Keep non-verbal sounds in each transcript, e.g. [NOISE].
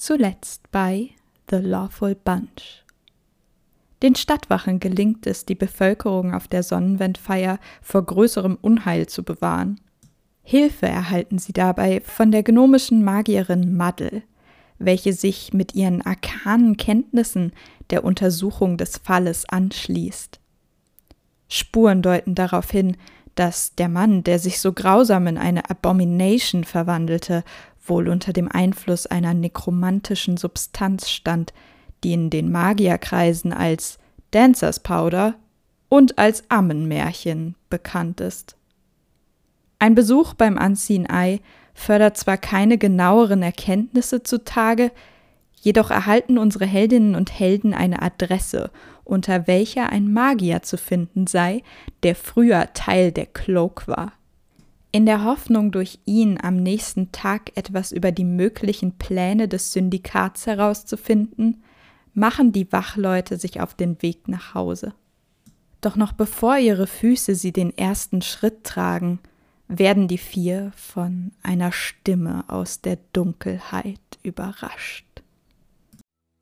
Zuletzt bei The Lawful Bunch. Den Stadtwachen gelingt es, die Bevölkerung auf der Sonnenwendfeier vor größerem Unheil zu bewahren. Hilfe erhalten sie dabei von der gnomischen Magierin Maddel, welche sich mit ihren arkanen Kenntnissen der Untersuchung des Falles anschließt. Spuren deuten darauf hin, dass der Mann, der sich so grausam in eine Abomination verwandelte, wohl unter dem Einfluss einer nekromantischen Substanz stand, die in den Magierkreisen als Dancers Powder und als Ammenmärchen bekannt ist. Ein Besuch beim Unseen Eye fördert zwar keine genaueren Erkenntnisse zutage, jedoch erhalten unsere Heldinnen und Helden eine Adresse, unter welcher ein Magier zu finden sei, der früher Teil der Cloak war. In der Hoffnung, durch ihn am nächsten Tag etwas über die möglichen Pläne des Syndikats herauszufinden, machen die Wachleute sich auf den Weg nach Hause. Doch noch bevor ihre Füße sie den ersten Schritt tragen, werden die vier von einer Stimme aus der Dunkelheit überrascht.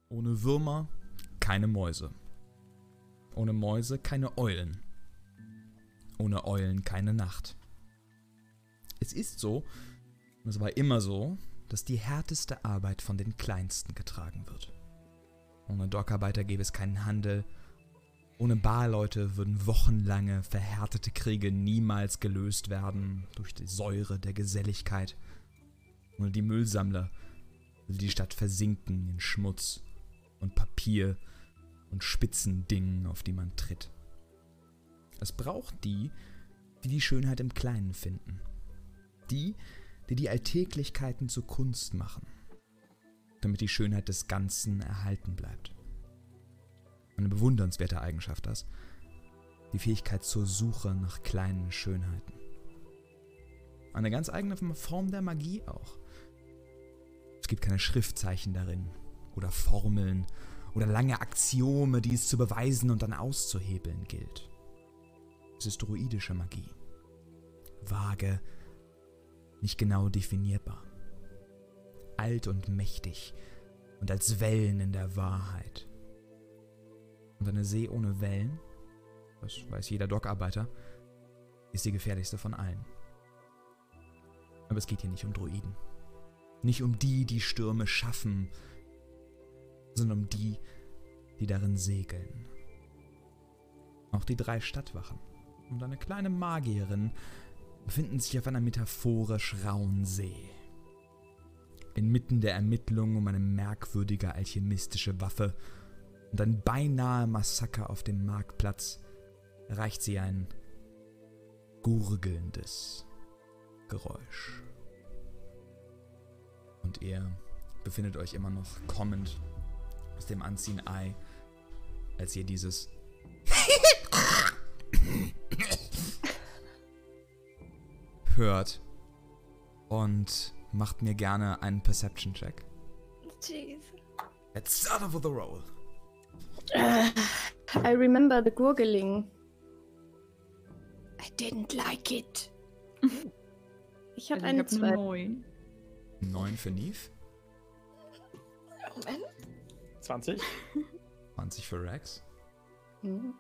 Ohne Würmer keine Mäuse. Ohne Mäuse keine Eulen. Ohne Eulen keine Nacht. Es ist so, und es war immer so, dass die härteste Arbeit von den Kleinsten getragen wird. Ohne Dockarbeiter gäbe es keinen Handel. Ohne Barleute würden wochenlange verhärtete Kriege niemals gelöst werden durch die Säure der Geselligkeit. Ohne die Müllsammler würde die Stadt versinken in Schmutz und Papier und spitzen Dingen, auf die man tritt. Es braucht die, die die Schönheit im Kleinen finden. Die, die die Alltäglichkeiten zu Kunst machen damit die Schönheit des Ganzen erhalten bleibt. Eine bewundernswerte Eigenschaft das. Die Fähigkeit zur Suche nach kleinen Schönheiten. Eine ganz eigene Form der Magie auch. Es gibt keine Schriftzeichen darin oder Formeln oder lange Axiome, die es zu beweisen und dann auszuhebeln gilt. Es ist druidische Magie. Vage, nicht genau definierbar alt und mächtig und als Wellen in der Wahrheit. Und eine See ohne Wellen, das weiß jeder Dockarbeiter, ist die gefährlichste von allen. Aber es geht hier nicht um Druiden. Nicht um die, die Stürme schaffen, sondern um die, die darin segeln. Auch die drei Stadtwachen und eine kleine Magierin befinden sich auf einer metaphorisch rauen See. Inmitten der Ermittlungen um eine merkwürdige alchemistische Waffe und ein beinahe Massaker auf dem Marktplatz erreicht sie ein gurgelndes Geräusch. Und ihr befindet euch immer noch kommend aus dem Anziehen Ei, als ihr dieses hört und macht mir gerne einen Perception-Check. Jeez. Let's start off with a roll. Uh, I remember the gurgling. I didn't like it. Ich habe einen zwei. Neun. Neun für Neve. Moment. 20? 20 für Rex. Hm.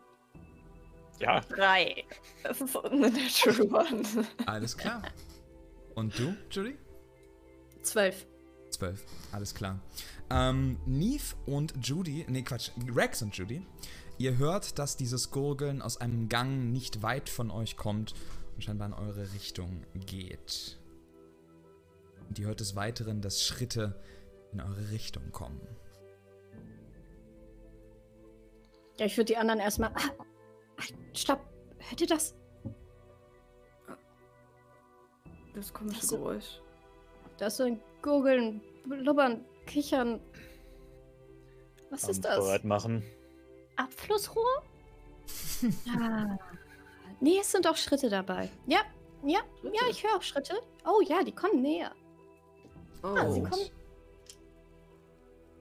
Ja. Drei. Das ist eine Natural One. Alles klar. Und du, Judy? Zwölf. 12. Alles klar. Ähm, Neve und Judy, nee Quatsch, Rex und Judy, ihr hört, dass dieses Gurgeln aus einem Gang nicht weit von euch kommt und scheinbar in eure Richtung geht. Und ihr hört des Weiteren, dass Schritte in eure Richtung kommen. Ja, ich würde die anderen erstmal. Stopp. Hört ihr das? Das komische Das- Geräusch. Da ist so ein Gurgeln, Blubbern, Kichern. Was ist das? Bereit machen. Abflussrohr? [LAUGHS] ah. Nee, es sind auch Schritte dabei. Ja, ja, ja, ich höre auch Schritte. Oh ja, die kommen näher. Ah, sie Oh. kommen.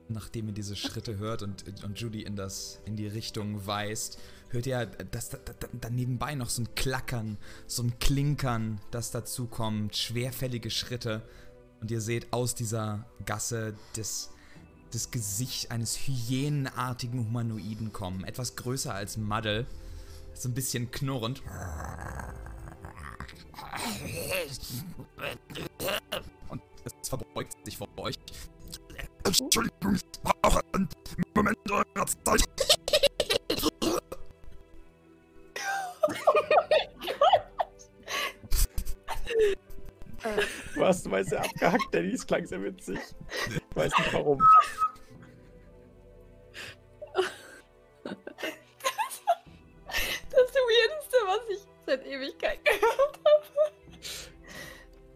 Nachdem ihr diese Schritte hört und, und Judy in, das, in die Richtung weist, hört ihr, dass da, da, da nebenbei noch so ein Klackern, so ein Klinkern, das dazu kommt, schwerfällige Schritte. Und ihr seht aus dieser Gasse das, das Gesicht eines hyänenartigen Humanoiden kommen. Etwas größer als Muddle. So ein bisschen knurrend. Und es verbeugt sich vor euch. Entschuldigung, ich brauche einen Moment eurer Zeit. Was? Du weißt ja abgehackt, Danny, es klang sehr witzig. Ich weiß nicht warum. Das Weirdeste, was ich seit Ewigkeit gehört habe.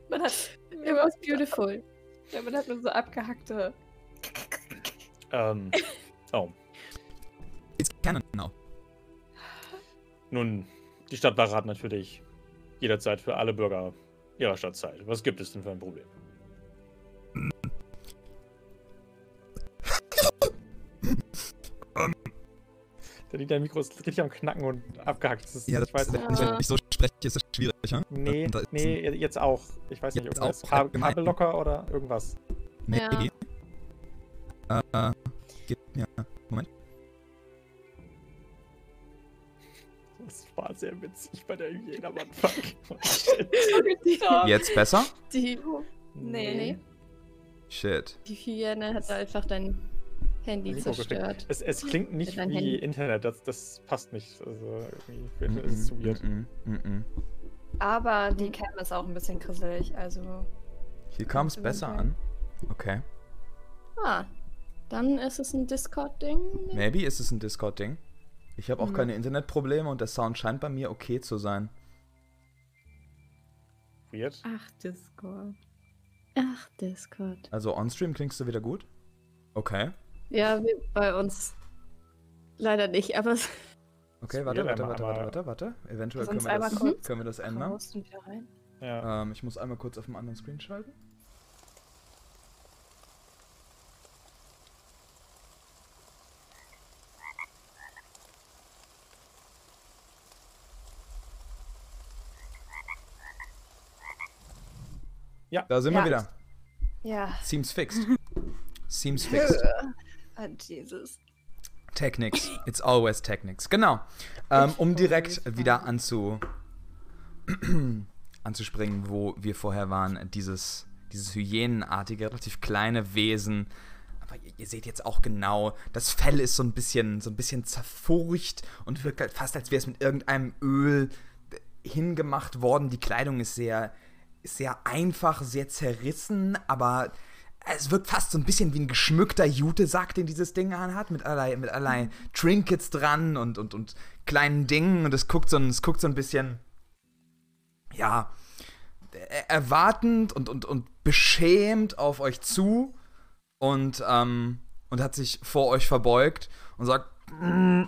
Man hat. It was beautiful. Ja, man hat nur so abgehackte. Ähm. Oh. It's canon now. Nun, die Stadtwache hat natürlich jederzeit für alle Bürger ihrer Stadt Zeit. Was gibt es denn für ein Problem? Der liegt dein Mikro ist richtig am Knacken und abgehackt. Das ist, Ja, das, ich weiß wenn nicht. ich so spreche, ist das schwierig, ja? Nee, ist nee, jetzt auch. Ich weiß nicht, Jetzt irgendwas. auch? Kabel, locker oder irgendwas. Maybe. Äh, gib mir. Moment. Das war sehr witzig bei der Hyäne am Anfang. [LAUGHS] Die, [LAUGHS] Jetzt besser? die, nee. Nee. Shit. Die Hyäne hat einfach dein Handy Mikro zerstört. Es, es klingt nicht wie Handy. Internet, das, das passt nicht. Also irgendwie ist es zu weird. mm. Aber die Cam ist auch ein bisschen grisselig, also. Hier kam es besser an. Okay. Ah, dann ist es ein Discord-Ding. Maybe ist es ein Discord-Ding. Ich habe auch Mhm. keine Internetprobleme und der Sound scheint bei mir okay zu sein. Weird. Ach, Discord. Ach, Discord. Also on-stream klingst du wieder gut? Okay. Ja, bei uns leider nicht, aber Okay, warte, warte, warte, warte, warte, warte. Eventuell können wir, das, können wir das ändern. Ja. Ähm, ich muss einmal kurz auf einen anderen Screen schalten. Ja. Da sind Ja. wir wieder. Ja. Seems fixed. [LAUGHS] Seems fixed. Ah, Jesus. Technics. It's always Technics. Genau. Ähm, um direkt wieder anzu [CLEARS THROAT] anzuspringen, wo wir vorher waren. Dieses, dieses hyänenartige, relativ kleine Wesen. Aber ihr, ihr seht jetzt auch genau, das Fell ist so ein bisschen, so ein bisschen zerfurcht und wirkt halt fast, als wäre es mit irgendeinem Öl hingemacht worden. Die Kleidung ist sehr, sehr einfach, sehr zerrissen, aber es wirkt fast so ein bisschen wie ein geschmückter Jutesack, den dieses Ding anhat, mit allerlei, mit allerlei Trinkets dran und, und, und kleinen Dingen. Und es guckt so ein, es guckt so ein bisschen, ja, er- erwartend und, und, und beschämt auf euch zu und, ähm, und hat sich vor euch verbeugt und sagt, "Mm,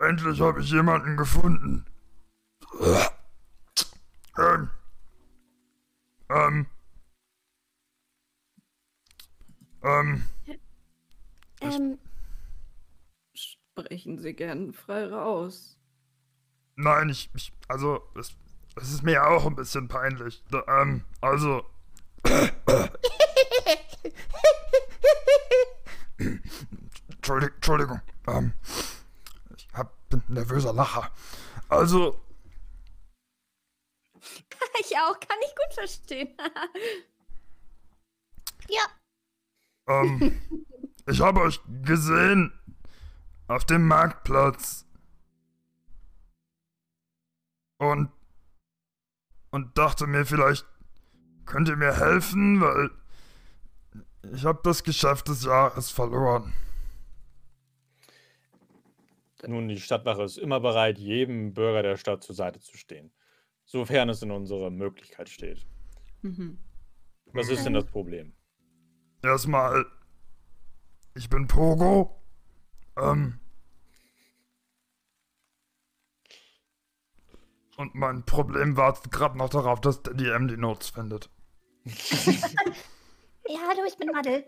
Endlich habe ich jemanden gefunden. Ähm. Ähm. Ähm. ähm, Sprechen Sie gern frei raus. Nein, ich, ich also, es, es ist mir auch ein bisschen peinlich. Da, ähm, also. Entschuldigung, Entschuldigung. Ähm, ich hab, bin nervöser Lacher. Also, [LAUGHS] ich auch, kann ich gut verstehen. [LAUGHS] ja. ähm, [LAUGHS] ich habe euch gesehen auf dem Marktplatz. Und und dachte mir vielleicht könnt ihr mir helfen, weil ich habe das Geschäft des Jahres verloren. Nun, die Stadtwache ist immer bereit, jedem Bürger der Stadt zur Seite zu stehen. Sofern es in unserer Möglichkeit steht. Mhm. Was ist denn das Problem? Erstmal, ich bin Pogo. Ähm. Und mein Problem wartet gerade noch darauf, dass der DM die Notes findet. [LAUGHS] Ja, hallo, ich bin Madel.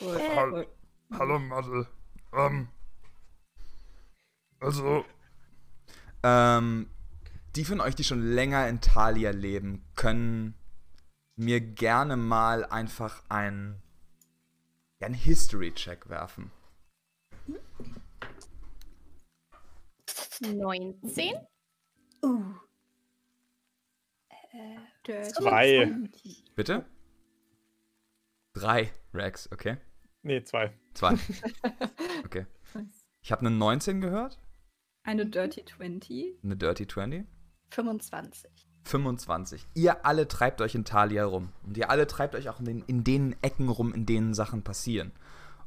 Äh, Hall-. Hallo Madel. Ähm. Also, Ähm, die von euch, die schon länger in Thalia leben, können mir gerne mal einfach ein einen History-Check werfen. 19. Uh. Äh, dirty Zwei. 20. Bitte? Drei, Rex, okay. Nee, zwei. Zwei. [LAUGHS] Okay. Ich habe eine 19 gehört, Eine Dirty 20. eine Dirty 20. 25. 25. Ihr alle treibt euch in Thalia rum. Und ihr alle treibt euch auch in den, in den Ecken rum, in denen Sachen passieren.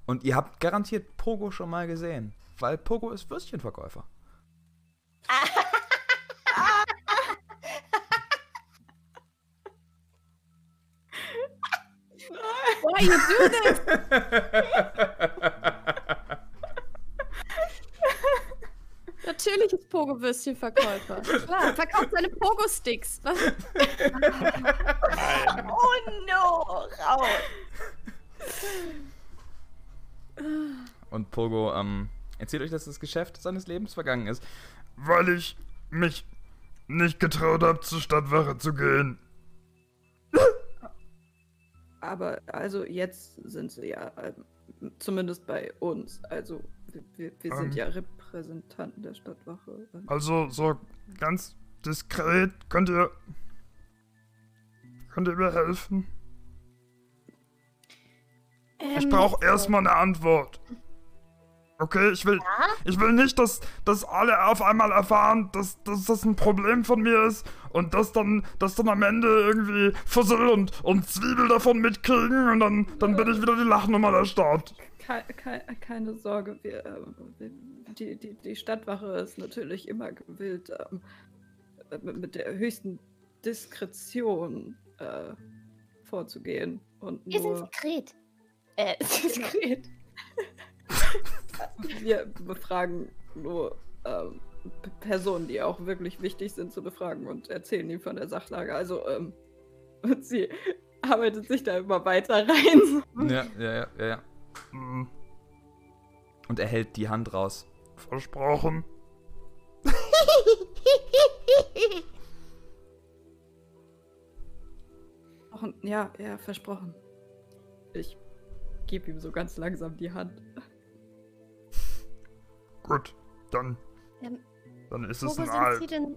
Und ihr habt garantiert Pogo schon mal gesehen. Weil Pogo ist Würstchenverkäufer. Why you do this? [LAUGHS] Natürlich ist Pogo Würstchenverkäufer. Klar, verkauft seine Pogo-Sticks. [LAUGHS] Oh no, raus. Und Pogo ähm, erzählt euch, dass das Geschäft seines Lebens vergangen ist. Weil ich mich nicht getraut habe, zur Stadtwache zu gehen. Aber also jetzt sind sie ja ähm, zumindest bei uns. Also wir, wir, sind Ähm. ja Repräsentanten der Stadtwache. Also so ganz diskret könnt ihr. Könnt ihr mir helfen? Ich Ähm, brauche erstmal eine Antwort. Okay, ich will, ich will nicht, dass, dass alle auf einmal erfahren, dass, dass das ein Problem von mir ist und dass dann, dass dann am Ende irgendwie Fussel und, und Zwiebel davon mitkriegen und dann, dann bin ich wieder die Lachnummer der Stadt. Ke ke keine Sorge, wir, ähm, wir, die, die, die Stadtwache ist natürlich immer gewillt, ähm, mit, der höchsten Diskretion äh, vorzugehen. Und Wir sind nur, sekret. Äh, [LAUGHS] [LAUGHS] diskret. [LAUGHS] wir befragen nur ähm, Personen, die auch wirklich wichtig sind zu befragen und erzählen ihnen von der Sachlage. Also, ähm, und sie arbeitet sich da immer weiter rein. Ja, ja, ja, ja, ja. Und er hält die Hand raus. versprochen. Und, ja, ja, versprochen. Ich gebe ihm so ganz langsam die Hand. Gut, dann, Ähm, dann ist es ein sind. Sie, denn,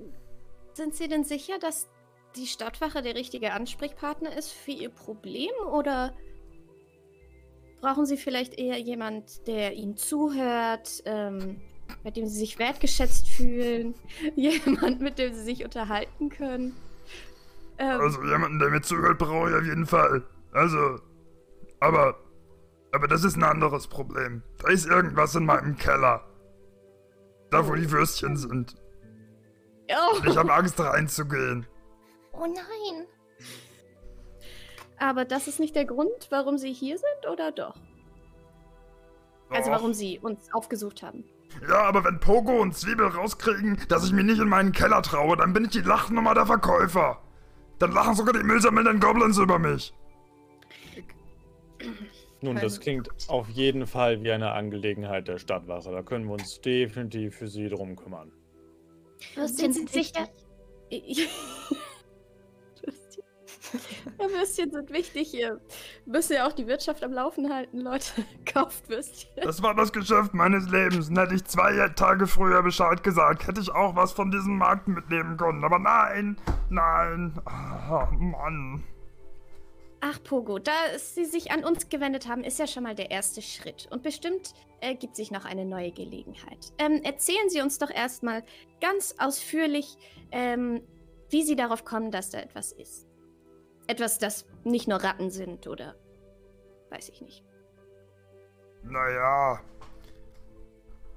sind Sie denn sicher, dass die Stadtwache der richtige Ansprechpartner ist für Ihr Problem? Oder brauchen Sie vielleicht eher jemand, der Ihnen zuhört, ähm, mit dem Sie sich wertgeschätzt fühlen? [LAUGHS] Jemand, mit dem Sie sich unterhalten können? Ähm, Also jemanden, der mir zuhört, brauche ich auf jeden Fall. Also, aber, aber das ist ein anderes Problem. Da ist irgendwas in meinem Keller. Da, wo die Würstchen sind. oh, Ich habe Angst reinzugehen. oh nein! Aber das ist nicht der Grund, warum Sie hier sind, oder doch? Also Doch. warum Sie uns aufgesucht haben. Ja, aber wenn Pogo und Zwiebel rauskriegen, dass ich mir nicht in meinen Keller traue, dann bin ich die Lachnummer der Verkäufer. Dann lachen sogar die müllsammelnden Goblins über mich. Nun, das klingt auf jeden Fall wie eine Angelegenheit der Stadtwache. Da können wir uns definitiv für Sie drum kümmern. Sind sicher. [LAUGHS] Würstchen. Ja, Würstchen sind wichtig. Ihr müsst ja auch die Wirtschaft am Laufen halten, Leute. [LAUGHS] Kauft Würstchen. Das war das Geschäft meines Lebens. Und hätte ich zwei Tage früher Bescheid gesagt, hätte ich auch was von diesem Markt mitnehmen können. Aber nein, nein. Ah, Mann. Ach, Pogo, da Sie sich an uns gewendet haben, ist ja schon mal der erste Schritt. Und bestimmt ergibt sich noch eine neue Gelegenheit. Ähm, erzählen Sie uns doch erstmal ganz ausführlich, ähm, wie Sie darauf kommen, dass da etwas ist. Etwas, das nicht nur Ratten sind oder weiß ich nicht. Naja,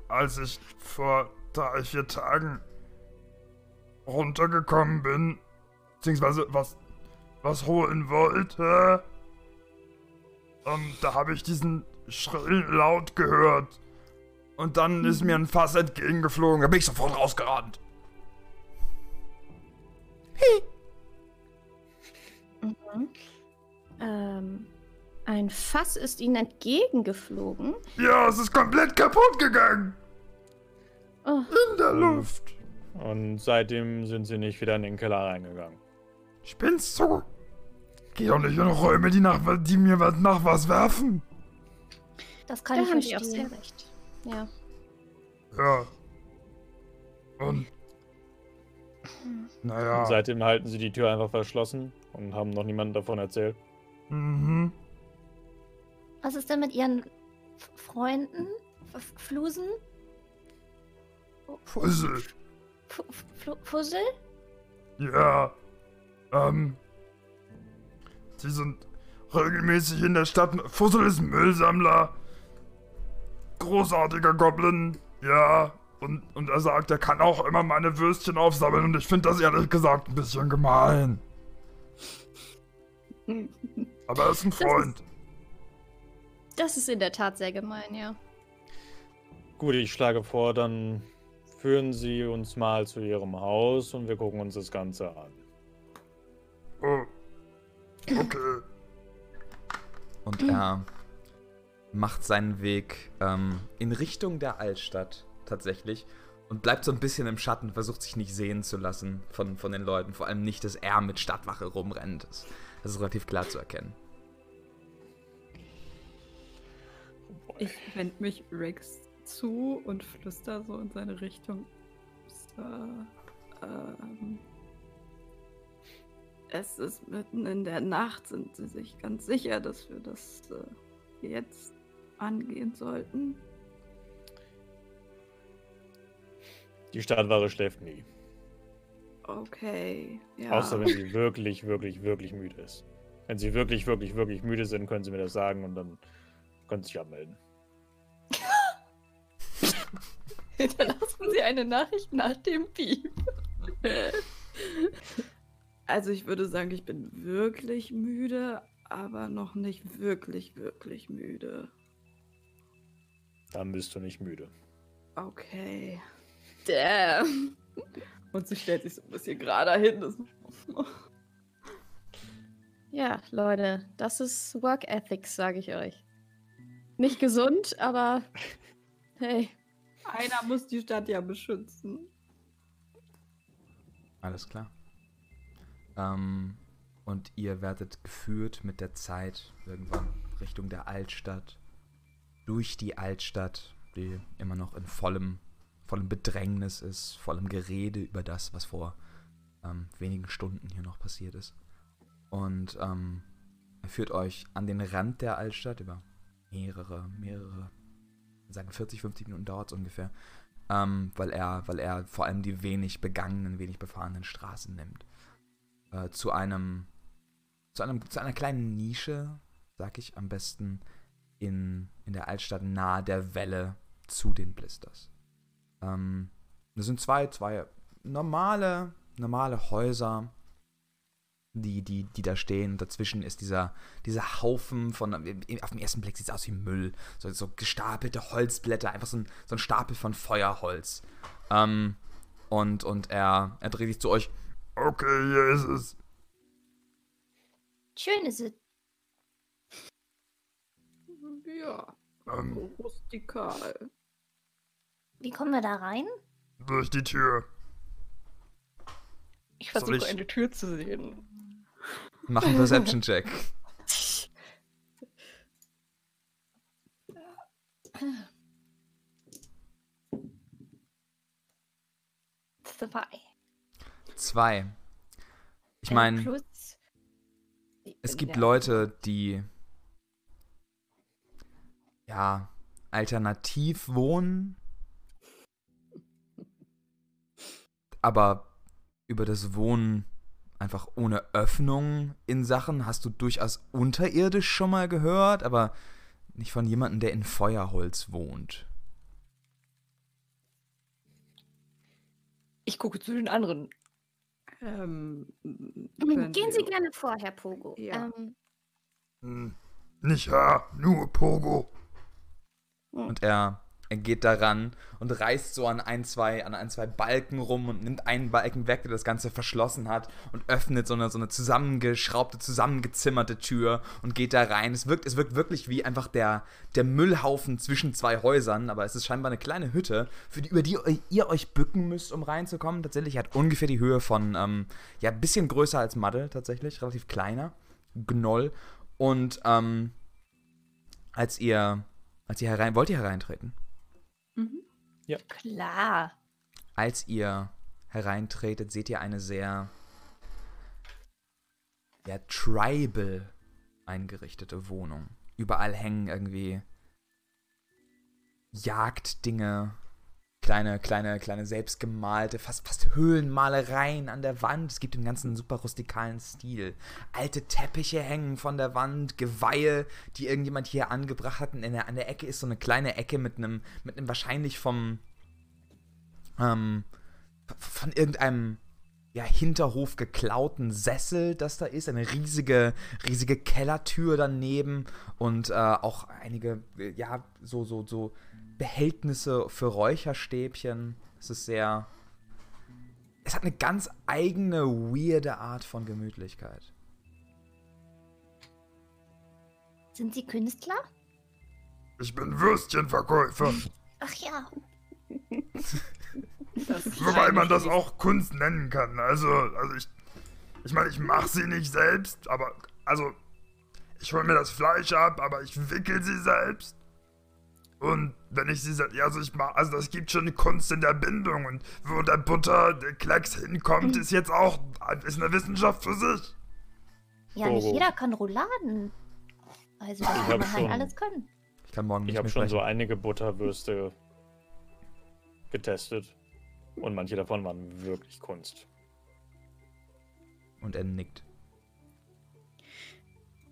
als ich vor drei, vier Tagen runtergekommen bin, beziehungsweise was, was holen wollte, ähm, da habe ich diesen schrillen Laut gehört. Und dann ist mir ein Fass entgegengeflogen, da bin ich sofort rausgerannt. Mhm. Ähm, ein Fass ist Ihnen entgegengeflogen. Ja, es ist komplett kaputt gegangen. Oh, In der Ähm. Luft. Und seitdem sind Sie nicht wieder in den Keller reingegangen. Spinnst du? Geh doch nicht in Räume, die, nach, die mir was nach was werfen. Das kann Da ich haben Sie auch verstehen. sehr recht. Ja. Ja. Und. Naja. Und seitdem halten sie die Tür einfach verschlossen und haben noch niemandem davon erzählt. Mhm. Was ist denn mit Ihren F Freunden? F Flusen? Fussel. F F Fussel? Ja. Ähm. Sie sind regelmäßig in der Stadt. Fussel ist ein Müllsammler. Großartiger Goblin. Ja. Und, und er sagt, er kann auch immer meine Würstchen aufsammeln. Und ich finde das ehrlich gesagt ein bisschen gemein. [LAUGHS] Aber er ist ein Das ist- Freund. Das ist in der Tat sehr gemein, ja. Gut, ich schlage vor, dann führen Sie uns mal zu Ihrem Haus und wir gucken uns das Ganze an. Oh. Okay. [CLEARS THROAT] Und er macht seinen Weg ähm, in Richtung der Altstadt tatsächlich und bleibt so ein bisschen im Schatten, versucht sich nicht sehen zu lassen von, von den Leuten. Vor allem nicht, dass er mit Stadtwache rumrennt. Das, das ist relativ klar zu erkennen. Ich wende mich Rex zu und flüster so in seine Richtung. So, ähm, es ist mitten in der Nacht. Sind Sie sich ganz sicher, dass wir das äh, jetzt angehen sollten? Die Stadtwache schläft nie. Okay. Ja. Außer wenn sie wirklich, wirklich, wirklich müde ist. Wenn sie wirklich, wirklich, wirklich müde sind, können sie mir das sagen und dann können sie sich abmelden. [LAUGHS] Hinterlassen Sie eine Nachricht nach dem Piep. [LAUGHS] Also ich würde sagen, ich bin wirklich müde, aber noch nicht wirklich, wirklich müde. Dann bist du nicht müde. Okay. Damn. Und sie stellt sich so ein bisschen gerade hin. Das Ja, Leute, das ist Work Ethics, sage ich euch. Nicht gesund, aber hey. Einer muss die Stadt ja beschützen. Alles klar. Ähm, und ihr werdet geführt mit der Zeit irgendwann Richtung der Altstadt. Durch die Altstadt, die immer noch in vollem, vollem Bedrängnis ist, vollem Gerede über das, was vor ähm, wenigen Stunden hier noch passiert ist. Und ähm, er führt euch an den Rand der Altstadt über mehrere, mehrere, sagen 40, 50 Minuten dauert es ungefähr, ähm, weil, er, weil er vor allem die wenig begangenen, wenig befahrenen Straßen nimmt. Äh, zu einem, zu einem, zu einer kleinen Nische, sag ich am besten, in, in der Altstadt nahe der Welle zu den Blisters. Ähm, das sind zwei, zwei normale, normale Häuser, die, die, die da stehen. Dazwischen ist dieser, dieser Haufen von, auf den ersten Blick sieht es aus wie Müll. So, so gestapelte Holzblätter, einfach so ein, so ein Stapel von Feuerholz. Ähm, und, und er, er dreht sich zu euch. Okay, hier ist es. Schön ist es. Ja, Ähm, rustikal. Wie kommen wir da rein? durch die Tür. Ich versuche ich- eine Tür zu sehen. Mach einen [LAUGHS] Perception-Check. Zwei. Zwei. Ich Äh, meine, es gibt. Leute, die ja alternativ wohnen, aber über das Wohnen einfach ohne Öffnung in Sachen hast du durchaus unterirdisch schon mal gehört, aber nicht von jemandem, der in Feuerholz wohnt. Ich gucke zu den anderen. Ähm, Gehen können Sie wir- gerne vor, Herr Pogo. Ja. Ähm, Hm, Nicht Herr, nur Pogo. Und er, er geht daran und reißt so an ein, zwei, an ein, zwei Balken rum und nimmt einen Balken weg, der das Ganze verschlossen hat und öffnet so eine, so eine zusammengeschraubte, zusammengezimmerte Tür und geht da rein. Es wirkt, es wirkt wirklich wie einfach der, der Müllhaufen zwischen zwei Häusern, aber es ist scheinbar eine kleine Hütte, für die, über die ihr euch bücken müsst, um reinzukommen. Tatsächlich hat ungefähr die Höhe von, ähm, ja, ein bisschen größer als Madde, tatsächlich, relativ kleiner. Gnoll. Und, ähm, als ihr Als ihr herein, wollt ihr hereintreten? Mhm. Klar. Als ihr hereintretet, seht ihr eine sehr ja, tribal eingerichtete Wohnung. Überall hängen irgendwie Jagddinge, kleine, kleine, kleine selbstgemalte, fast, fast Höhlenmalereien an der Wand. Es gibt den ganzen super rustikalen Stil. Alte Teppiche hängen von der Wand, Geweihe, die irgendjemand hier angebracht hat. Und in der, an der Ecke ist so eine kleine Ecke mit einem, mit einem wahrscheinlich vom, ähm, von irgendeinem ja, Hinterhof geklauten Sessel, das da ist. Eine riesige, riesige Kellertür daneben und äh, auch einige, ja, so, so, so Behältnisse für Räucherstäbchen. Es ist sehr. Es hat eine ganz eigene, weirde Art von Gemütlichkeit. Sind Sie Künstler? Ich bin Würstchenverkäufer. Ach ja. [LAUGHS] Wobei man das auch Kunst nennen kann. Also, also ich. Ich meine, ich mache sie nicht selbst, aber. Also. Ich hole mir das Fleisch ab, aber ich wickel sie selbst. Und wenn ich sie selbst. Ja, also ich mach. Also das gibt schon eine Kunst in der Bindung. Und wo der Butter, der Klecks hinkommt, ist jetzt auch. Ist eine Wissenschaft für sich. Ja, nicht Koro. jeder kann Rouladen. Also das Ich kann man halt schon- alles können. Ich kann morgen Ich habe schon so einige Butterwürste getestet. Und manche davon waren wirklich Kunst. Und er nickt.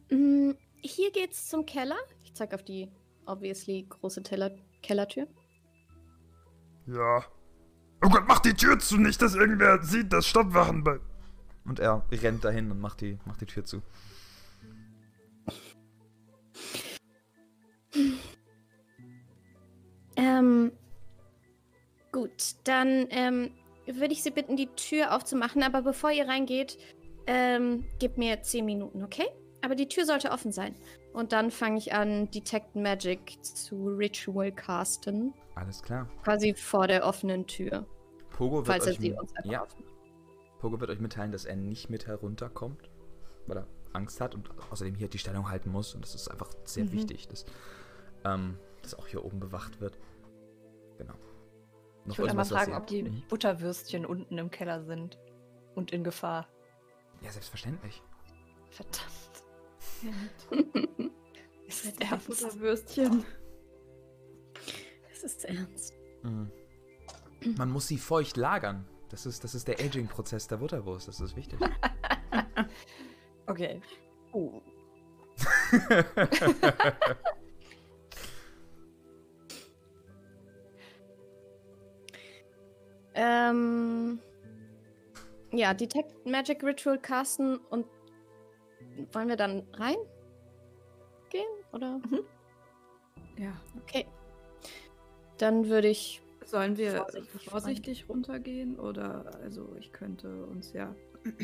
Mm, Hier geht's zum Keller. Ich zeig auf die obviously große Teller Kellertür. Ja. Oh Gott, mach die Tür zu, nicht, dass irgendwer sieht, dass Stadtwachen bei. Und er rennt dahin und macht die, macht die Tür zu. Ähm, gut, dann ähm, würde ich Sie bitten, die Tür aufzumachen. Aber bevor ihr reingeht, ähm, gebt mir 10 Minuten, okay? Aber die Tür sollte offen sein. Und dann fange ich an, Detect Magic zu Ritual casten. Alles klar. Quasi vor der offenen Tür. Pogo wird, Falls er euch, sie uns ja. Pogo wird euch mitteilen, dass er nicht mit herunterkommt, weil er Angst hat und außerdem hier die Stellung halten muss. Und das ist einfach sehr Mhm. wichtig, dass, ähm, dass auch hier oben bewacht wird. Genau. Noch Ich würde was fragen, ob die Mhm. Butterwürstchen unten im Keller sind. Und in Gefahr. Ja, selbstverständlich. Verdammt. Es ist ernst. Butterwürstchen. Es ist ernst. Mhm. Man muss sie feucht lagern. Das ist, das ist der Aging-Prozess der Butterwurst. Das ist wichtig. [LAUGHS] Okay. Oh. [LAUGHS] Ähm, ja, Detect Magic Ritual casten und wollen wir dann rein gehen? Oder? Ja. Okay. Dann würde ich. Sollen wir Vorsichtig vorsichtig, runtergehen? Oder, also ich könnte uns ja. [CLEARS THROAT]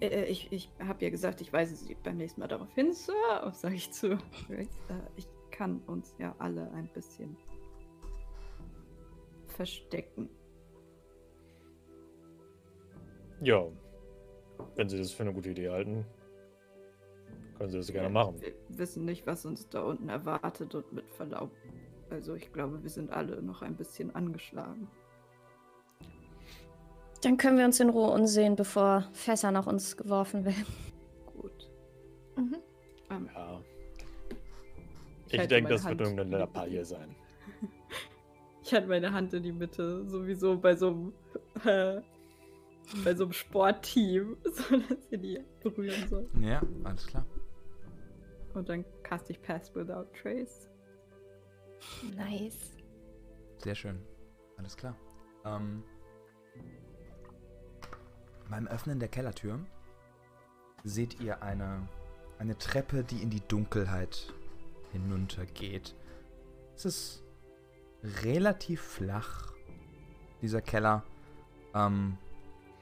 Äh, äh, ich ich habe ja gesagt, ich weise Sie beim nächsten Mal darauf hin, Sir. [LAUGHS] Sage ich zu. Äh, ich kann uns ja alle ein bisschen verstecken. Ja. Wenn Sie das für eine gute Idee halten, können Sie das gerne machen. Wir wissen nicht, was uns da unten erwartet und mit Verlaub. Also ich glaube, wir sind alle noch ein bisschen angeschlagen. Dann können wir uns in Ruhe umsehen, bevor Fässer nach uns geworfen werden. Gut. Mhm. Ähm, Ja. ich Ich denke, das wird Hand irgendeine in die Lappalie sein. [LAUGHS] Ich hatte meine Hand in die Mitte, sowieso bei so einem, äh, bei so einem Sportteam, [LAUGHS] so dass ihr die berühren soll. ja, alles klar. Und dann cast ich Pass Without Trace. Nice. Sehr schön. Alles klar. Ähm, beim Öffnen der Kellertür seht ihr eine, eine Treppe, die in die Dunkelheit hinuntergeht. Es ist relativ flach, dieser Keller. Ähm,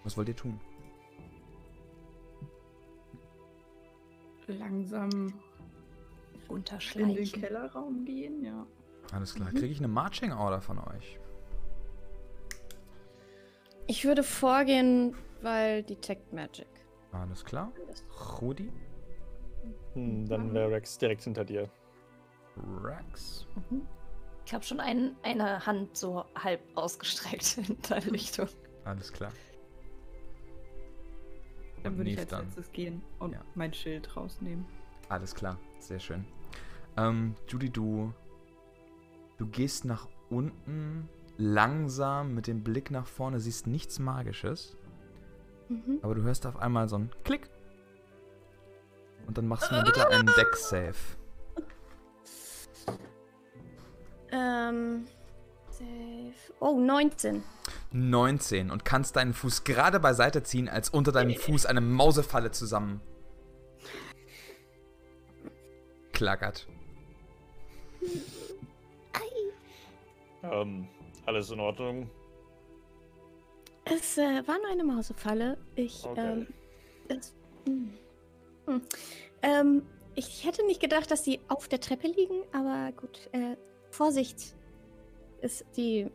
was wollt ihr tun? Langsam in den. Kellerraum gehen, ja. Alles klar. Mhm. Kriege ich eine Marching Order von euch? Ich würde vorgehen, weil Detect Magic. Alles klar. Rudi? Hm, dann wäre Rex direkt hinter dir. Rex. Ich habe schon ein, eine Hand so halb ausgestreckt [LAUGHS] in deine Richtung. Alles klar. Dann Und würde ich als dann. letztes gehen und Ja. mein Schild rausnehmen. Alles klar, sehr schön. Ähm, Judy, du, du gehst nach unten langsam mit dem Blick nach vorne, siehst nichts Magisches, Mhm. aber du hörst auf einmal so einen Klick. Und dann machst du mir bitte einen Deck-Save. Ähm. Safe. Oh, 19. 19 und kannst deinen Fuß gerade beiseite ziehen, als unter deinem Fuß eine Mausefalle zusammen klackert. Ähm, alles in Ordnung? Es äh, war nur eine Mausefalle. Ich, Okay. ähm. Es, hm. Hm. Ähm, ich hätte nicht gedacht, dass sie auf der Treppe liegen, aber gut. Äh, Vorsicht. Ist die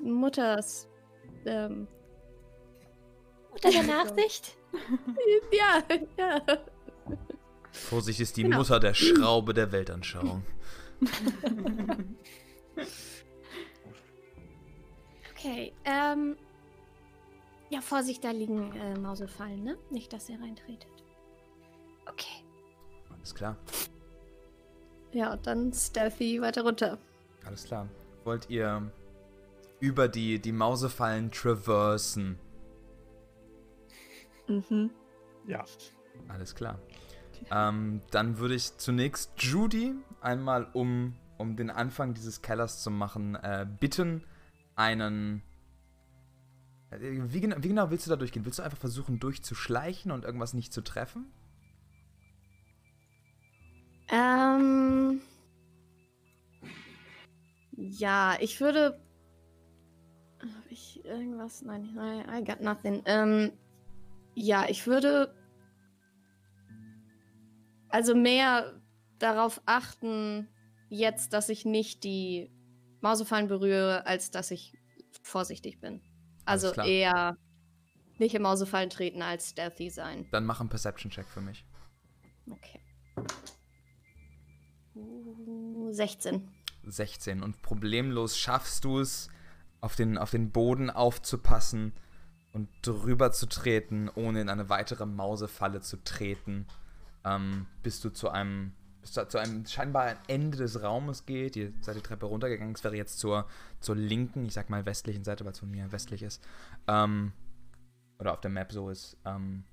Mutters. Ähm. Unter der Nachsicht? [LAUGHS] Ja, ja. Vorsicht ist die Genau. Mutter der Schraube der Weltanschauung. [LAUGHS] Okay, ähm. Ja, Vorsicht, da liegen äh, Mausefallen, ne? Nicht, dass ihr reintretet. Okay. Alles klar. Ja, und dann stealthy weiter runter. Alles klar. Wollt ihr über die, die Mausefallen traversen? Mhm. Ja. Alles klar. Ähm, dann würde ich zunächst Judy einmal, um, um den Anfang dieses Kellers zu machen, äh, bitten, einen. Äh, Wie genau, wie genau willst du da durchgehen? Willst du einfach versuchen, durchzuschleichen und irgendwas nicht zu treffen? Ähm. Ja, ich würde. Habe ich irgendwas? Nein, nein, I got nothing. Ähm, ja, ich würde. Also mehr darauf achten, jetzt, dass ich nicht die Mausefallen berühre, als dass ich vorsichtig bin. Also eher nicht in Mausefallen treten als stealthy sein. Dann mach einen Perception-Check für mich. Okay. Uh, 16. 16 und problemlos schaffst du es, auf den, auf den Boden aufzupassen und drüber zu treten, ohne in eine weitere Mausefalle zu treten, ähm, bis du zu einem, bis du zu einem scheinbaren Ende des Raumes geht. Ihr seid die Treppe runtergegangen, es wäre jetzt zur, zur linken, ich sag mal westlichen Seite, weil es von mir westlich ist, ähm, oder auf der Map so ist, ähm,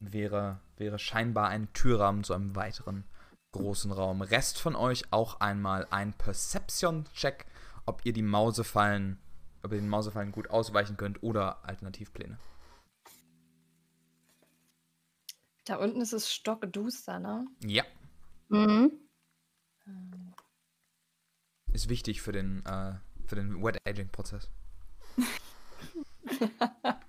wäre, wäre scheinbar ein Türrahmen zu einem weiteren großen Raum. Rest von euch auch einmal ein Perception-Check, ob ihr die Mausefallen, ob ihr den Mausefallen gut ausweichen könnt oder Alternativpläne. Da unten ist es stockduster, ne? Ja, Mhm. Ähm, ist wichtig für den, äh, für den Wet Aging-Prozess. [LAUGHS]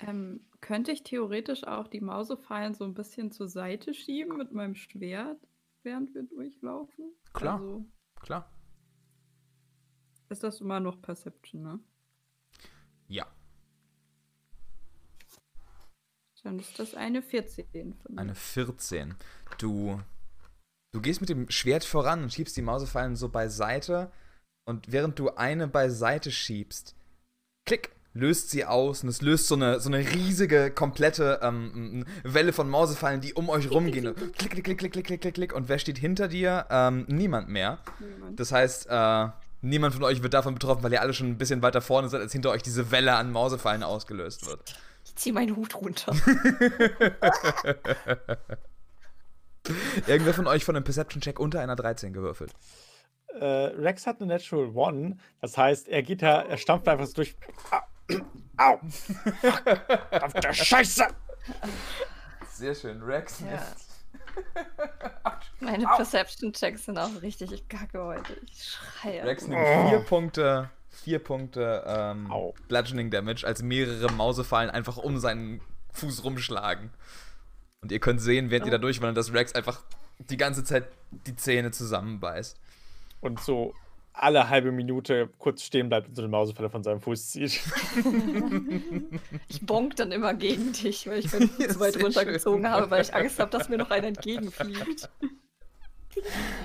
Ähm, könnte ich theoretisch auch die Mausefallen so ein bisschen zur Seite schieben mit meinem Schwert, während wir durchlaufen? Klar. Also Klar. ist das immer noch Perception, ne? Ja, Dann ist das eine 14 von mir. eine 14. Du, du gehst mit dem Schwert voran und schiebst die Mausefallen so beiseite. Und während du eine beiseite schiebst, klick, löst sie aus und es löst so eine, so eine riesige, komplette ähm, Welle von Mausefallen, die um euch rumgehen. Klick, klick, klick, klick, klick, klick, klick, klick. Und wer steht hinter dir? Ähm, niemand mehr. Niemand. Das heißt, äh, niemand von euch wird davon betroffen, weil ihr alle schon ein bisschen weiter vorne seid, als hinter euch diese Welle an Mausefallen ausgelöst wird. Ich zieh meinen Hut runter. [LAUGHS] Irgendwer von euch von einem Perception-Check unter einer 13 gewürfelt. Äh, Rex hat eine Natural One. Das heißt, er geht da, er stampft einfach so durch. Au! Au! Verdammte Scheiße! Sehr schön, Rex. Ja. [LAUGHS] Meine Perception-Checks sind auch richtig kacke heute. Ich schreie. Rex nimmt vier Punkte, vier Punkte ähm. Bludgeoning Damage, als mehrere Mausefallen einfach um seinen Fuß rumschlagen. Und ihr könnt sehen, während ihr da durchwandert, dass Rex einfach die ganze Zeit die Zähne zusammenbeißt. Und so alle halbe Minute kurz stehen bleibt und so eine Mausefälle von seinem Fuß zieht. [LAUGHS] Ich bonk dann immer gegen dich, weil ich mich [LAUGHS] zu weit runtergezogen schön. habe, weil ich Angst habe, dass mir noch einer entgegenfliegt.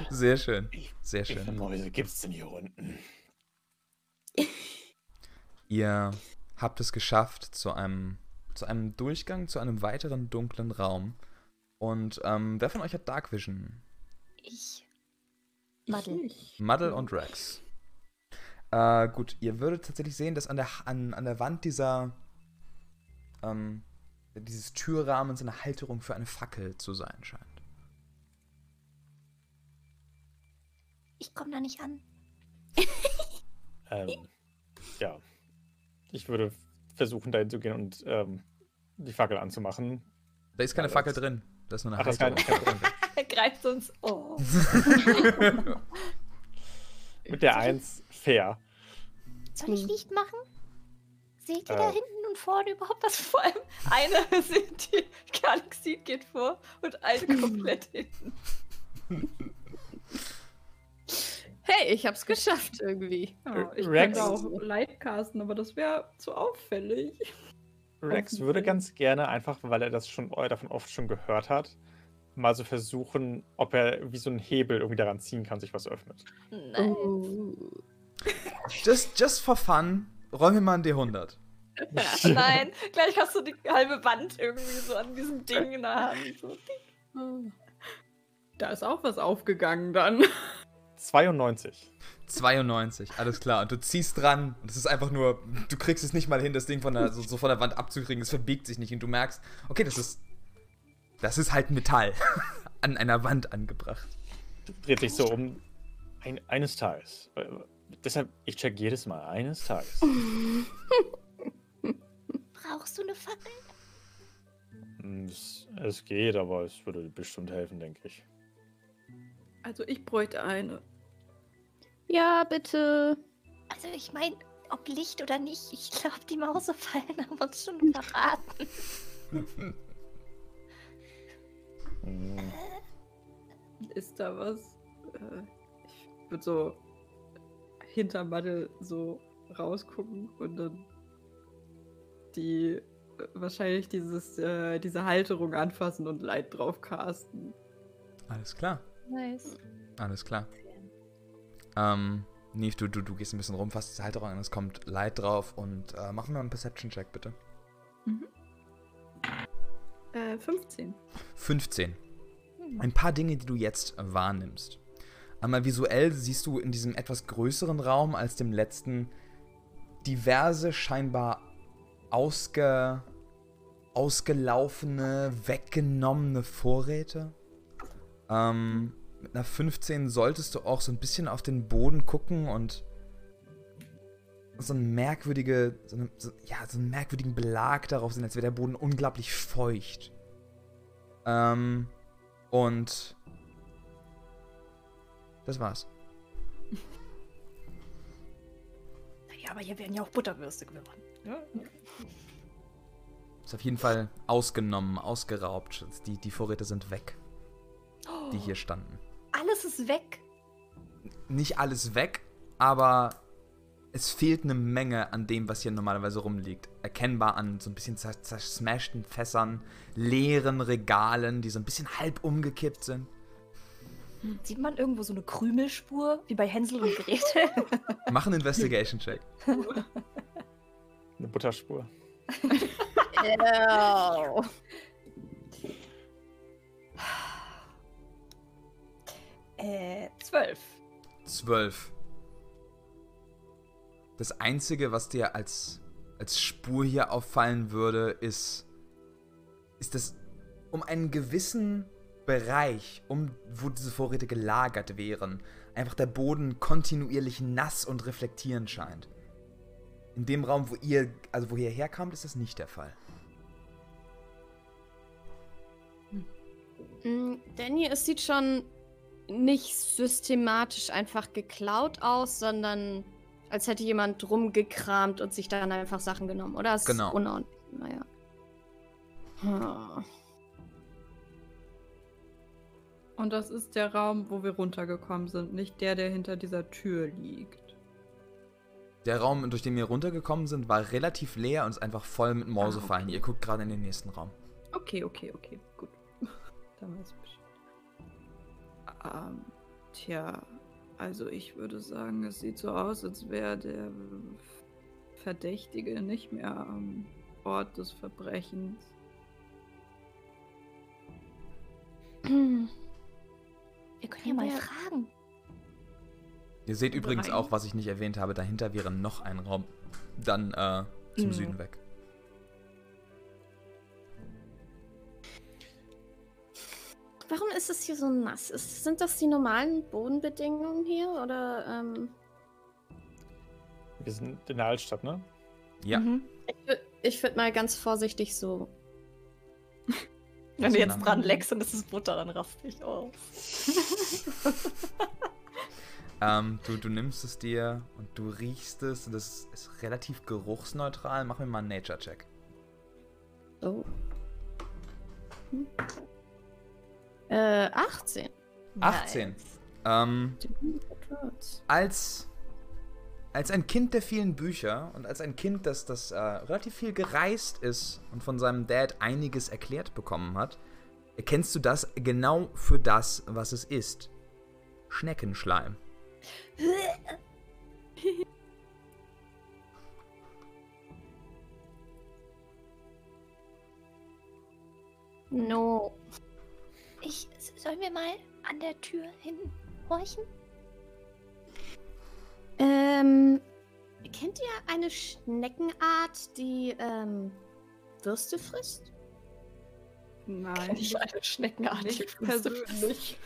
Sehr schön. Sehr Wie viele schön. Mäuse gibt's denn hier unten? [LAUGHS] Ihr habt es geschafft zu einem, zu einem Durchgang, zu einem weiteren dunklen Raum. Und ähm, wer von euch hat Dark Vision? Ich. Madel. Muddle und Rex. Äh, gut, ihr würdet tatsächlich sehen, dass an der, an, an der Wand dieser, ähm, dieses Türrahmens eine Halterung für eine Fackel zu sein scheint. Ich komme da nicht an. [LAUGHS] Ähm, ja. Ich würde versuchen, dahin zu gehen und ähm, die Fackel anzumachen. Da ist keine Ja, Fackel das- drin. Da ist nur eine Ach, das [LAUGHS] kann. Er greift uns. Oh. [LAUGHS] Mit der 1 fair. Soll ich Licht machen? Seht ihr Äh. da hinten und vorne überhaupt was? Vor allem eine sieht, [LAUGHS] die gar nichts sieht, geht vor und eine komplett hinten. Hey, ich hab's geschafft irgendwie. Ja, ich Rex- könnte auch Light casten, aber das wäre zu auffällig. Rex würde ganz gerne einfach, weil er das schon äh, davon oft schon gehört hat, mal so versuchen, ob er wie so einen Hebel irgendwie daran ziehen kann, sich was öffnet. Nein. Uh. Just, just for fun, räum mir mal ein D100. [LAUGHS] Nein, gleich hast du die halbe Wand irgendwie so an diesem Ding in der Hand. So. Da ist auch was aufgegangen dann. 92. 92, alles klar. Und du ziehst dran und es ist einfach nur, du kriegst es nicht mal hin, das Ding von der, so, so von der Wand abzukriegen. Es verbiegt sich nicht und du merkst, okay, das ist, das ist halt Metall [LAUGHS] an einer Wand angebracht. Dreht sich so um. Ein, eines Tages. Deshalb, ich check jedes Mal. Eines Tages. [LAUGHS] Brauchst du eine Fackel? Hm, es, es geht, aber es würde bestimmt helfen, denke ich. Also ich bräuchte eine. Ja, bitte. Also ich meine, ob Licht oder nicht, ich glaube, die Mausefallen [LAUGHS] haben uns schon verraten. Hm, Ist da was? Äh, ich würde so hinter Madel so rausgucken und dann die äh, wahrscheinlich dieses, äh, diese Halterung anfassen und Light drauf casten. Alles klar, Nice. alles klar. Ähm, Neve, du, du, du gehst ein bisschen rum, fasst die Halterung an, es kommt Light drauf und äh, mach mir mal einen Perception-Check, bitte. Äh, 15. 15. Ein paar Dinge, die du jetzt wahrnimmst. Einmal visuell siehst du in diesem etwas größeren Raum als dem letzten diverse scheinbar ausge, ausgelaufene, weggenommene Vorräte. Ähm, mit einer 15 solltest du auch so ein bisschen auf den Boden gucken und so einen merkwürdige, so, eine, so, ja, so einen merkwürdigen Belag darauf sehen, als wäre der Boden unglaublich feucht. Ähm, und das war's. [LAUGHS] Naja, aber hier werden ja auch Butterwürste gewonnen. Ja? Ist auf jeden Fall ausgenommen, ausgeraubt. Die, die Vorräte sind weg, die hier standen. Alles ist weg. Nicht alles weg, aber es fehlt eine Menge an dem, was hier normalerweise rumliegt. Erkennbar an so ein bisschen zer zersmashten Fässern, leeren Regalen, die so ein bisschen halb umgekippt sind. Sieht man irgendwo so eine Krümelspur, wie bei Hänsel und Gretel? [LAUGHS] Mach einen Investigation-Check. Eine Butterspur. [LAUGHS] Ew. Äh, zwölf. Zwölf. Das Einzige, was dir als, als Spur hier auffallen würde, ist, ist das um einen gewissen Bereich, um wo diese Vorräte gelagert wären, einfach der Boden kontinuierlich nass und reflektierend scheint. In dem Raum, wo ihr, also wo ihr herkamt, ist das nicht der Fall. Mm, Danny, es sieht schon nicht systematisch einfach geklaut aus, sondern als hätte jemand rumgekramt und sich dann einfach Sachen genommen, oder? Ist Genau. unordentlich. Naja. Hm. Und das ist der Raum, wo wir runtergekommen sind, nicht der, der hinter dieser Tür liegt. Der Raum, durch den wir runtergekommen sind, war relativ leer und ist einfach voll mit Mausefallen. Ah, okay. Ihr guckt gerade in den nächsten Raum. Okay, okay, okay, gut. [LAUGHS] Dann weiß ich Bescheid. Ähm, tja, also ich würde sagen, es sieht so aus, als wäre der Verdächtige nicht mehr am Ort des Verbrechens. Wir können ja mal fragen. Ihr seht übrigens auch, was ich nicht erwähnt habe, dahinter wäre noch ein Raum. Dann äh, zum Mhm. Süden weg. Warum ist es hier so nass? Ist, sind das die normalen Bodenbedingungen hier oder ähm, Wir sind in der Altstadt, ne? Ja. Mhm. ich, ich würde mal ganz vorsichtig so. Wenn du jetzt dran leckst, dann ist das Butter, dann raste ich aus. [LAUGHS] Ähm, du, du nimmst es dir und du riechst es und das ist relativ geruchsneutral. Mach mir mal einen Nature-Check. So. Hm. Äh, 18. 18. Nice. Ähm, als, als ein Kind der vielen Bücher und als ein Kind, das, das äh, relativ viel gereist ist und von seinem Dad einiges erklärt bekommen hat, erkennst du das genau für das, was es ist. Schneckenschleim. [LAUGHS] No. Ich, sollen wir mal an der Tür hinhorchen? Ähm, kennt ihr eine Schneckenart, die ähm, Würste frisst? Nein, Ich eine Schneckenart. nicht die Würste persönlich.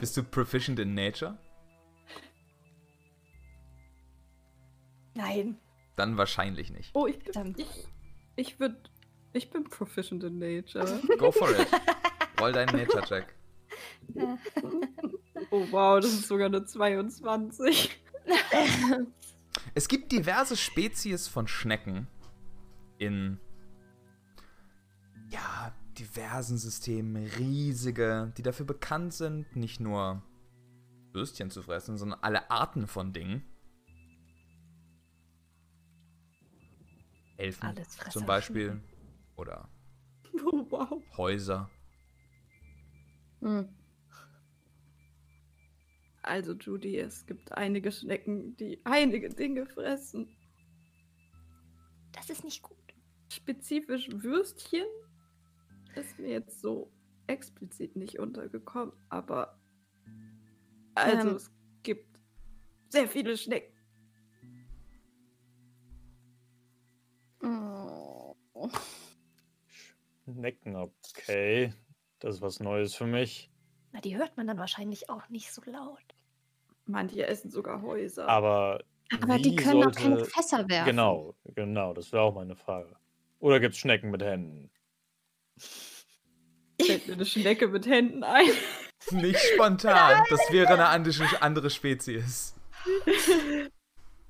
Bist du proficient in Nature? Nein. Dann wahrscheinlich nicht. Oh, ich, ich, ich würde, ich bin proficient in Nature. Go for it. [LAUGHS] Roll deinen Nature-Check. [LAUGHS] Oh wow, das ist sogar eine 22. Es gibt diverse Spezies von Schnecken in ja, diversen Systemen, riesige, die dafür bekannt sind, nicht nur Würstchen zu fressen, sondern alle Arten von Dingen. Elfen zum Beispiel. Oder [LAUGHS] Oh wow. Häuser. Hm. Also Judy, es gibt einige Schnecken, die einige Dinge fressen. Das ist nicht gut. Spezifisch Würstchen ist mir jetzt so explizit nicht untergekommen, aber also Ähm. es gibt sehr viele Schnecken. Oh. Schnecken, okay. Das ist was Neues für mich. Na, die hört man dann wahrscheinlich auch nicht so laut. Manche essen sogar Häuser. Aber, Aber die können auch sollte- keine Fässer werfen. Genau, genau, das wäre auch meine Frage. Oder gibt es Schnecken mit Händen? Fällt mir eine Schnecke mit Händen ein. [LAUGHS] Nicht spontan. Das wäre eine andere, andere Spezies.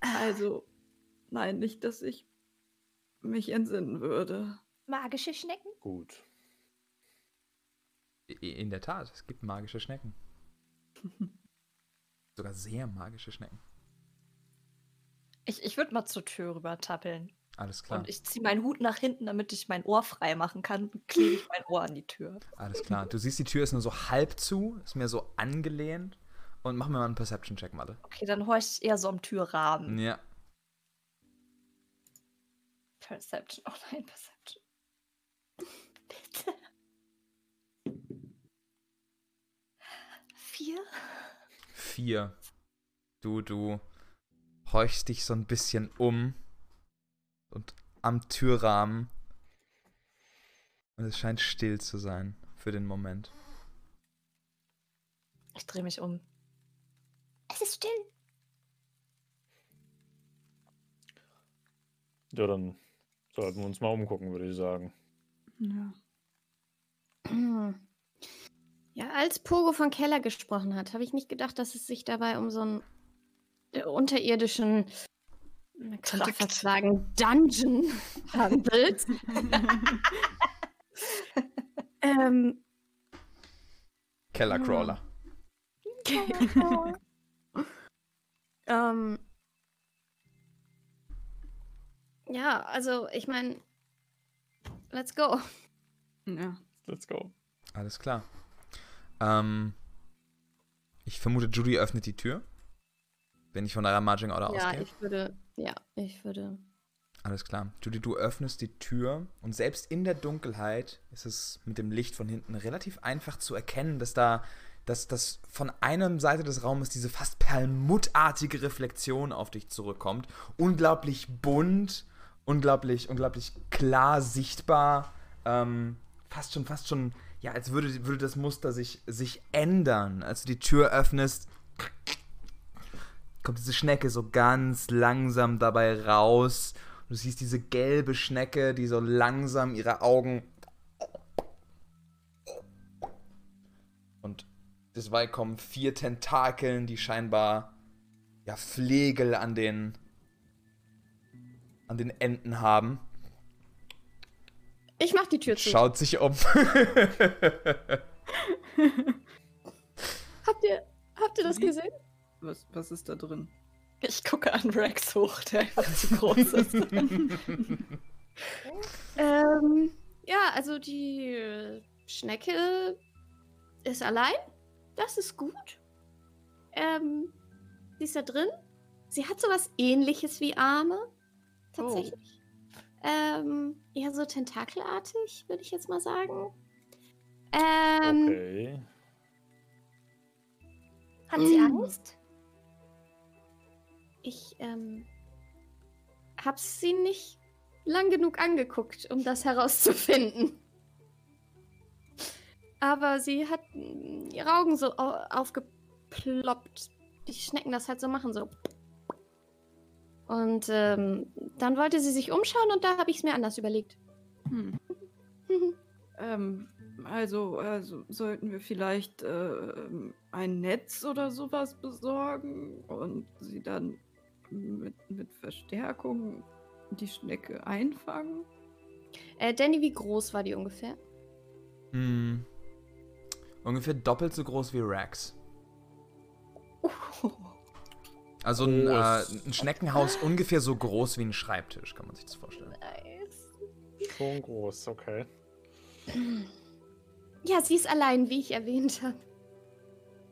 Also, nein, nicht, dass ich mich entsinnen würde. Magische Schnecken? Gut. In der Tat, es gibt magische Schnecken. [LAUGHS] Sogar sehr magische Schnecken. Ich, ich würde mal zur Tür rüber tappeln. Alles klar. Und ich ziehe meinen Hut nach hinten, damit ich mein Ohr frei machen kann. Und klebe ich mein Ohr an die Tür. Alles klar. Du siehst, die Tür ist nur so halb zu, ist mir so angelehnt. Und mach mir mal einen Perception-Check, Mathe. Okay, dann horch ich eher so am Türrahmen. Ja. Perception. Oh nein, Perception. [LAUGHS] Bitte. Vier? Vier. Du, du horchst dich so ein bisschen um. Und am Türrahmen. Und es scheint still zu sein für den Moment. Ich drehe mich um. Es ist still. Ja, dann sollten wir uns mal umgucken, würde ich sagen. Ja. [CLEARS THROAT] [CLEARS THROAT] Ja, als Pogo von Keller gesprochen hat, habe ich nicht gedacht, dass es sich dabei um so einen äh, unterirdischen, man könnte Trakt. fast sagen, Dungeon [LAUGHS] handelt. [LAUGHS] ähm, Kellercrawler. [LAUGHS] ähm, ja, also ich meine, let's go. Ja. Let's go. Alles klar. Ähm, ich vermute, Judy öffnet die Tür. Wenn ich von eurer Marging Order Ja, ausgehe. ich würde, ja, ich würde. Alles klar. Judy, du öffnest die Tür und selbst in der Dunkelheit ist es mit dem Licht von hinten relativ einfach zu erkennen, dass da, dass, dass von einer Seite des Raumes diese fast perlmuttartige Reflexion auf dich zurückkommt. Unglaublich bunt, unglaublich, unglaublich klar sichtbar. Ähm, fast schon, fast schon, ja, als würde, würde das Muster sich, sich ändern. Als du die Tür öffnest, kommt diese Schnecke so ganz langsam dabei raus. Du siehst diese gelbe Schnecke, die so langsam ihre Augen. Und desbei kommen vier Tentakeln, die scheinbar ja Flegel an den an den Enden haben. Ich mach die Tür zu. Schaut sich um. [LAUGHS] Habt ihr, habt ihr das gesehen? Was, was ist da drin? Ich gucke an Rex hoch, der einfach zu groß ist. [LAUGHS] Ähm, ja, also die Schnecke ist allein. Das ist gut. Ähm, sie ist da drin. Sie hat sowas ähnliches wie Arme. Tatsächlich. Ähm, eher so tentakelartig, würde ich jetzt mal sagen. Ähm, Okay. Hat sie Mm. Angst? Ich, ähm, hab sie nicht lang genug angeguckt, um das herauszufinden. Aber sie hat mm, ihre Augen so au aufgeploppt. Die Schnecken das halt so machen, so. Und ähm, dann wollte sie sich umschauen und da habe ich es mir anders überlegt. Hm. [LAUGHS] Ähm, also, also sollten wir vielleicht äh, ein Netz oder sowas besorgen und sie dann mit, mit Verstärkung die Schnecke einfangen? äh, Danny, wie groß war die ungefähr? Hm. Ungefähr doppelt so groß wie Rex. [LAUGHS] Also ein, äh, ein Schneckenhaus ungefähr so groß wie ein Schreibtisch, kann man sich das vorstellen. Nice. Schon groß, okay. Ja, sie ist allein, wie ich erwähnt habe.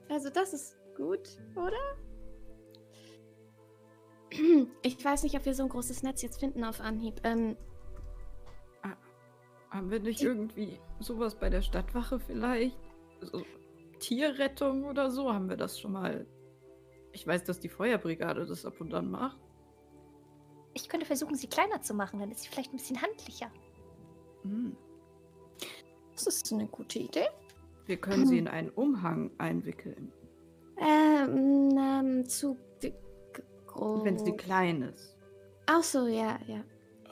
Also das ist gut, oder? Ich weiß nicht, ob wir so ein großes Netz jetzt finden auf Anhieb. Ähm, Haben wir nicht irgendwie sowas bei der Stadtwache vielleicht? So Tierrettung oder so? Haben wir das schon mal? Ich weiß, dass die Feuerbrigade das ab und an macht. Ich könnte versuchen, sie kleiner zu machen, dann ist sie vielleicht ein bisschen handlicher. Hm. das ist eine gute Idee. Wir können sie in einen Umhang einwickeln, Ähm, ähm zu groß. wenn sie klein ist. Ach so, ja, ja.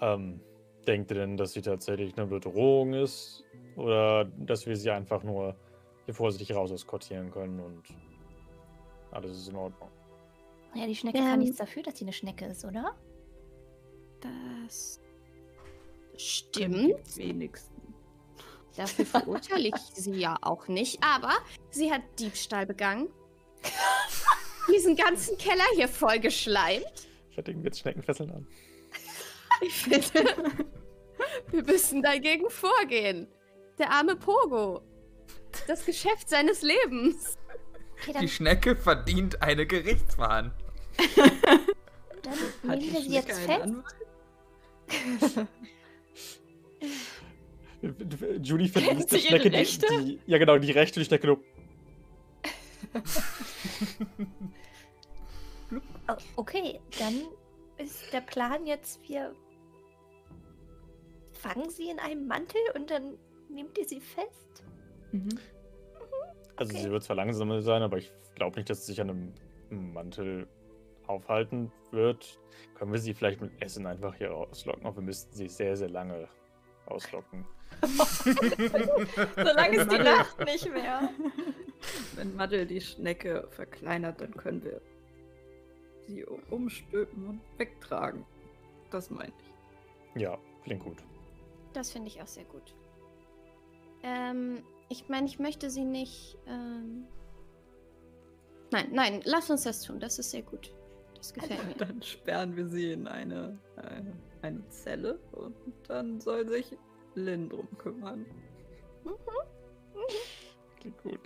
Ähm, denkt ihr denn, dass sie tatsächlich eine Bedrohung ist? Oder dass wir sie einfach nur hier vorsichtig raus eskortieren können und alles ist in Ordnung? Ja, die Schnecke Ähm. kann nichts dafür, dass sie eine Schnecke ist, oder? Das stimmt. wenigsten. Dafür verurteile ich sie ja auch nicht. Aber sie hat Diebstahl begangen. [LAUGHS] Diesen ganzen Keller hier vollgeschleimt. Fertigen wir jetzt Schneckenfesseln an. Ich finde, wir müssen dagegen vorgehen. Der arme Pogo. Das Geschäft seines Lebens. Okay, Die Schnecke verdient eine Gerichtsverhandlung. [LAUGHS] dann Hat nehmen die wir sie Schnecke jetzt fest. [LAUGHS] Judy verliest die Schnecke, die, Rechte? die, ja genau, die Rechte, die Schnecke nur. [LAUGHS] Oh, okay, dann ist der Plan jetzt, wir fangen sie in einem Mantel und dann nehmt ihr sie fest. Mhm. Also Okay. sie wird zwar langsam sein, aber ich glaube nicht, dass sie sich an einem Mantel aufhalten wird. Können wir sie vielleicht mit Essen einfach hier rauslocken? Aber wir müssten sie sehr, sehr lange rauslocken. [LAUGHS] Solange ist die Nacht nicht mehr. Wenn Madel die Schnecke verkleinert, dann können wir sie umstülpen und wegtragen. Das meine ich. Ja, klingt gut. Das finde ich auch sehr gut. Ähm, ich meine, ich möchte sie nicht ähm, nein, nein, lass uns das tun. Das ist sehr gut. Das gefällt [LAUGHS] mir. Dann sperren wir sie in eine, eine, eine Zelle und dann soll sich Lynn drum kümmern. Klingt gut.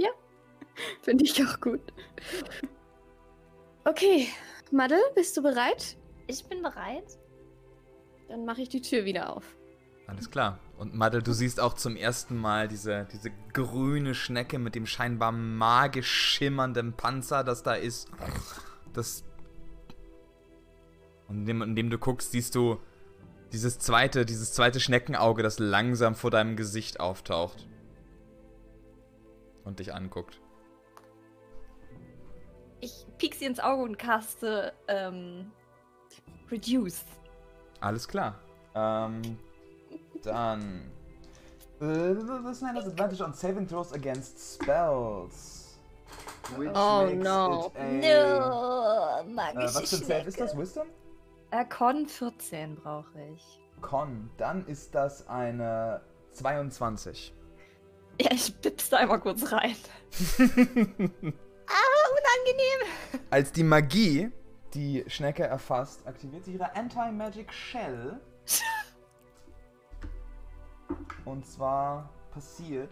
Finde ich auch gut. Okay, Madel, bist du bereit? Ich bin bereit. Dann mache ich die Tür wieder auf. Alles klar. Und Madel, du siehst auch zum ersten Mal diese, diese grüne Schnecke mit dem scheinbar magisch schimmernden Panzer, das da ist. Das. Und indem, indem du guckst, siehst du dieses zweite, dieses zweite Schneckenauge, das langsam vor deinem Gesicht auftaucht. Und dich anguckt. Ich piek sie ins Auge und caste ähm, Reduce. Alles klar. Ähm, dann. This man has advantage on saving throws against spells. Which Oh, makes no. it a- No, Äh, magische was für ein Save ist das? Wisdom? Äh, Con 14 brauche ich. Con. Dann ist das eine 22. Ja, ich pips da einmal kurz rein. [LAUGHS] Ah, unangenehm. Als die Magie die Schnecke erfasst, aktiviert sie ihre Anti-Magic Shell. [LAUGHS] Und zwar passiert.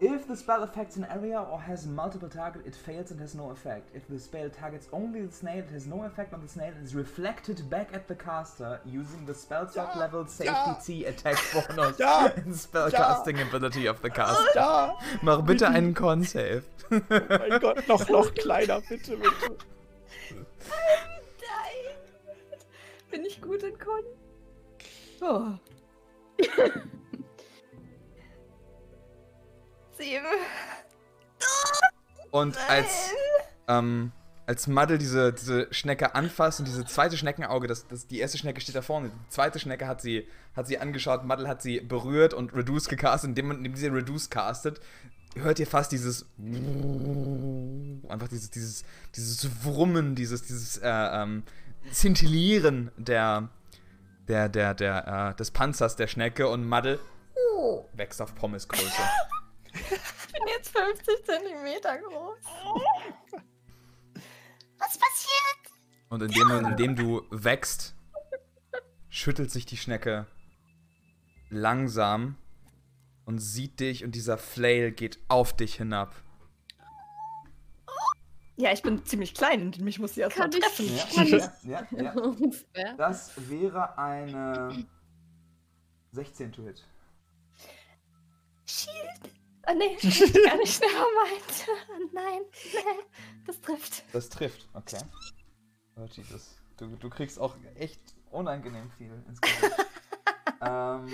If the spell affects an area or has multiple target, it fails and has no effect. If the spell targets only the snail, it has no effect on the snail and is reflected back at the caster using the spell slot level safety T attack [LAUGHS] bonus and spellcasting ability of the caster. Ja! Mach bitte einen Con-Save. Oh mein Gott, noch, noch kleiner, bitte, bitte. Nein. Bin ich gut in Con? Oh. [LAUGHS] Sieben. [LAUGHS] Und als, ähm, als Muddle diese, diese Schnecke anfasst und diese zweite Schneckenauge, das, das, die erste Schnecke steht da vorne, die zweite Schnecke hat sie, hat sie angeschaut, Muddle hat sie berührt und Reduce gecastet, indem, indem sie Reduce castet, hört ihr fast dieses [LAUGHS] einfach dieses, dieses, dieses Wrummen, dieses, dieses äh, ähm, Szintillieren der, der, der, der, äh, des Panzers der Schnecke und Muddle wächst auf Pommesgröße. [LAUGHS] Ich bin jetzt 50 Zentimeter groß. Was passiert? Und indem, indem du wächst, schüttelt sich die Schnecke langsam und sieht dich und dieser Flail geht auf dich hinab. Ja, ich bin ziemlich klein und mich muss sie erst mal Kann ich- treffen. [LAUGHS] ja, ja, [LAUGHS] ja. Das wäre eine 16 to hit. Shield. Ah, nee, [LAUGHS] gar nicht. Nevermind. Nein, nein, das trifft. Das trifft, okay. Oh Jesus. Du, du kriegst auch echt unangenehm viel ins Gesicht. [LAUGHS] ähm,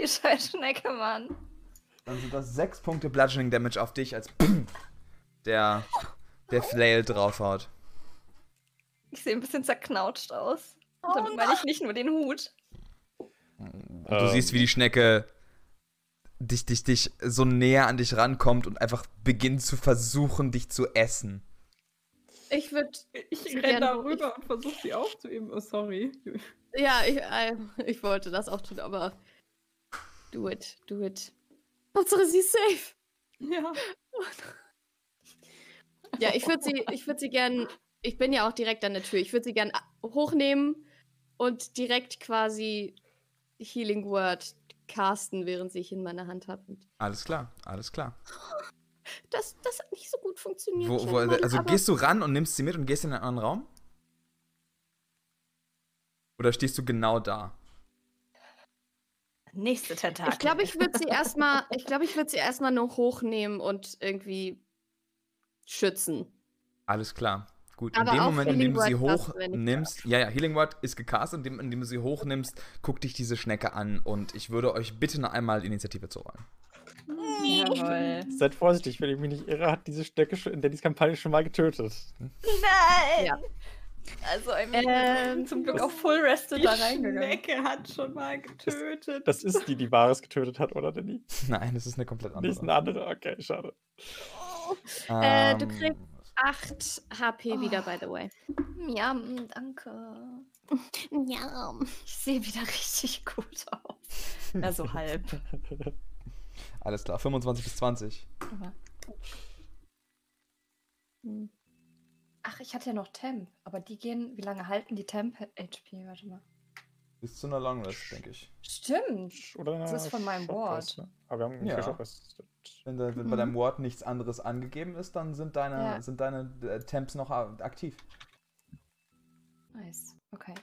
Die scheiß Schnecke, Mann. dann sind das 6 Punkte Bludgeoning Damage auf dich, als [CLEARS THROAT] der, der Flail draufhaut. Ich sehe ein bisschen zerknautscht aus. Und damit meine ich nicht nur den Hut. Und du siehst, wie die Schnecke dich, dich, dich so näher an dich rankommt und einfach beginnt zu versuchen, dich zu essen. Ich würde. Ich Sie renn werden- da rüber und versuche sie aufzuheben. Oh, sorry. Ja, ich, äh, ich wollte das auch tun, aber. Do it, do it. Hauptsache sie ist safe. Ja. [LAUGHS] Ja, ich würde sie, ich würde sie gern. Ich bin ja auch direkt an der Tür. Ich würde sie gern hochnehmen und direkt quasi Healing Word casten, während sie ich in meiner Hand habe. Alles klar, alles klar. [LAUGHS] Das, das hat nicht so gut funktioniert. Wo, wo, Mann, also gehst du ran und nimmst sie mit und gehst in einen anderen Raum? Oder stehst du genau da? Nächste Tentakel. Ich glaube, ich würde sie erstmal, ich glaube, ich würde sie erstmal nur hochnehmen und irgendwie schützen. Alles klar. Gut, Aber in dem Moment, in dem du sie hochnimmst, ja, ja, Healing Word ist gecastet, in dem, in dem du sie hochnimmst, guck dich diese Schnecke an und ich würde euch bitten, einmal Initiative zu rollen. Jawohl. [LAUGHS] Seid vorsichtig, wenn ich mich nicht irre, hat diese Schnecke schon in Dannys Kampagne schon mal getötet. Nein. Ja. Also, Ähm, zum Glück auch full rested Die da reingegangen. Schnecke hat schon mal getötet. Das ist die, die Varys getötet hat, oder Danny? Nein, das ist eine komplett andere. Nicht eine andere, okay, schade. Äh, du Ähm, kriegst 8 HP wieder, by the way. Miam, danke. Ja. Ich sehe wieder richtig gut aus. Ja, so halb. [LAUGHS] Alles klar, 25 bis 20. Ach, ich hatte ja noch Temp, aber die gehen, wie lange halten die Temp-HP? Warte mal. Bis zu einer Long Rest, denke ich. Stimmt. Oder Das ist von meinem Ward. Ne? Aber wir haben Ja. ja. Short Rest. Wenn, da, wenn bei deinem Wort nichts anderes angegeben ist, dann sind deine, Ja. sind deine äh, Temps noch aktiv. Nice. Okay.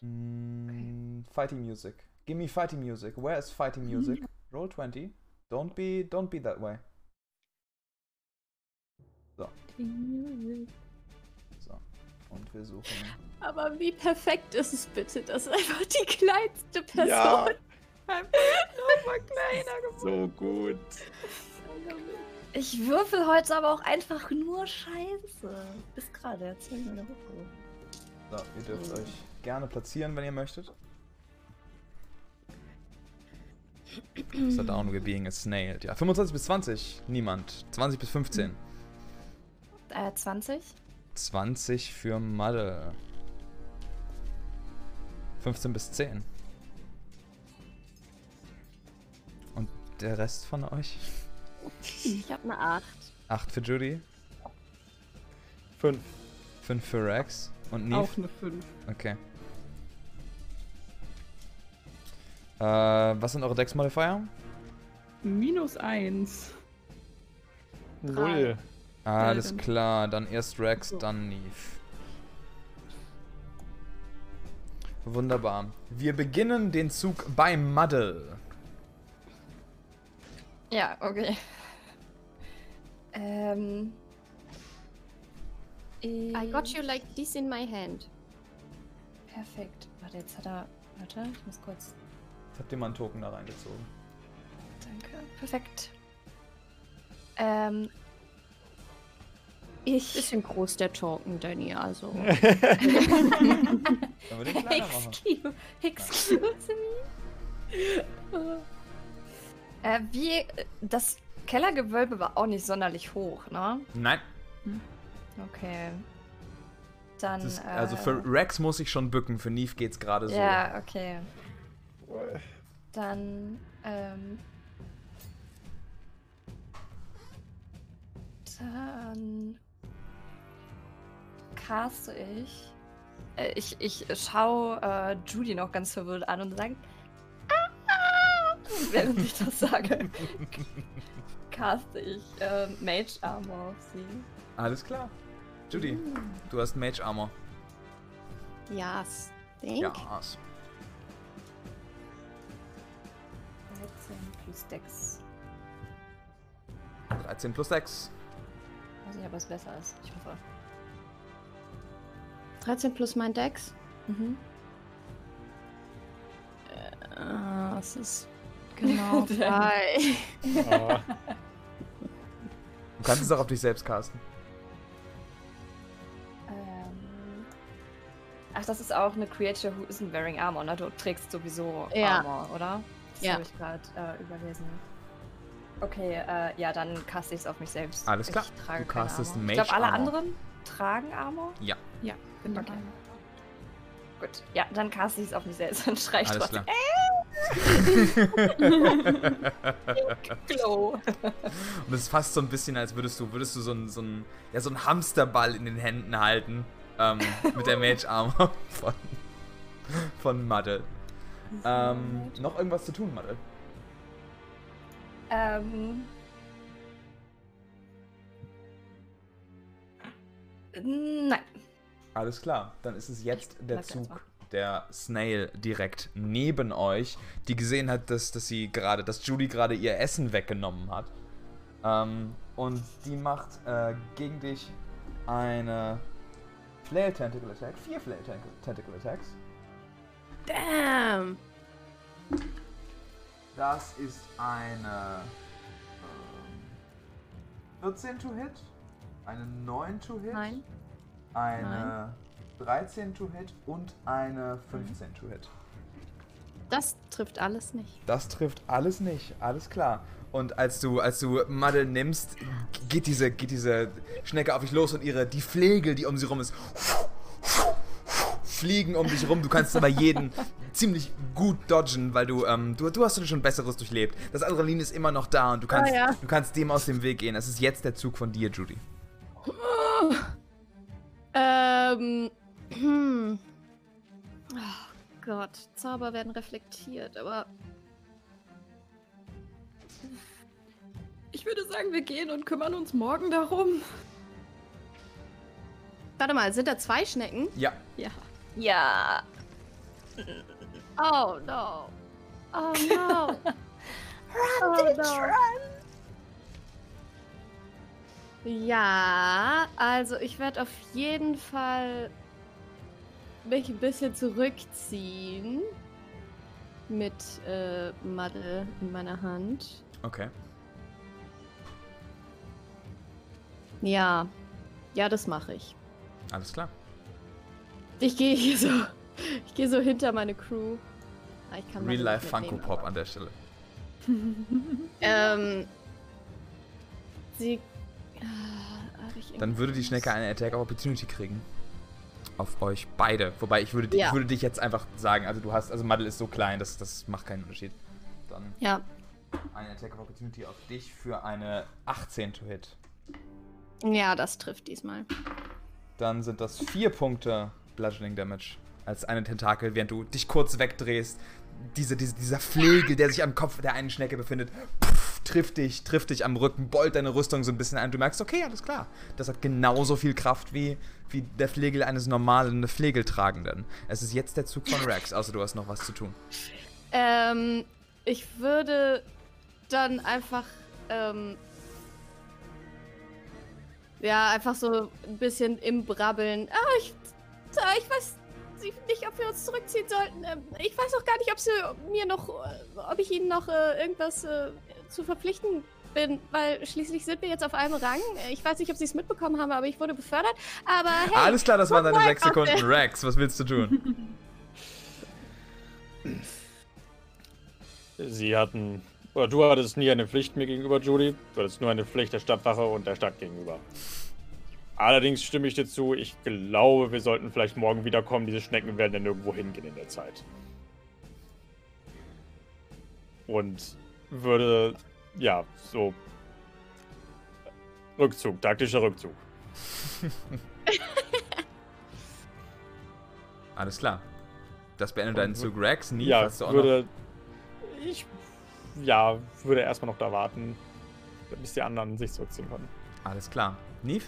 Mm, Fighting Music. Give me Fighting Music. Where is Fighting Music? Roll 20. Don't be, don't be that way. So. So. Und wir suchen. Aber wie perfekt ist es bitte, dass einfach die kleinste Person Ja. [LAUGHS] Nochmal kleiner So gut. Ich würfel heute aber auch einfach nur Scheiße. Bis gerade, erzähl mir eine Woche. So, ihr dürft euch gerne platzieren, wenn ihr möchtet. So down we're being a snailed. Ja, 25 bis 20, niemand. 20 bis 15. Äh, 20? 20 für Madde. 15 bis 10. Und der Rest von euch? Ich habe eine 8. 8 für Judy, Fünf. 5 für Rex und Neve. Auch eine 5. Okay. Äh, was sind eure Dex-Modifier? Minus 1. Null. Alles dann- klar, dann erst Rex, So. dann Neve. Wunderbar. Wir beginnen den Zug bei Muddle. Ja, okay. Ähm. I got you like this in my hand. Perfekt. Warte, jetzt hat er. Warte, ich muss kurz. Jetzt habt ihr mal einen Token da reingezogen. Danke. Perfekt. Ähm. Ich. Bisschen groß der Token, Danny, also. [LAUGHS] Excuse, excuse me. Äh, wie. Das Kellergewölbe war auch nicht sonderlich hoch, ne? Nein. Okay. Dann. Ist, äh, also für Rex muss ich schon bücken, für Neve geht's gerade so. Ja, okay. Dann, ähm. Dann caste ich. Äh, ich, ich schau äh, Judy noch ganz verwirrt an und sage. Ah, ah, [LAUGHS] während ich das sage, [LAUGHS] caste ich äh, Mage Armor auf sie. Alles klar. Judy, du hast Mage Armor. Yes. Thank. Ja. 13 plus Dex. 13 plus 6. Weiß nicht, ob es besser ist. Ich hoffe. 13 plus mein Dex. Mhm. Äh, es ist [LAUGHS] genau drei. Ah, Du kannst es auch auf dich selbst casten. Ähm. Ach, das ist auch eine Creature who isn't wearing armor, ne? Du trägst sowieso Ja. Armor, oder? Das Ja. habe ich gerade äh, überlesen. Okay, äh, ja, dann caste ich es auf mich selbst. Alles klar. Ich trage Du castest Armor. Mage Ich glaube, alle Armor. anderen tragen Armor. Ja, Ja, genau. Okay. Gut. Ja, dann caste ich es auf mich selbst und schrei ich alles trotzdem. klar. [LAUGHS] [LAUGHS] Glow. Und es ist fast so ein bisschen, als würdest du, würdest du so einen so ja, so einen Hamsterball in den Händen halten. Ähm, mit der Mage Armor [LAUGHS] von, von Muddle. Ähm, noch irgendwas zu tun, Muddle? ähm. Nein. Alles klar, dann ist es jetzt Ich der. Zug der Snail direkt neben euch, die gesehen hat, dass, dass sie gerade, dass Judy gerade ihr Essen weggenommen hat. Ähm, und die macht äh, gegen dich eine Flail Tentacle Attack, vier Flail Tentacle, Tentacle Attacks. Damn. Das ist eine ähm, 14 to hit, eine 9 to hit, Nein. Eine 13 to hit und eine 15 to hit. Das trifft alles nicht. Das trifft alles nicht, alles klar. Und als du, als du Madel nimmst, geht diese, geht diese Schnecke auf dich los und ihre, die Flegel, die um sie rum ist, fliegen um dich rum. Du kannst aber jeden ziemlich gut dodgen, weil du, ähm, du, du hast schon Besseres durchlebt. Das Adrenalin ist immer noch da und du kannst, ja. du kannst dem aus dem Weg gehen. Es ist jetzt der Zug von dir, Judy. Oh. [LAUGHS] Ähm. Hm. [CLEARS THROAT] Oh Gott, Zauber werden reflektiert, aber Ich würde sagen, wir gehen und kümmern uns morgen darum. warte mal, sind da zwei Schnecken? Ja, Ja. Ja. Oh no. Oh no. [LAUGHS] oh no. Ja, also ich werde auf jeden Fall mich ein bisschen zurückziehen mit äh, Madde in meiner Hand. okay. Ja, ja, das mache ich. Alles klar. Ich gehe hier so, ich gehe so hinter meine Crew. Ah, Ich kann Madde Real Life Funko Pop an der Stelle. [LAUGHS] [LAUGHS] Ähm, sie. Ah, Dann würde die Schnecke eine Attack of Opportunity kriegen. Auf euch beide. Wobei ich würde, Ja. ich würde dich jetzt einfach sagen, also du hast, also Muddle ist so klein, das, das macht keinen Unterschied. Dann Ja, eine Attack of Opportunity auf dich für eine 18 to hit. ja, das trifft diesmal. Dann sind das vier Punkte Bludgeoning Damage als eine Tentakel, während du dich kurz wegdrehst. Diese, diese, dieser Flegel, der sich am Kopf der einen Schnecke befindet, trifft dich, trifft dich am Rücken, bollt deine Rüstung so ein bisschen ein. Du merkst, okay, alles klar. Das hat genauso viel Kraft wie, wie der Flegel eines normalen Flegeltragenden. Es ist jetzt der Zug von [LAUGHS] Rex, außer du hast noch was zu tun. Ähm, ich würde dann einfach, ähm, ja, einfach so ein bisschen im Brabbeln. Ah, ich, ah, ich weiß nicht, ob wir uns zurückziehen sollten. Ähm, ich weiß auch gar nicht, ob sie mir noch, äh, ob ich ihnen noch äh, irgendwas äh, zu verpflichten bin, weil schließlich sind wir jetzt auf einem Rang. Äh, Ich weiß nicht, ob sie es mitbekommen haben, aber ich wurde befördert. Aber hey, alles klar, das waren deine sechs Sekunden. Rex, was willst du tun? Sie hatten, oder du hattest nie eine Pflicht mir gegenüber, Judy. Du hattest nur eine Pflicht der Stadtwache und der Stadt gegenüber. Allerdings stimme ich dir zu, ich glaube, wir sollten vielleicht morgen wiederkommen. Diese Schnecken werden ja nirgendwo hingehen in der Zeit. Und würde, ja, so. Rückzug, taktischer Rückzug. [LAUGHS] Alles klar. Das beendet deinen Zug. Rex, nie ja, du auch noch würde. Ich. Ja, würde erstmal noch da warten, bis die anderen sich zurückziehen können. Alles klar. Neve?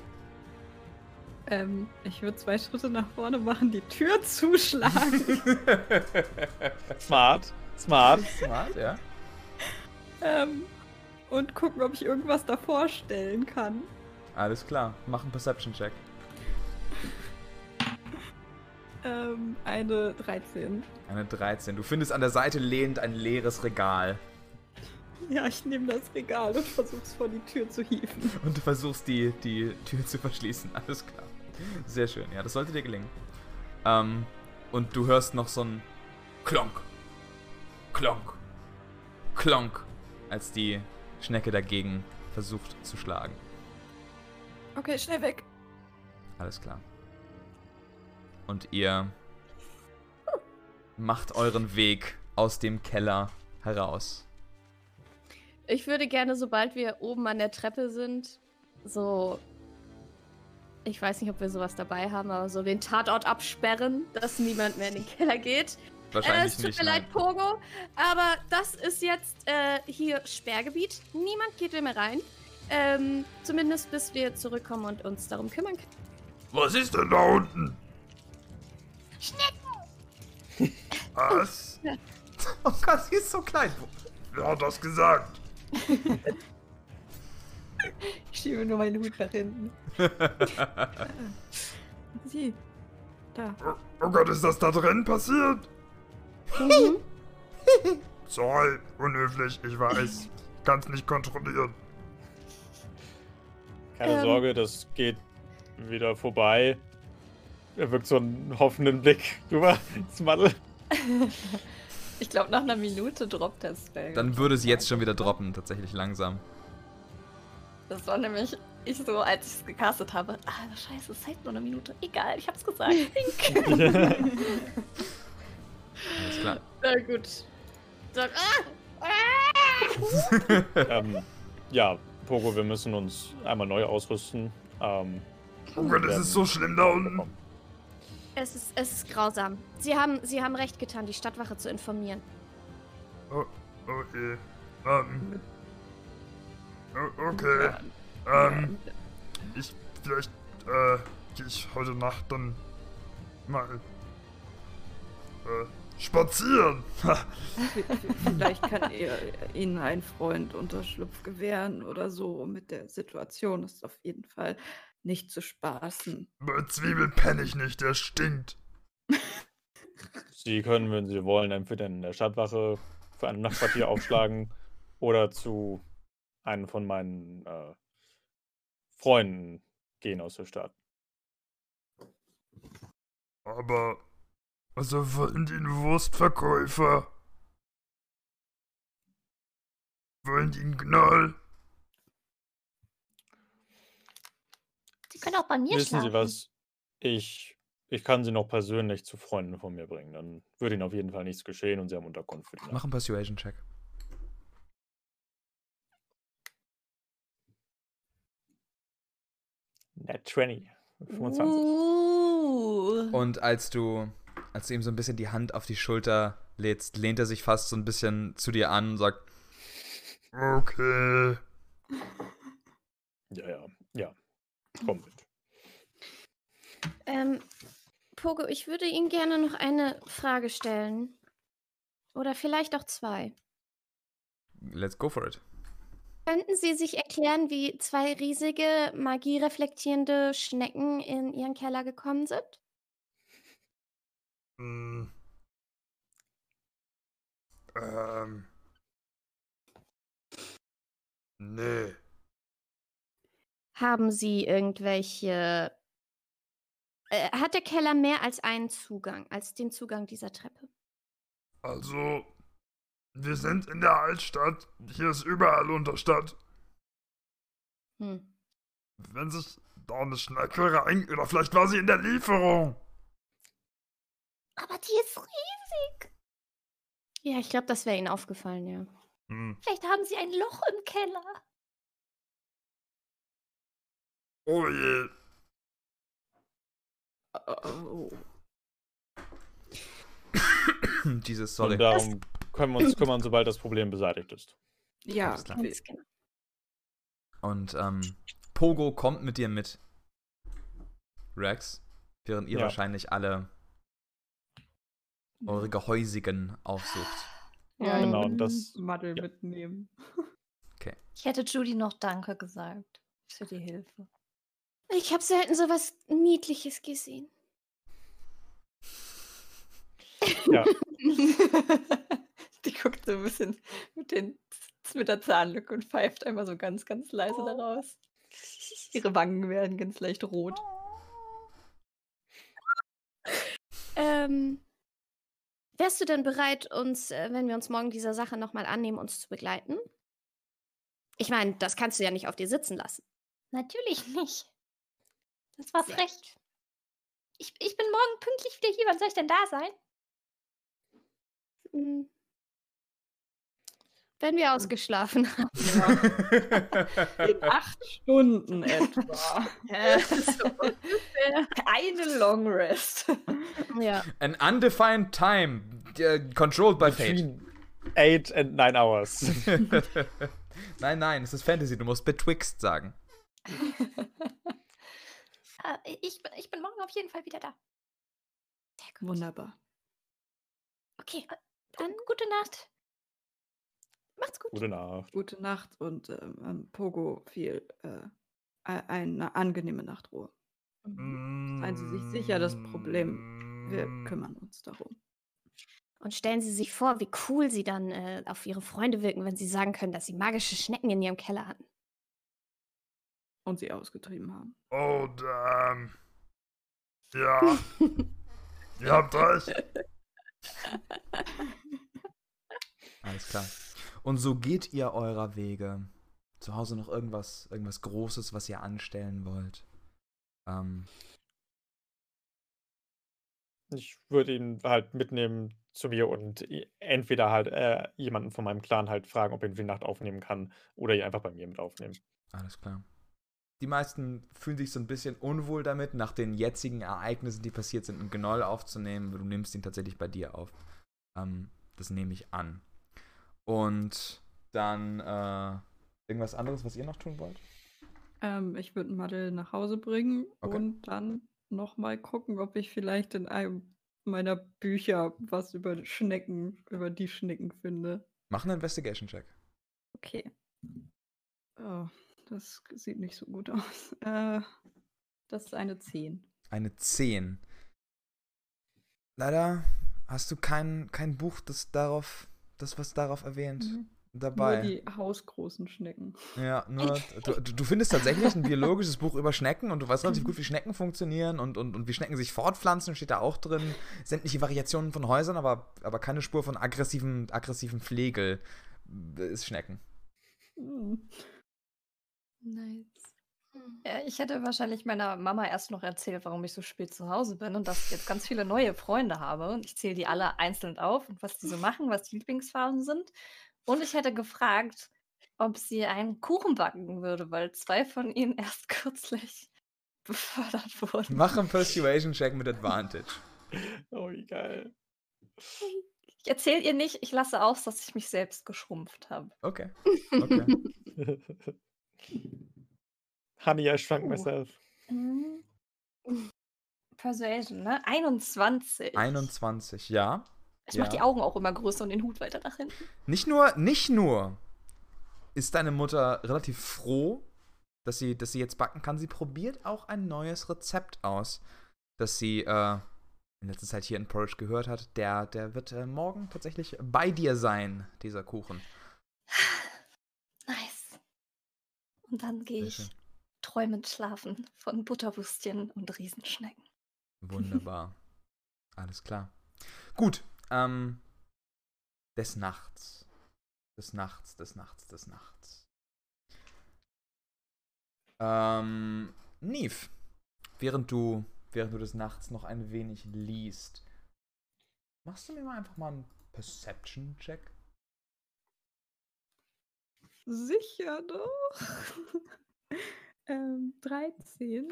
Ähm, ich würde zwei Schritte nach vorne machen, die Tür zuschlagen. [LAUGHS] Smart, smart. Smart, ja. Ähm, und gucken, ob ich irgendwas davor stellen kann. Alles klar. Mach einen Perception-Check. Ähm, eine 13. Eine 13. Du findest an der Seite lehnend ein leeres Regal. Ja, ich nehme das Regal und versuch's vor die Tür zu hieven. [LAUGHS] Und du versuchst die, die Tür zu verschließen. [LAUGHS] Alles klar. Sehr schön. Ja, das sollte dir gelingen. Ähm, und du hörst noch so ein Klonk. Klonk. Klonk. Als die Schnecke dagegen versucht zu schlagen. Okay, schnell weg. Alles klar. Und ihr macht euren Weg aus dem Keller heraus. Ich würde gerne, sobald wir oben an der Treppe sind, so. Ich weiß nicht, ob wir sowas dabei haben, aber so den Tatort absperren, dass niemand mehr in den Keller geht. Äh, Wahrscheinlich es tut nicht. mir nein. leid, Pogo, aber das ist jetzt äh, hier Sperrgebiet. Niemand geht mehr rein. Ähm, zumindest bis wir zurückkommen und uns darum kümmern können. Was ist denn da unten? Schnecken! Was? [LAUGHS] Oh Gott, sie ist so klein. Wer hat das gesagt? Ich schiebe nur meinen Hut nach hinten. [LAUGHS] Sie. Da. Oh, oh Gott, ist das da drin passiert? Sorry, unhöflich, ich weiß. Ich kann's nicht kontrollieren. Keine Ähm. Sorge, das geht wieder vorbei. Er wirkt so einen hoffenden Blick rüber ins Madel. [LAUGHS] Ich glaube, nach einer Minute droppt der Spell. Dann würde sie jetzt schon wieder droppen, tatsächlich langsam. Das war nämlich ich so, als ich es gecastet habe. Ah, scheiße, es hält nur eine Minute. Egal, ich hab's gesagt. [LAUGHS] Alles klar. Na gut. Dann, ah! [LAUGHS] ähm, ja, Pogo, wir müssen uns einmal neu ausrüsten. Ähm, Oh Gott, es ist so schlimm da unten. Es ist, es ist grausam. Sie haben, Sie haben recht getan, die Stadtwache zu informieren. Oh, okay. Ähm. o- Okay. Ähm. Ich, vielleicht, äh, gehe ich heute Nacht dann mal, äh, spazieren. Vielleicht kann ihr ihnen ein Freund Unterschlupf gewähren oder so. Mit der Situation ist auf jeden Fall nicht zu spaßen. Bei Zwiebelpenn ich nicht, der stinkt. Sie können, wenn Sie wollen, entweder in der Stadtwache für ein Nachtquartier [LAUGHS] aufschlagen oder zu einem von meinen äh, Freunden gehen aus der Stadt. Aber, also wollen die einen Wurstverkäufer? Wollen die einen Knoll? Sie können auch bei mir Wissen schlafen. Sie was? Ich, ich kann Sie noch persönlich zu Freunden von mir bringen. Dann würde Ihnen auf jeden Fall nichts geschehen und Sie haben Unterkunft für die Nacht. Mach einen Persuasion-Check. Net 20. 25. Uh. Und als du, als du ihm so ein bisschen die Hand auf die Schulter lädst, lehnt er sich fast so ein bisschen zu dir an und sagt, Okay. Ja, ja, ja. Komm mit. Ähm, Pogo, ich würde Ihnen gerne noch eine Frage stellen. Oder vielleicht auch zwei. let's go for it. Könnten Sie sich erklären, wie zwei riesige, magiereflektierende Schnecken in Ihren Keller gekommen sind? Hm. Ähm. Nee. Haben Sie irgendwelche. Äh, hat der Keller mehr als einen Zugang, als den Zugang dieser Treppe? Also, wir sind in der Altstadt. Hier ist überall Unterstadt. Hm. Wenn sich da eine Schnecke rein... Oder vielleicht war sie in der Lieferung. Aber die ist riesig. Ja, ich glaube, das wäre Ihnen aufgefallen, ja. Hm. Vielleicht haben sie ein Loch im Keller. Oh je. [COUGHS] Oh. Jesus, sorry. Und darum können wir uns kümmern, sobald das Problem beseitigt ist. Ja, Alles klar. genau. Und ähm, Pogo kommt mit dir mit. Rex, während ihr Ja. wahrscheinlich alle eure Gehäusigen aufsucht. ja, Genau, und das- Maddel ja. mitnehmen. Ich hätte Judy noch Danke gesagt für die Hilfe. Ich habe selten sowas Niedliches gesehen. Ja, [LAUGHS] die guckt so ein bisschen mit, den, mit der Zahnlücke und pfeift einmal so ganz, ganz leise daraus. Ihre Wangen werden ganz leicht rot. Ähm, wärst du denn bereit, uns, äh, wenn wir uns morgen dieser Sache nochmal annehmen, uns zu begleiten? Ich meine, das kannst du ja nicht auf dir sitzen lassen. Natürlich nicht. Das war Sehr frech. Ich, ich bin morgen pünktlich wieder hier. Wann soll ich denn da sein? Wenn wir ausgeschlafen haben. In acht Stunden etwa. [LAUGHS] Eine Long Rest. ja. An undefined time, äh, controlled by fate. between eight and nine hours. [LAUGHS] nein, nein, es ist Fantasy, du musst betwixt sagen. Äh, [LAUGHS] ich, bin- ich bin morgen auf jeden Fall wieder da. Sehr gut. Wunderbar. Okay, äh, dann gute Nacht. Macht's gut. Gute Nacht. Gute Nacht und ähm, ähm, Pogo viel äh, eine angenehme Nachtruhe. Seien Sie sich sicher, das Problem, wir kümmern uns darum. Und stellen Sie sich vor, wie cool Sie dann äh, auf Ihre Freunde wirken, wenn Sie sagen können, dass Sie magische Schnecken in Ihrem Keller hatten. Und sie ausgetrieben haben. Oh, damn. Ja. [LAUGHS] Ihr habt recht. [LAUGHS] Alles klar. Und so geht ihr eurer Wege. Zu Hause noch irgendwas, irgendwas Großes, was ihr anstellen wollt. Ähm, Ich würde ihn halt mitnehmen zu mir und entweder halt äh, jemanden von meinem Clan halt fragen, ob er ihn für die Nacht aufnehmen kann oder ihn einfach bei mir mit aufnehmen. alles klar. die meisten fühlen sich so ein bisschen unwohl damit, nach den jetzigen Ereignissen, die passiert sind, einen Gnoll aufzunehmen. Du nimmst ihn tatsächlich bei dir auf. Ähm, das nehme ich an. Und dann äh, irgendwas anderes, was ihr noch tun wollt? Ähm, ich würde Madel nach Hause bringen Okay. und dann nochmal gucken, ob ich vielleicht in einem meiner Bücher was über Schnecken, über die Schnecken finde. Mach einen Investigation-Check. Okay. Oh, das sieht nicht so gut aus. [LAUGHS] Äh, das ist eine 10. Eine 10. Leider hast du kein, kein Buch, das darauf, das was darauf erwähnt, dabei. Nur die hausgroßen Schnecken. Ja, nur, du, du findest tatsächlich ein biologisches Buch über Schnecken und du weißt relativ gut, wie Schnecken funktionieren und, und, und wie Schnecken sich fortpflanzen, steht da auch drin. Sämtliche Variationen von Häusern, aber, aber keine Spur von aggressiven, aggressiven Flegel äh, ist Schnecken. Hm. Nice. Ja, ich hätte wahrscheinlich meiner Mama erst noch erzählt, warum ich so spät zu Hause bin und dass ich jetzt ganz viele neue Freunde habe. Und ich zähle die alle einzeln auf und was die so machen, was die Lieblingsfarben sind. Und ich hätte gefragt, ob sie einen Kuchen backen würde, weil zwei von ihnen [LAUGHS] erst kürzlich [LAUGHS] befördert wurden. Mach einen Persuasion-Check mit Advantage. Oh, wie geil. Ich erzähle ihr nicht, ich lasse aus, dass ich mich selbst geschrumpft habe. Okay. Okay. [LAUGHS] Honey, I shrunk Oh. myself. Mhm. Persuasion, ne? 21. 21, ja. Ich mache die ja. Augen auch immer größer und den Hut weiter nach hinten. Nicht nur, nicht nur ist deine Mutter relativ froh, dass sie, dass sie jetzt backen kann, sie probiert auch ein neues Rezept aus, das sie äh, in letzter Zeit hier in Porridge gehört hat. Der, der wird äh, morgen tatsächlich bei dir sein, dieser Kuchen. Nice. Und dann gehe ich schön. Träumend schlafen von Butterwürstchen und Riesenschnecken. Wunderbar. [LAUGHS] Alles klar. Gut. Ähm, des Nachts. Des Nachts, des Nachts, des Nachts. Ähm, Neve, während du, während du des Nachts noch ein wenig liest, machst du mir mal einfach mal einen Perception-Check? Sicher doch. [LAUGHS] ähm, 13.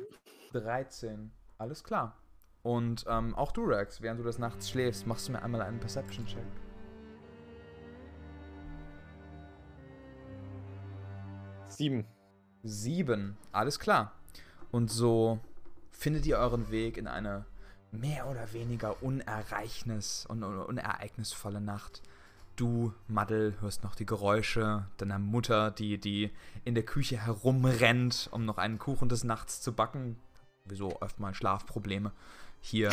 13. Alles klar. Und ähm, auch du, Rex, während du des Nachts schläfst, machst du mir einmal einen Perception-Check. Sieben. Sieben. Alles klar. Und so findet ihr euren Weg in eine mehr oder weniger unerreichnis und un- unereignisvolle Nacht. Du, Maddel, hörst noch die Geräusche deiner Mutter, die, die in der Küche herumrennt, um noch einen Kuchen des Nachts zu backen. Wieso öfter mal Schlafprobleme hier.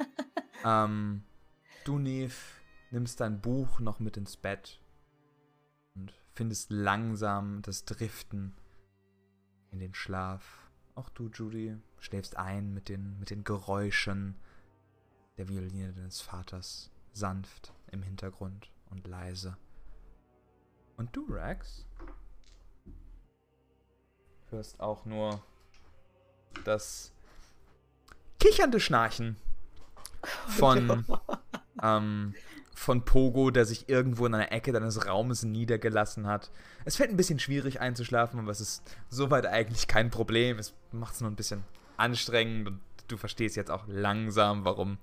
[LAUGHS] ähm, du, Neve, nimmst dein Buch noch mit ins Bett und findest langsam das Driften in den Schlaf. Auch du, Judy, schläfst ein mit den, mit den Geräuschen der Violine deines Vaters, sanft im Hintergrund und leise. Und du, Rex, hörst auch nur das kichernde Schnarchen von, [LAUGHS] ähm, von Pogo, der sich irgendwo in einer Ecke deines Raumes niedergelassen hat. Es fällt ein bisschen schwierig einzuschlafen, aber es ist soweit eigentlich kein Problem. Es macht es nur ein bisschen anstrengend und du verstehst jetzt auch langsam, warum,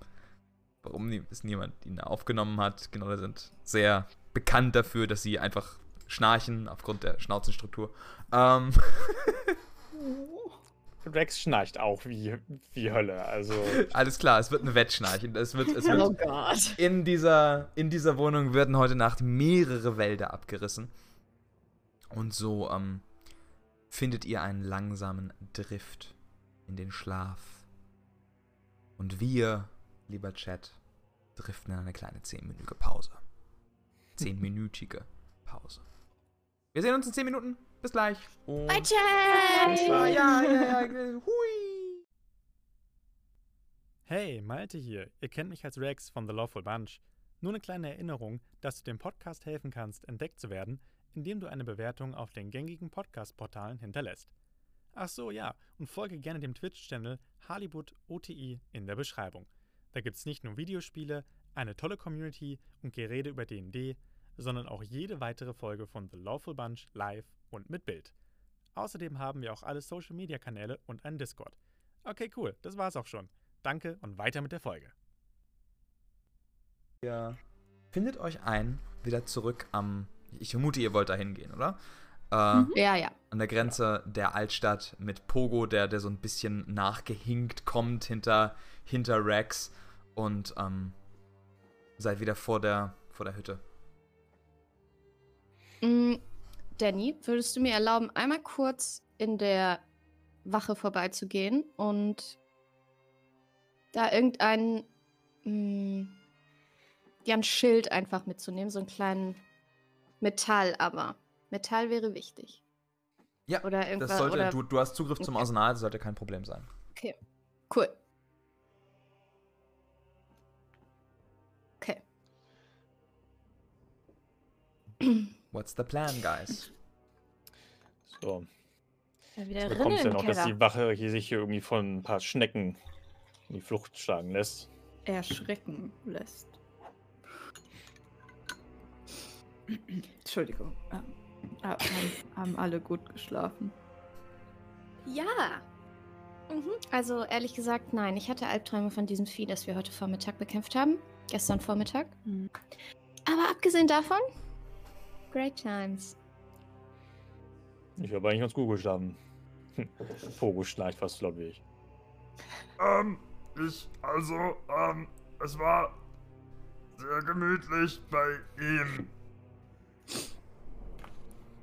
warum nie- es niemand ihn aufgenommen hat. Genau, sind sehr bekannt dafür, dass sie einfach schnarchen aufgrund der Schnauzenstruktur. Ähm, [LAUGHS] Rex schnarcht auch wie, wie Hölle. Also, [LAUGHS] alles klar, es wird ein Wettschnarchen. Es wird, es wird Gott. in dieser, in dieser Wohnung werden heute Nacht mehrere Wälder abgerissen. Und so ähm, findet ihr einen langsamen Drift in den Schlaf. Und wir, lieber Chat, driften in eine kleine zehnminütige Pause. Zehnminütige Pause. Wir sehen uns in zehn Minuten. Bis gleich. Und Bye, Chat! ja, ja, ja, ja. Hui. Hey, Malte hier. Ihr kennt mich als Rex von The Lawful Bunch. Nur eine kleine Erinnerung, dass du dem Podcast helfen kannst, entdeckt zu werden, indem du eine Bewertung auf den gängigen Podcast-Portalen hinterlässt. Ach so, ja, und folge gerne dem Twitch-Channel Hollywood OTI in der Beschreibung. Da gibt's nicht nur Videospiele, eine tolle Community und Gerede über D&D, sondern auch jede weitere Folge von The Lawful Bunch live und mit Bild. Außerdem haben wir auch alle Social Media Kanäle und einen Discord. Okay, cool, das war's auch schon. Danke und weiter mit der Folge. Ihr findet euch ein, wieder zurück am. Ich vermute, ihr wollt da hingehen, oder? Äh, Ja, ja. An der Grenze der Altstadt mit Pogo, der, der so ein bisschen nachgehinkt kommt hinter, hinter Rex. Und ähm, seid wieder vor der, vor der Hütte. Mm, Danny, würdest du mir erlauben, einmal kurz in der Wache vorbeizugehen und da irgendein mm, ja, ein Schild einfach mitzunehmen, so einen kleinen Metall, aber Metall wäre wichtig. Ja, Oder irgendwas. das sollte, oder, du, du hast Zugriff zum Okay. Arsenal, das sollte kein Problem sein. Okay, cool. Okay. What's the plan, guys? So. Ja, wieder Du bekommst ja noch, dass die Wache hier sich hier irgendwie von ein paar Schnecken in die Flucht schlagen lässt. erschrecken lässt. [CLEARS THROAT] Entschuldigung. Ähm, haben, haben alle gut geschlafen? Ja. Mhm. Also ehrlich gesagt, nein. Ich hatte Albträume von diesem Vieh, das wir heute Vormittag bekämpft haben. Gestern Vormittag. Hm. Aber abgesehen davon, great times. Ich habe eigentlich ganz gut geschlafen. [LAUGHS] Pogo schnarcht fast, glaube ich. Ähm, ich, also, ähm, es war sehr gemütlich bei ihm.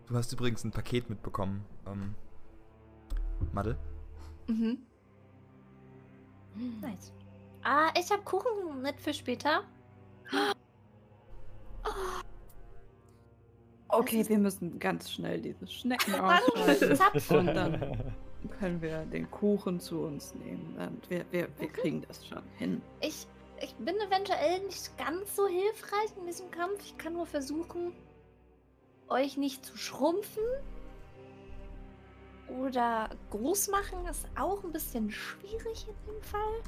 Du hast übrigens ein Paket mitbekommen. Ähm, Madel? Mhm. Nice. Ah, ich habe Kuchen mit für später. Okay, ist- wir müssen ganz schnell diese Schnecken [LAUGHS] ausschalten. Und dann können wir den Kuchen zu uns nehmen. Und wir, wir, wir kriegen das schon hin. Ich, ich bin eventuell nicht ganz so hilfreich in diesem Kampf. Ich kann nur versuchen, euch nicht zu schrumpfen. Oder groß machen ist auch ein bisschen schwierig in dem Fall.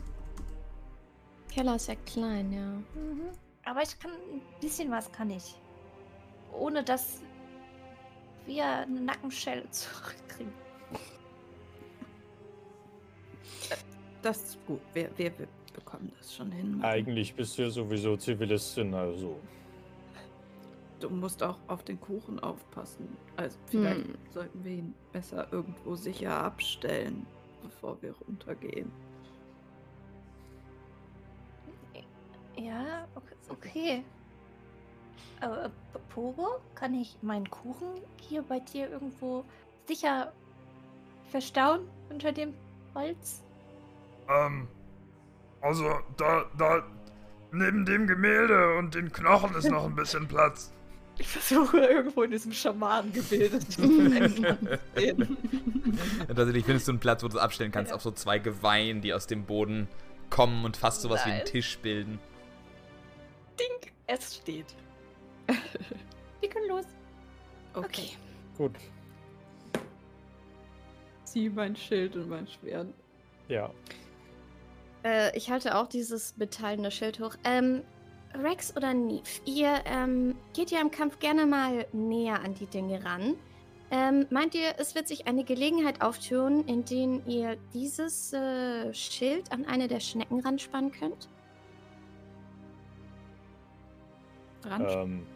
Keller ist ja klein, ja. Mhm. Aber ich kann ein bisschen was kann ich. Ohne dass wir eine Nackenschelle [LAUGHS] zurückkriegen. Das ist gut. Wir, wir, wir bekommen das schon hin. Eigentlich bist du ja sowieso Zivilistin, also. Du musst auch auf den Kuchen aufpassen. Also vielleicht Hm. sollten wir ihn besser irgendwo sicher abstellen, bevor wir runtergehen. Ja, ok- okay. Aber äh, Pogo, kann ich meinen Kuchen hier bei dir irgendwo sicher verstauen unter dem Holz? Ähm, also, da, da, neben dem Gemälde und den Knochen ist noch ein bisschen Platz. Ich versuche irgendwo in diesem Schamanengebilde zu [LAUGHS] sehen. Ja, tatsächlich findest du einen Platz, wo du es abstellen kannst, Ja. auf so zwei Geweihen, die aus dem Boden kommen und fast sowas wie einen. Tisch bilden. Ding, es steht. Wir können los. Okay. Gut. Zieh mein Schild und mein Schwert. Ja. Äh, ich halte auch dieses metallene Schild hoch. Ähm, Rex oder Neve, ihr ähm, geht ja im Kampf gerne mal näher an die Dinge ran. Ähm, meint ihr, es wird sich eine Gelegenheit auftun, in denen ihr dieses äh, Schild an eine der Schnecken ranspannen könnt? Dran Ähm.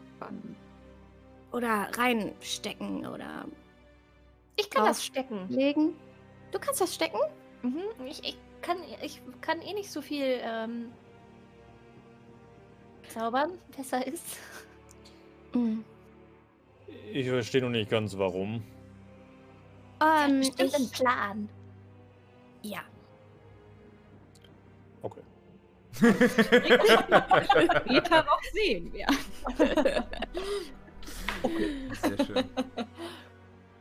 Oder reinstecken oder Ich kann Auf- das stecken. legen? Du kannst das stecken? Mhm. Ich, ich, kann, ich kann eh nicht so viel ähm, zaubern. Besser ist. Mhm. ich verstehe noch nicht ganz warum. Ähm, Bestimmt einen ich, Plan. ja. Okay. [LAUGHS] Später noch sehen wir. Sehr schön. [LAUGHS]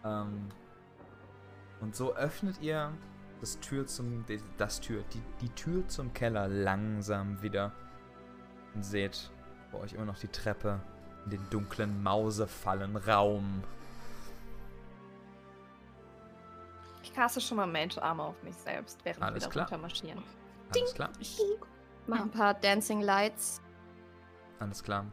ähm, und so öffnet ihr das Tür zum, das Tür, die, die Tür zum Keller langsam wieder und seht vor euch immer noch die Treppe in den dunklen Mausefallen Raum. Ich caste schon mal Mage Armor auf mich selbst, während Alles wir da klar. runter marschieren. Alles klar? Mach ein paar Dancing Lights. Alles klar.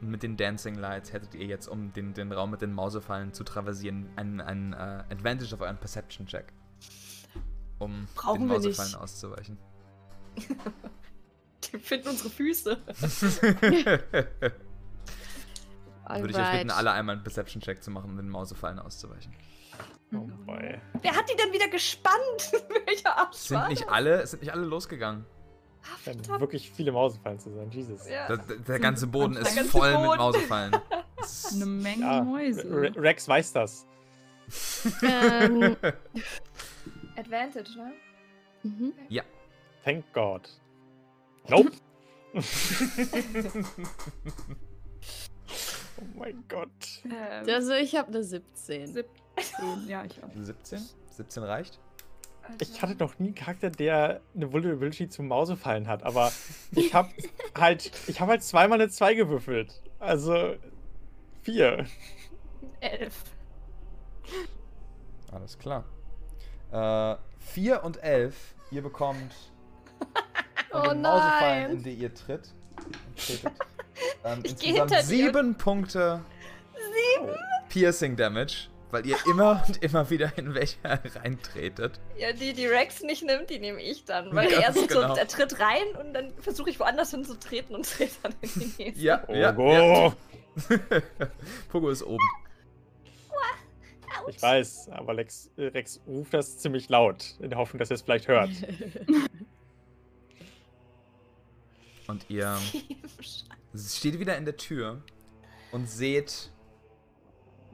Und mit den Dancing Lights hättet ihr jetzt, um den, den Raum mit den Mausefallen zu traversieren, einen, einen äh, Advantage auf euren Perception-Check. Um Brauchen den Mausefallen auszuweichen. [LAUGHS] [LAUGHS] Die finden unsere Füße. [LAUGHS] Würde ich euch bitten, alle einmal einen Perception-Check zu machen, um den Mausefallen auszuweichen. Oh boy. Wer hat die denn wieder gespannt? [LAUGHS] Welcher Arsch Es sind nicht alle, sind nicht alle losgegangen. Ah, wirklich viele Mausefallen zu sein. Jesus. Ja. Der, der- der ganze Boden Der ist ganze voll mit Boden. Mausefallen. Es ist- Eine Menge Ja, Mäuse. Re- Rex weiß das. Ähm, Advantage, ne? mhm. Thank God. Nope. [LAUGHS] oh mein Gott. Ähm, Also ich habe eine 17. 17. [LAUGHS] Ja, ich auch. 17? 17 reicht? Ich hatte noch nie einen Charakter, der eine Vulnerability zum Mausefallen hat, aber ich habe [LAUGHS] halt, ich habe halt zweimal eine 2 gewürfelt. Also vier. Elf. Alles klar. Äh, 4 und 11, ihr bekommt von Oh nein. in die ihr tritt, tretet, [LAUGHS] ähm, Ich geh insgesamt hinter dir. 7 Punkte Piercing Damage, weil ihr immer [LAUGHS] und immer wieder in welche reintretet. Ja, die, die Rex nicht nimmt, die nehme ich dann. [LAUGHS] Weil Ganz er so, genau. so, er tritt rein und dann versuche ich woanders hinzutreten und trete dann in die nächste. Ja, Oh, ja, go. ja. Pogo ist oben. Ich weiß, aber Lex, äh, Rex ruft das ziemlich laut, in der Hoffnung, dass er es vielleicht hört. Und ihr [LAUGHS] steht wieder in der Tür und seht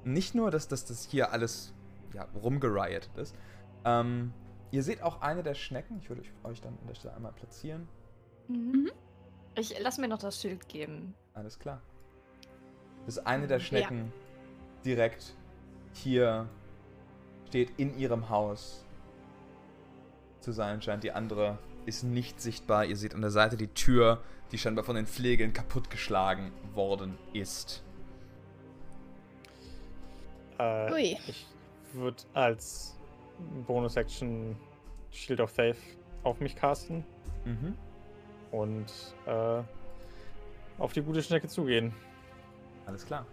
nicht nur, dass das, das hier alles ja, rumgeriotet ist. Ähm, ihr seht auch eine der Schnecken. Ich würde euch dann an der Stelle einmal platzieren. Mhm. Ich lass mir noch das Schild geben. Alles klar. Das ist eine der Schnecken direkt hier steht in ihrem Haus zu sein scheint. Die andere ist nicht sichtbar. Ihr seht an der Seite die Tür, die scheinbar von den Flegeln kaputtgeschlagen worden ist. Äh, Ui. ich würde als Bonus-Action Shield of Faith auf mich casten Mhm. und äh, auf die gute Schnecke zugehen. Alles klar.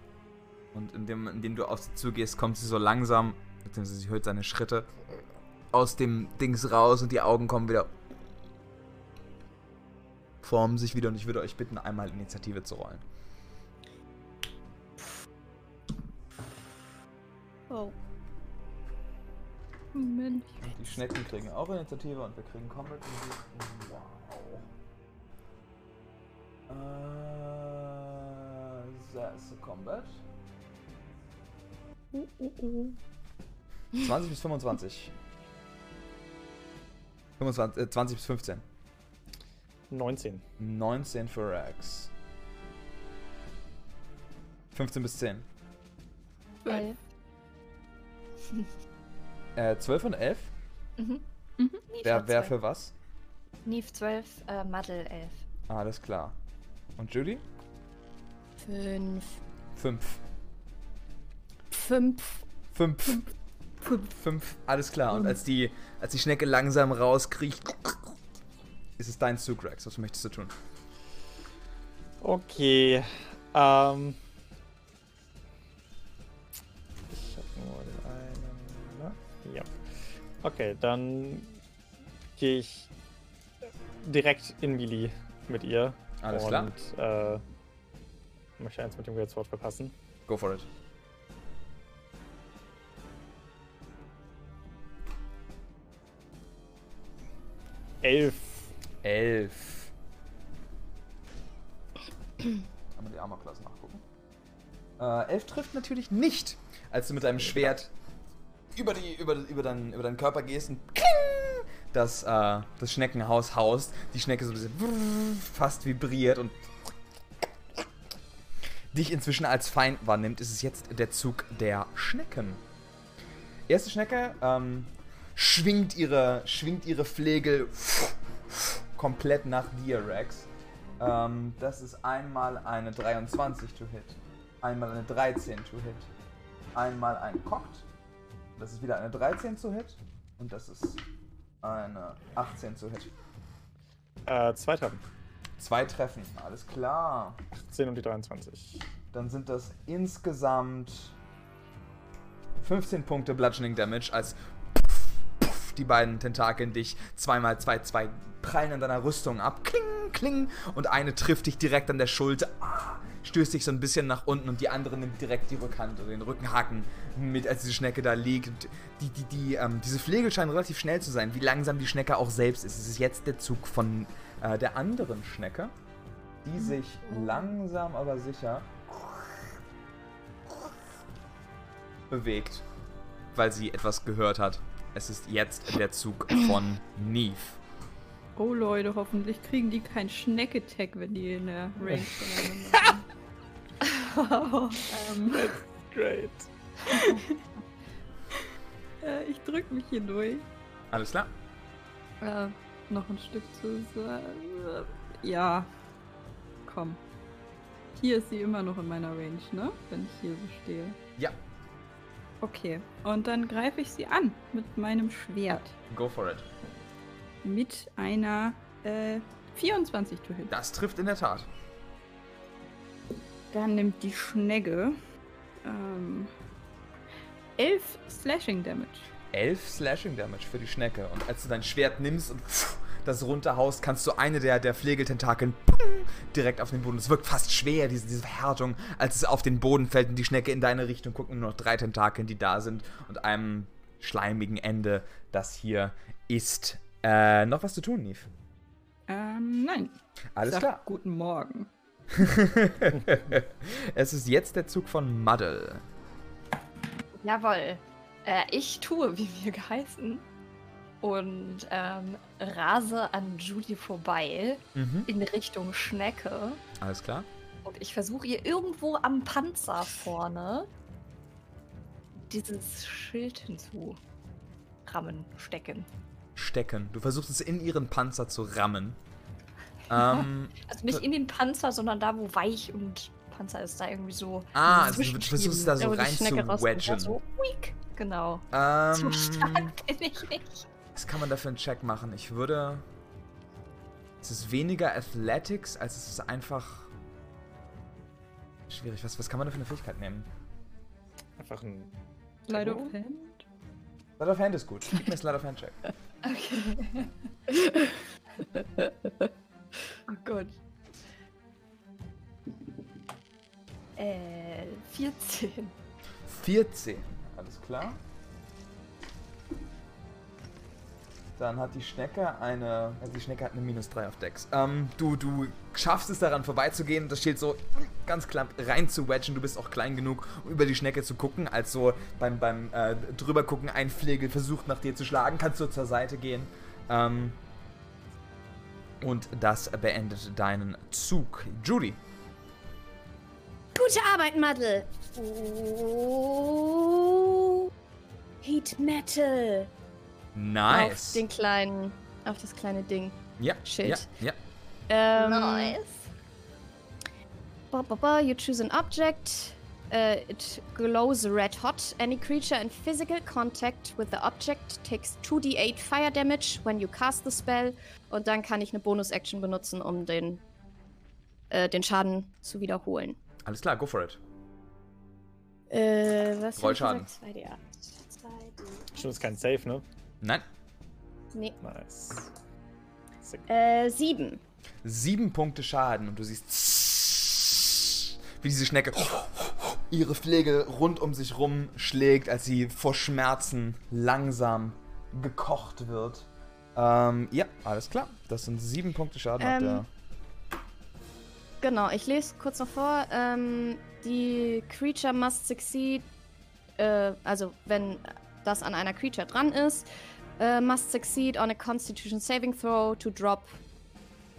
Und indem, indem du auf sie zugehst, kommt sie so langsam, beziehungsweise sie hört seine Schritte aus dem Dings raus und die Augen kommen wieder. Formen sich wieder und ich würde euch bitten, einmal Initiative zu rollen. Oh. Moment. Die Schnecken kriegen auch Initiative und wir kriegen Combat Musik. Wow. Äh, that's a Combat. 20 bis 25. 25 äh, 20 bis 15. 19. 19 für Rex. 15 bis 10. Elf. [LAUGHS] Äh, 12 und 11? Mhm. Mhm. Wer, wer für was? Neve 12, äh, Maddel 11. Alles klar. Und Judy? Fünf. 5. Fünf. 5. 5. Alles klar. Und als die, als die Schnecke langsam rauskriecht, ist es dein Zug, Rex. Was möchtest du tun? Okay. Ähm. Ich hab nur den einen. Ne? Ja. Okay, dann gehe ich direkt in Melee mit ihr. Alles und, klar. Äh, möchte eins mit dem Sword verpassen. Go for it. Elf. 11. Einmal die Armor-Klasse nachgucken. Äh, 11 trifft natürlich nicht, als du mit deinem Schwert über, die, über, über, deinen, über deinen Körper gehst und das, äh, das Schneckenhaus haust. Die Schnecke so ein bisschen fast vibriert und dich inzwischen als Feind wahrnimmt, ist es jetzt der Zug der Schnecken. Erste Schnecke ähm, schwingt, ihre, schwingt ihre Flegel komplett nach dir, Rex. Ähm, das ist einmal eine 23 to hit, einmal eine 13 to hit, einmal ein Cocked. Das ist wieder eine 13 zu hit und das ist eine 18 zu hit. Äh, zweiter. Zwei Treffen, alles klar. 10 und die 23. Dann sind das insgesamt 15 Punkte Bludgeoning Damage, als die beiden Tentakeln dich zweimal zwei, zwei prallen an deiner Rüstung ab. Kling, kling. Und eine trifft dich direkt an der Schulter. Ah, stößt dich so ein bisschen nach unten und die andere nimmt direkt die Rückhand oder den Rückenhaken mit, als diese Schnecke da liegt. Die, die, die, ähm, diese Flegel scheinen relativ schnell zu sein, wie langsam die Schnecke auch selbst ist. Es ist jetzt der Zug von äh, der anderen Schnecke, die sich langsam aber sicher bewegt, weil sie etwas gehört hat. Es ist jetzt der Zug von Neve. Oh Leute, hoffentlich kriegen die keinen Schneck-Attack, wenn die in der Range [LAUGHS] voneinander sind. [LAUGHS] ähm, Great. [LAUGHS] äh, ich drück mich hier durch. Alles klar? Äh, noch ein Stück zu sagen. Ja. Komm. Hier ist sie immer noch in meiner Range, ne? Wenn ich hier so stehe. Ja, Okay. Und dann greife ich sie an mit meinem Schwert. go for it. Mit einer äh, 24 to hit. Das trifft in der Tat. Dann nimmt die Schnegge ähm, 11 Slashing Damage. 11 Slashing Damage für die Schnecke. Und als du dein Schwert nimmst und pff, das runterhaust, kannst du eine der, der Flegeltentakeln pum, direkt auf den Boden. Es wirkt fast schwer, diese, diese Verhärtung, als es auf den Boden fällt und die Schnecke in deine Richtung guckt und nur noch drei Tentakeln, die da sind und einem schleimigen Ende, das hier ist. Äh, noch was zu tun, Neve? Ähm, nein. Alles Sag klar. Guten Morgen. [LAUGHS] es ist jetzt der Zug von Muddle. Jawohl. Äh, ich tue, wie mir geheißen. Und ähm, rase an Judy vorbei Mhm. in Richtung Schnecke. Alles klar. Und ich versuche ihr irgendwo am Panzer vorne dieses Schild hinzu rammen, stecken. Stecken. Du versuchst es in ihren Panzer zu rammen. [LAUGHS] Ähm, Also nicht in den Panzer, sondern da, wo weich und Panzer ist, da irgendwie so. ah, also du versuchst es da so rein zu wedgen. So, weak. Genau. So Ähm, stark bin ich nicht. was kann man da für einen Check machen? Ich würde. Es ist weniger Athletics, als es ist einfach. Schwierig. Was, was kann man da für eine Fähigkeit nehmen? Einfach ein. Light of. Hand. Slide of Hand ist gut. Gib mir Slide of Hand Check. [LAUGHS] Okay. [LAUGHS] oh Gott. Äh, 14. 14. Alles klar. Dann hat die Schnecke eine. Also die Schnecke hat eine minus 3 auf Dex. Ähm, du, du schaffst es daran vorbeizugehen das Schild so ganz knapp rein zu wedgen. Du bist auch klein genug, um über die Schnecke zu gucken. Als so beim, beim äh, drüber gucken ein Flegel versucht nach dir zu schlagen, kannst du zur Seite gehen. Ähm, und das beendet deinen Zug. Judy. Gute Arbeit, Muddle. Oh. Heat Metal. Auf Nice. den kleinen, auf das kleine Ding. Ja, Schild. ja, ja. Ähm, Nice. Ba, ba, ba, you choose an object. Uh, it glows red hot. Any creature in physical contact with the object takes 2d8 fire damage when you cast the spell. Und dann kann ich eine Bonus-Action benutzen, um den, äh, den Schaden zu wiederholen. Alles klar, go for it. Äh, was? Rollschaden. gesagt? 2d8. 2d. Stimmt, ist kein Safe, ne? Nein. Nee. Nice. Äh, 7. Sieben Punkte Schaden und du siehst, wie diese Schnecke ihre Flegel rund um sich rum schlägt, als sie vor Schmerzen langsam gekocht wird. Ähm, ja, alles klar. Das sind sieben Punkte Schaden auf Ähm, der. Genau, ich lese kurz noch vor. Ähm, die Creature must succeed. Äh, also, wenn das an einer Creature dran ist, äh, must succeed on a Constitution saving throw to drop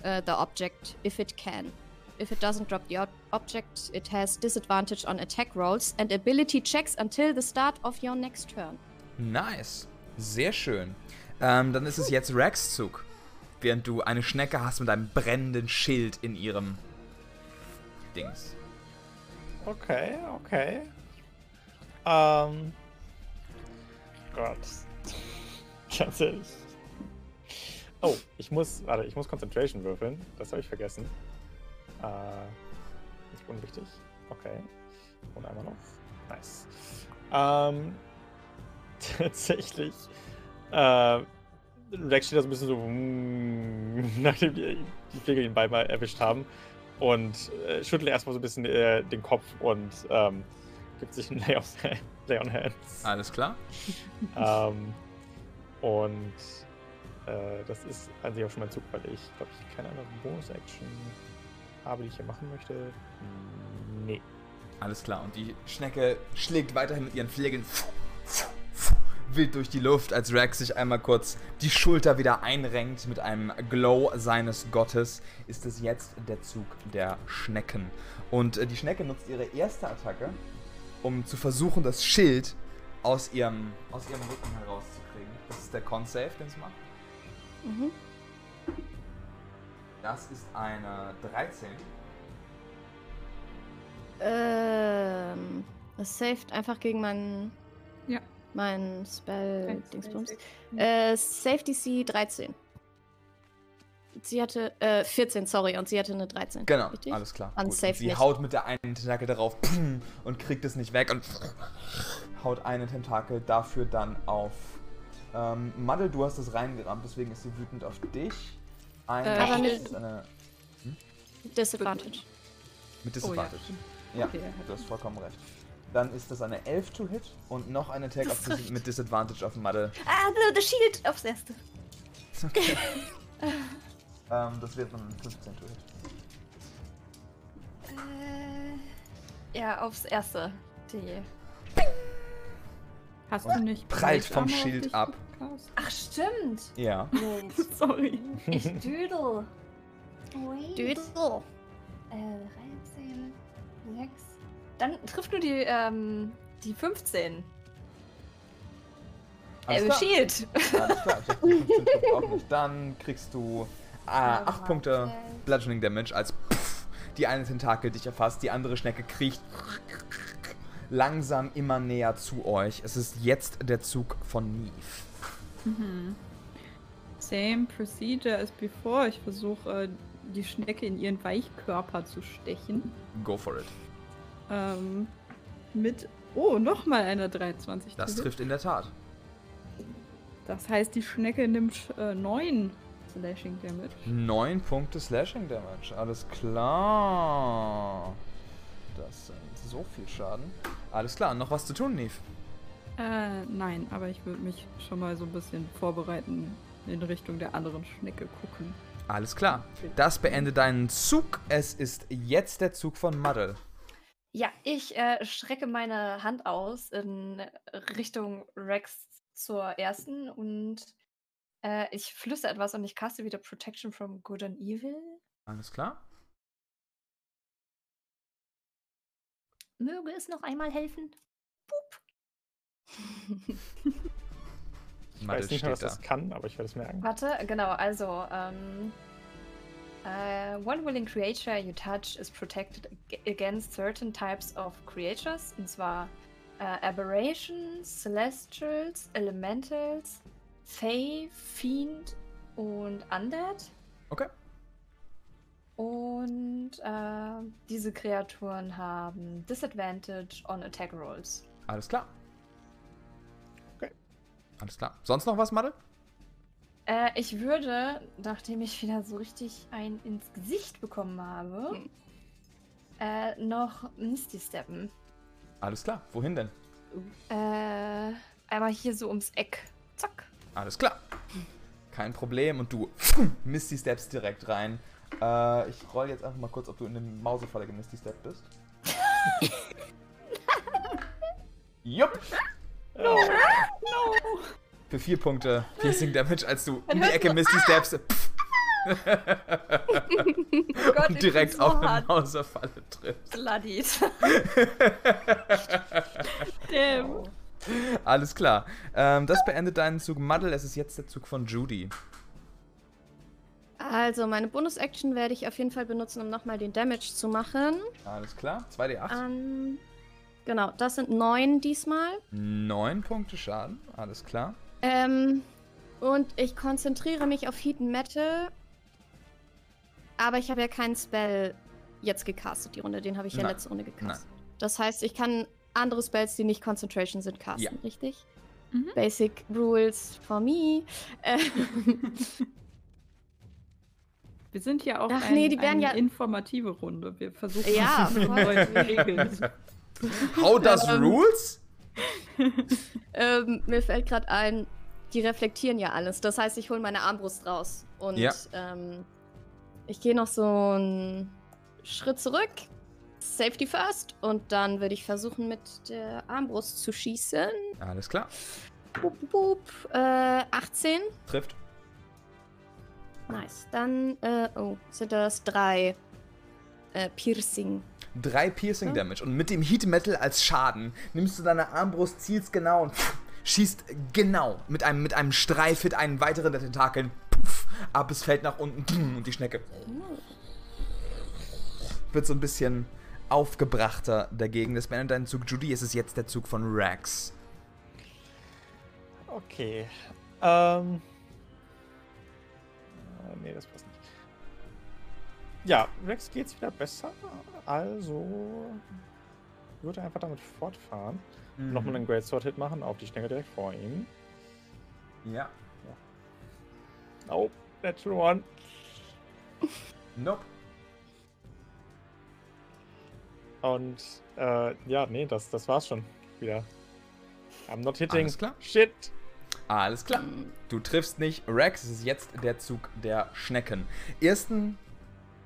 äh, the object if it can. If it doesn't drop the ob- object, it has disadvantage on attack rolls and ability checks until the start of your next turn. Nice. Sehr schön. Ähm, dann ist es jetzt Rex Zug. Während du eine Schnecke hast mit einem brennenden Schild in ihrem Dings. Okay, okay. Ähm. Gott. Ganz ehrlich. Oh, ich muss, warte, ich muss Concentration würfeln. Das habe ich vergessen. Äh, nicht unwichtig. Okay. Und einmal noch. Nice. Ähm, [LAUGHS] tatsächlich. Äh, Rex steht da so ein bisschen so, mm, [LAUGHS] nachdem die, die Pfleger ihn beimal erwischt haben. Und äh, schüttelt erstmal so ein bisschen äh, den Kopf und ähm, gibt sich einen Lay, of, [LAUGHS] Lay on Hands. Alles klar. ähm, und äh, das ist an sich auch schon mein Zug, weil ich glaube, ich keine andere Bonus-Action habe, die ich hier machen möchte. Nee. Alles klar. Und die Schnecke schlägt weiterhin mit ihren Flügeln wild durch die Luft, als Rex sich einmal kurz die Schulter wieder einrenkt mit einem Glow seines Gottes, ist es jetzt der Zug der Schnecken. Und äh, die Schnecke nutzt ihre erste Attacke, um zu versuchen, das Schild aus ihrem, aus ihrem Rücken herauszukriegen. Das ist der Con-Save, den es macht. Mhm. Das ist eine 13. Ähm, es saved einfach gegen meinen. Ja. Mein Spell Kein Dingsbums. Spell-Save. Äh, Safety C 13. Sie hatte, äh, 14, sorry, und sie hatte eine 13. Genau, Richtig? alles klar. Sie nicht. haut mit der einen Tentakel darauf und kriegt es nicht weg und haut eine Tentakel dafür dann auf. Ähm, Maddel, du hast es reingerammt, deswegen ist sie wütend auf dich. Eine, Äh, Aber mit- ist eine Disadvantage. mit Oh ja, Disadvantage. stimmt. ja, Okay, du hast vollkommen recht. Dann ist das eine 11 to hit und noch eine Attack auf Dis mit Disadvantage auf Maddel. Ah, the, the Shield aufs erste. Okay. [LAUGHS] ähm, das wird dann 15 to hit. Äh, ja, aufs erste. Die. Hast Und du nicht prallt vom auf Schild ab. Gecast? Ach, stimmt. Ja. [LAUGHS] Sorry. Ich düdel. Wait. Düdel. Äh, 13, 6. Dann trifft nur die, ähm, die 15. Alles Äh, klar. Shield. Alles klar, ich hab die 15 trifft auch nicht. Dann kriegst du äh, 8 Punkte Bludgeoning Damage, als pff, die eine Tentakel dich erfasst, die andere Schnecke kriecht langsam immer näher zu euch. Es ist jetzt der Zug von Neve. Mhm. Same procedure as before. Ich versuche äh, die Schnecke in ihren Weichkörper zu stechen. Go for it. Ähm, mit. Oh, nochmal eine 23. Das trifft in der Tat. Das heißt, die Schnecke nimmt äh, 9 Slashing Damage. 9 Punkte Slashing Damage. Alles klar. Das sind so viel Schaden. Alles klar, noch was zu tun, Neve? Äh, nein, aber ich würde mich schon mal so ein bisschen vorbereiten, in Richtung der anderen Schnecke gucken. Alles klar. Das beendet deinen Zug. Es ist jetzt der Zug von Muddle. Ja, ich äh, strecke meine Hand aus in Richtung Rex zur ersten und äh, ich flüstere etwas und ich caste wieder Protection from Good and Evil. Alles klar. Möge es noch einmal helfen? [LAUGHS] Ich weiß nicht mehr, was steht das kann, aber ich werde es merken. Warte, genau, also, ähm, äh, one willing creature you touch is protected ag- against certain types of creatures, und zwar äh, Aberrations, Celestials, Elementals, Fae, Fiend und Undead. Okay. Und äh, diese Kreaturen haben Disadvantage on Attack Rolls. Alles klar. Alles klar. Sonst noch was, Muddle? Äh, ich würde, nachdem ich wieder so richtig ein ins Gesicht bekommen habe, Hm. äh, noch Misty steppen. Alles klar. Wohin denn? Äh, einmal hier so ums Eck. Zack. Alles klar. Kein Problem. Und du Misty Steps direkt rein. Äh, ich roll jetzt einfach mal kurz, ob du in dem Mausefalle gemisty Step bist. [LAUGHS] Jupp. Oh, Für vier Punkte Piercing Damage, als du in die Ecke Misty Steps [LAUGHS] pff, Gott, und direkt so auf eine hart Mausefalle triffst. bloodied. [LAUGHS] Damn. Alles klar. Ähm, das beendet deinen Zug Muddle. Es ist jetzt der Zug von Judy. Also, meine Bonus-Action werde ich auf jeden Fall benutzen, um nochmal den Damage zu machen. Alles klar. 2d8. Ähm, genau, das sind neun diesmal. 9 Punkte Schaden. Alles klar. Ähm, Und ich konzentriere mich auf Heat and Metal. Aber ich habe ja keinen Spell jetzt gecastet, die Runde. Den habe ich ja Nein. letzte Runde gecastet. Das heißt, ich kann andere Spells, die nicht Concentration sind, casten, Ja. richtig? Mhm. Basic Rules for me. Äh, Wir sind ja auch Ach ein, nee, eine ja- informative Runde. Wir versuchen Ja, neue Regeln. [LAUGHS] [LAUGHS] How does Ähm, rules? [LAUGHS] ähm, mir fällt gerade ein, die reflektieren ja alles. Das heißt, ich hole meine Armbrust raus. Und Ja. ähm, ich gehe noch so einen Schritt zurück. Safety first. Und dann würde ich versuchen, mit der Armbrust zu schießen. Alles klar. Boop, boop, äh, 18. Trifft. Nice. Dann, äh, oh, sind das drei äh, Piercing. Drei Piercing. Damage. Und mit dem Heat Metal als Schaden nimmst du deine Armbrust, zielst genau und schießt genau mit einem, mit einem Streif mit einen weiteren der Tentakeln puff, ab, es fällt nach unten und die Schnecke wird so ein bisschen aufgebrachter dagegen. Das beendet deinen Zug. Judy, es ist jetzt der Zug von Rex. Okay. Ähm. Äh, nee, das passt. Ja, Rex geht's wieder besser. Also. Würde einfach damit fortfahren. Nochmal einen Great Sword Hit machen auf die Schnecke direkt vor ihm. Ja. Oh, natural one. Nope. Und, äh, ja, nee, das, das war's schon wieder. I'm not hitting. Alles klar. Shit. Alles klar. Du triffst nicht Rex. Es ist jetzt der Zug der Schnecken. Ersten,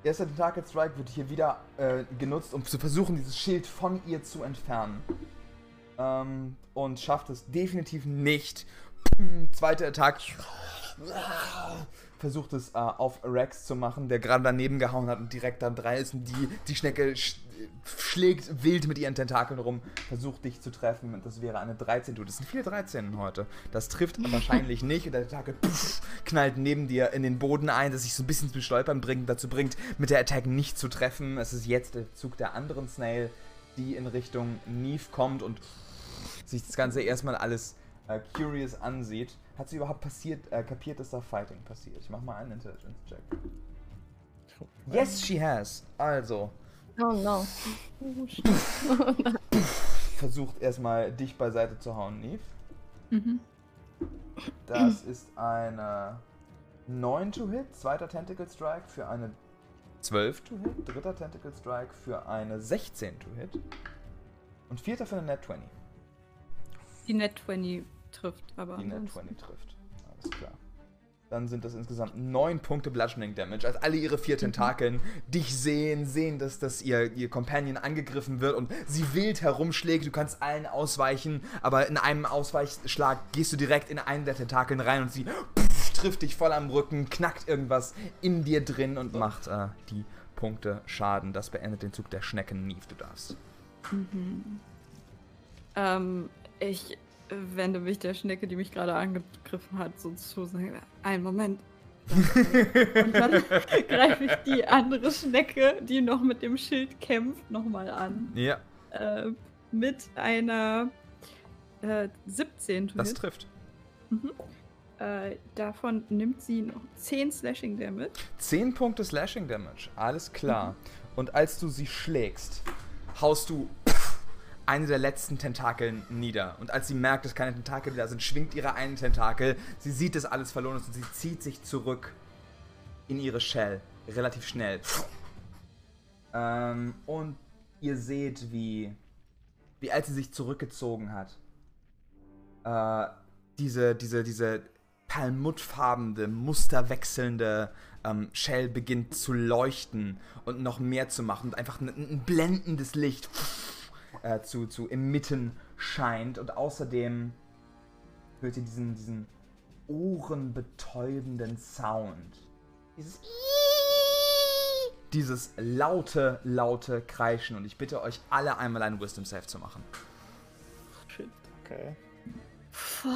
erster Tentacle Strike wird hier wieder äh, genutzt, um zu versuchen, dieses Schild von ihr zu entfernen. Ähm, und schafft es definitiv nicht. Zweite Attack. Versucht es äh, auf Rex zu machen, der gerade daneben gehauen hat und direkt dann drei ist. Und die, die Schnecke sch schlägt wild mit ihren Tentakeln rum, versucht dich zu treffen. Das wäre eine 13. Du, das sind viele 13 heute. Das trifft [LAUGHS] wahrscheinlich nicht. Und der Tentakel pff, knallt neben dir in den Boden ein, das sich so ein bisschen zu stolpern bringt, dazu bringt, mit der Attack nicht zu treffen. Es ist jetzt der Zug der anderen Snail, die in Richtung Neve kommt und sich das Ganze erstmal alles äh, curious ansieht. Hat sie überhaupt passiert, äh, kapiert, dass da Fighting passiert? Ich mach mal einen Intelligence-Check. Yes, she has. Also, Oh no. [LAUGHS] versucht erstmal dich beiseite zu hauen, Neve. Mhm. Das ist eine 9 to Hit, zweiter Tentacle Strike für eine 12 to Hit, dritter Tentacle Strike für eine 16 to Hit und vierter für eine Net 20. Die Net 20 trifft, aber. Die Net ansonsten- 20 trifft. Alles klar. Dann sind das insgesamt 9 Punkte Bludgeoning Damage. Als alle ihre vier Tentakeln dich sehen, sehen, dass, dass ihr, ihr Companion angegriffen wird und sie wild herumschlägt. Du kannst allen ausweichen, aber in einem Ausweichschlag gehst du direkt in einen der Tentakeln rein und sie pff, trifft dich voll am Rücken, knackt irgendwas in dir drin und macht äh, die Punkte Schaden. Das beendet den Zug der Schnecken. Neve, du darfst. Ähm, ich wende mich der Schnecke, die mich gerade angegriffen hat, so zu sagen, einen Moment. Und dann [LAUGHS] greife ich die andere Schnecke, die noch mit dem Schild kämpft, nochmal an. Ja, Äh, mit einer äh, 17 to das trifft. Äh, davon nimmt sie noch 10 Slashing Damage. 10 Punkte Slashing Damage, alles klar. Und als du sie schlägst, haust du eine der letzten Tentakeln nieder. Und als sie merkt, dass keine Tentakel da sind, schwingt ihre einen Tentakel. Sie sieht, dass alles verloren ist und sie zieht sich zurück in ihre Shell. Relativ schnell. Ähm, und ihr seht, wie, wie als sie sich zurückgezogen hat, äh, diese, diese, diese perlmuttfarbene, musterwechselnde ähm, Shell beginnt zu leuchten und noch mehr zu machen und einfach ein, ein blendendes Licht äh, zu, zu emitten scheint. Und außerdem hört ihr diesen, diesen ohrenbetäubenden Sound. Dieses dieses laute, laute Kreischen. Und ich bitte euch alle einmal einen Wisdom Save zu machen. Okay. Fuck.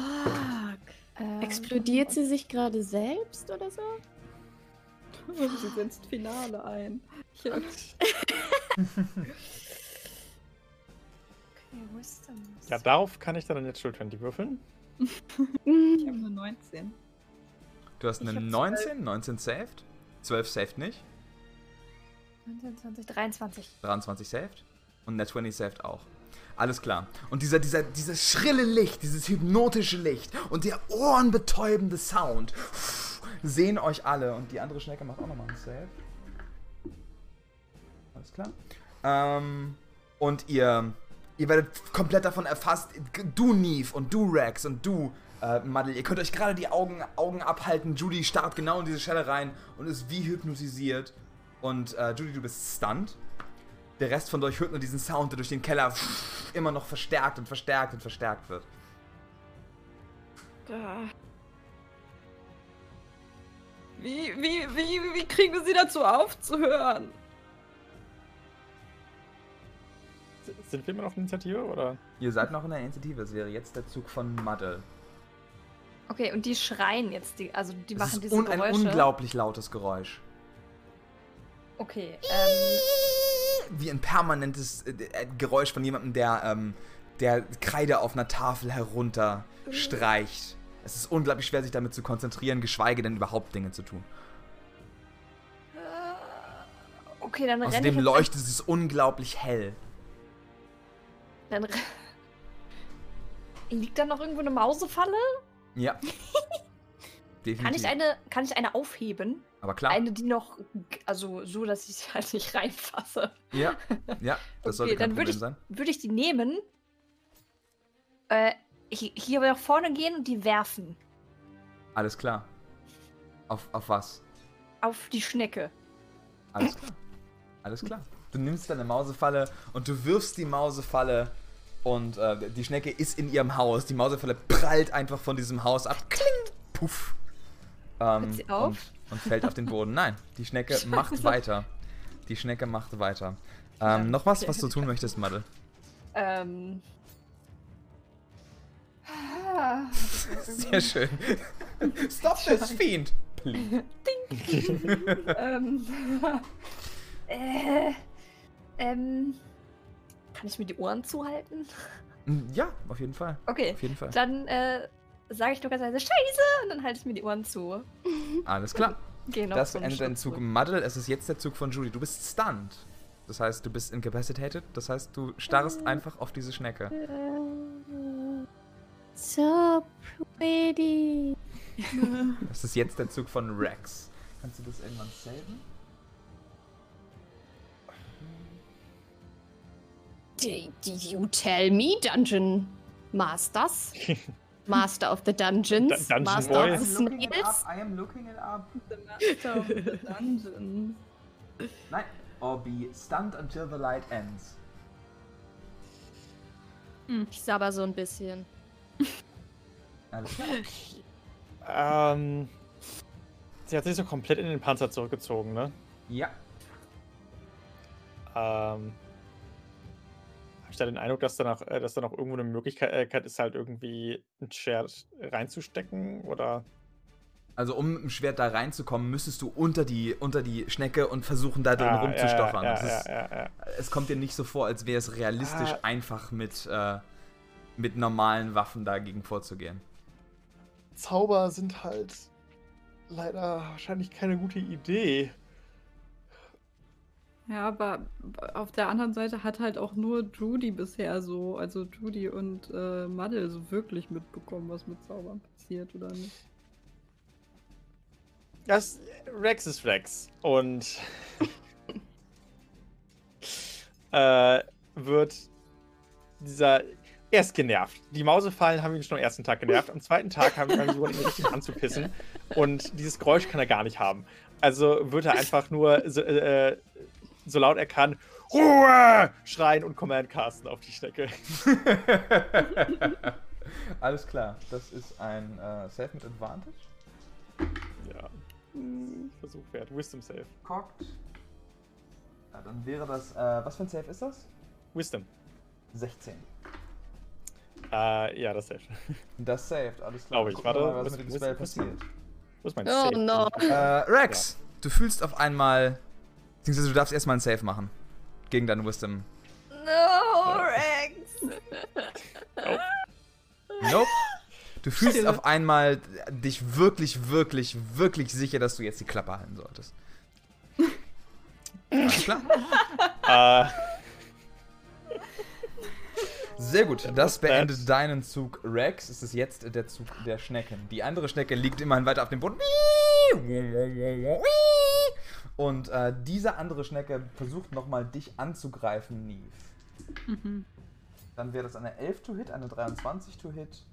Ähm, Explodiert sie sich gerade selbst oder so? [LAUGHS] sie setzt Finale ein. [LAUGHS] Wisdom. Ja, darauf kann ich dann eine Natural 20 würfeln. ich hab [LAUGHS] nur 19. Du hast eine hab 19, 19 saved. 12 saved nicht. 19, 20, 23. 23 saved. Und Net 20 saved auch. Alles klar. Und dieser, dieser, dieses schrille Licht, dieses hypnotische Licht und der ohrenbetäubende Sound sehen euch alle. Und die andere Schnecke macht auch nochmal einen Save. Alles klar. Ähm, und ihr, ihr werdet komplett davon erfasst. Du, Neve, und du, Rex, und du, äh, Madel. Ihr könnt euch gerade die Augen, Augen abhalten. Judy starrt genau in diese Schelle rein und ist wie hypnotisiert. Und äh, Judy, du bist stunned. Der Rest von euch hört nur diesen Sound, der durch den Keller immer noch verstärkt und verstärkt und verstärkt wird. Da. Wie, wie, wie, wie kriegen wir sie dazu aufzuhören? Sind wir immer noch in Initiative oder? Ihr seid noch in der Initiative. Es wäre jetzt der Zug von Muddle. Okay, und die schreien jetzt, die, also die Es machen ist diese un ein Geräusche. unglaublich lautes Geräusch. Okay, ähm, Wie ein permanentes äh, äh, Geräusch von jemandem, der, ähm, der Kreide auf einer Tafel herunter streicht. Es ist unglaublich schwer, sich damit zu konzentrieren, geschweige denn überhaupt Dinge zu tun. okay, dann renne ich Außerdem leuchtet es unglaublich hell. Dann Liegt da noch irgendwo eine Mausefalle? Ja. Definitiv. [LAUGHS] Kann ich eine, kann ich eine aufheben? Aber klar. Eine, die noch, also so, dass ich [LAUGHS] halt nicht reinfasse. Ja, ja, [LAUGHS] das sollte Okay, kein dann würde Problem ich, sein. würde ich die nehmen, äh, hi- hier nach vorne gehen und die werfen. Alles klar. Auf, auf was? Auf die Schnecke. Alles klar. Alles klar. Du nimmst deine Mausefalle und du wirfst die Mausefalle und äh, die Schnecke ist in ihrem Haus. Die Mausefalle prallt einfach von diesem Haus ab. Kling! Puff. Ähm, Hört sie auf? Und, und fällt auf den Boden. Nein, die Schnecke [LAUGHS] macht weiter. Die Schnecke macht weiter. Ähm, noch was, was du tun möchtest, Madde? Ähm. [LAUGHS] Sehr schön. Stop this fiend! [LAUGHS] Please. ähm. äh. Ähm. Kann ich mir die Ohren zuhalten? Ja, auf jeden Fall. Okay. Auf jeden Fall. Dann äh, sage ich nur ganz leise Scheiße und dann halte ich mir die Ohren zu. [LAUGHS] Alles klar. Geh noch Das endet dein Zug. Muddle. Es ist jetzt der Zug von Judy. Du bist stunned. Das heißt, du bist incapacitated. Das heißt, du starrst einfach auf diese Schnecke. So pretty. [LAUGHS] Das ist jetzt der Zug von Rex. Kannst du das irgendwann saven? You tell me, Dungeon Masters? [LAUGHS] Master of the Dungeons, Dun- Dungeon Master Boy. of the Snails. I am looking it up. The Master of the [LAUGHS] Dungeon. Nein. Or be stunned until the light ends. Ich sabber so ein bisschen. Alles klar. Ähm. Sie hat sich so komplett in den Panzer zurückgezogen, ne? Ja. Ähm. Ich da den Eindruck, dass da noch, äh, dass da noch irgendwo eine Möglichkeit äh, ist, halt irgendwie ein Schwert reinzustecken? Oder. Also um mit dem Schwert da reinzukommen, müsstest du unter die, unter die Schnecke und versuchen da drin Ah, rumzustochern. Ja, ja, ja. Es kommt dir nicht so vor, als wäre es realistisch, Ah. einfach mit, äh, mit normalen Waffen dagegen vorzugehen. Zauber sind halt leider wahrscheinlich keine gute Idee. Ja, aber auf der anderen Seite hat halt auch nur Judy bisher so, also Judy und äh, Muddle so wirklich mitbekommen, was mit Zaubern passiert oder nicht. Das Rex ist Rex und [LAUGHS] äh, wird dieser er ist genervt. Die Mausefallen haben ihn schon am ersten Tag genervt. Am zweiten Tag haben wir sogar ihn richtig anzupissen. Und dieses Geräusch kann er gar nicht haben. Also wird er [LAUGHS] einfach nur so, äh, so laut er kann Ruhe schreien und Command casten auf die Schnecke. [LAUGHS] Alles klar, das ist ein äh, Save mit Advantage. Ja. Versuch wert. Wisdom Save. Cocked. Ja, dann wäre das, äh, was für ein Save ist das? Wisdom. 16. Äh, ja, das saved. Das saved, alles klar. Glaube ich. Warte, was was- mit dem Spell was- passiert. Wo ist mein Oh Save? no. Äh, Rex, du fühlst auf einmal, beziehungsweise du darfst erstmal einen Save machen. Gegen deinen Wisdom. No, Rex! Nope. Du fühlst Stille. auf einmal dich wirklich, wirklich, wirklich sicher, dass du jetzt die Klappe halten solltest. Alles klar. Äh, Sehr gut. Das beendet deinen Zug, Rex. Es ist jetzt der Zug der Schnecken. Die andere Schnecke liegt immerhin weiter auf dem Boden. Und äh, diese andere Schnecke versucht nochmal dich anzugreifen, Neve. Mhm. Dann wäre das eine 11 to Hit, eine 23 to Hit,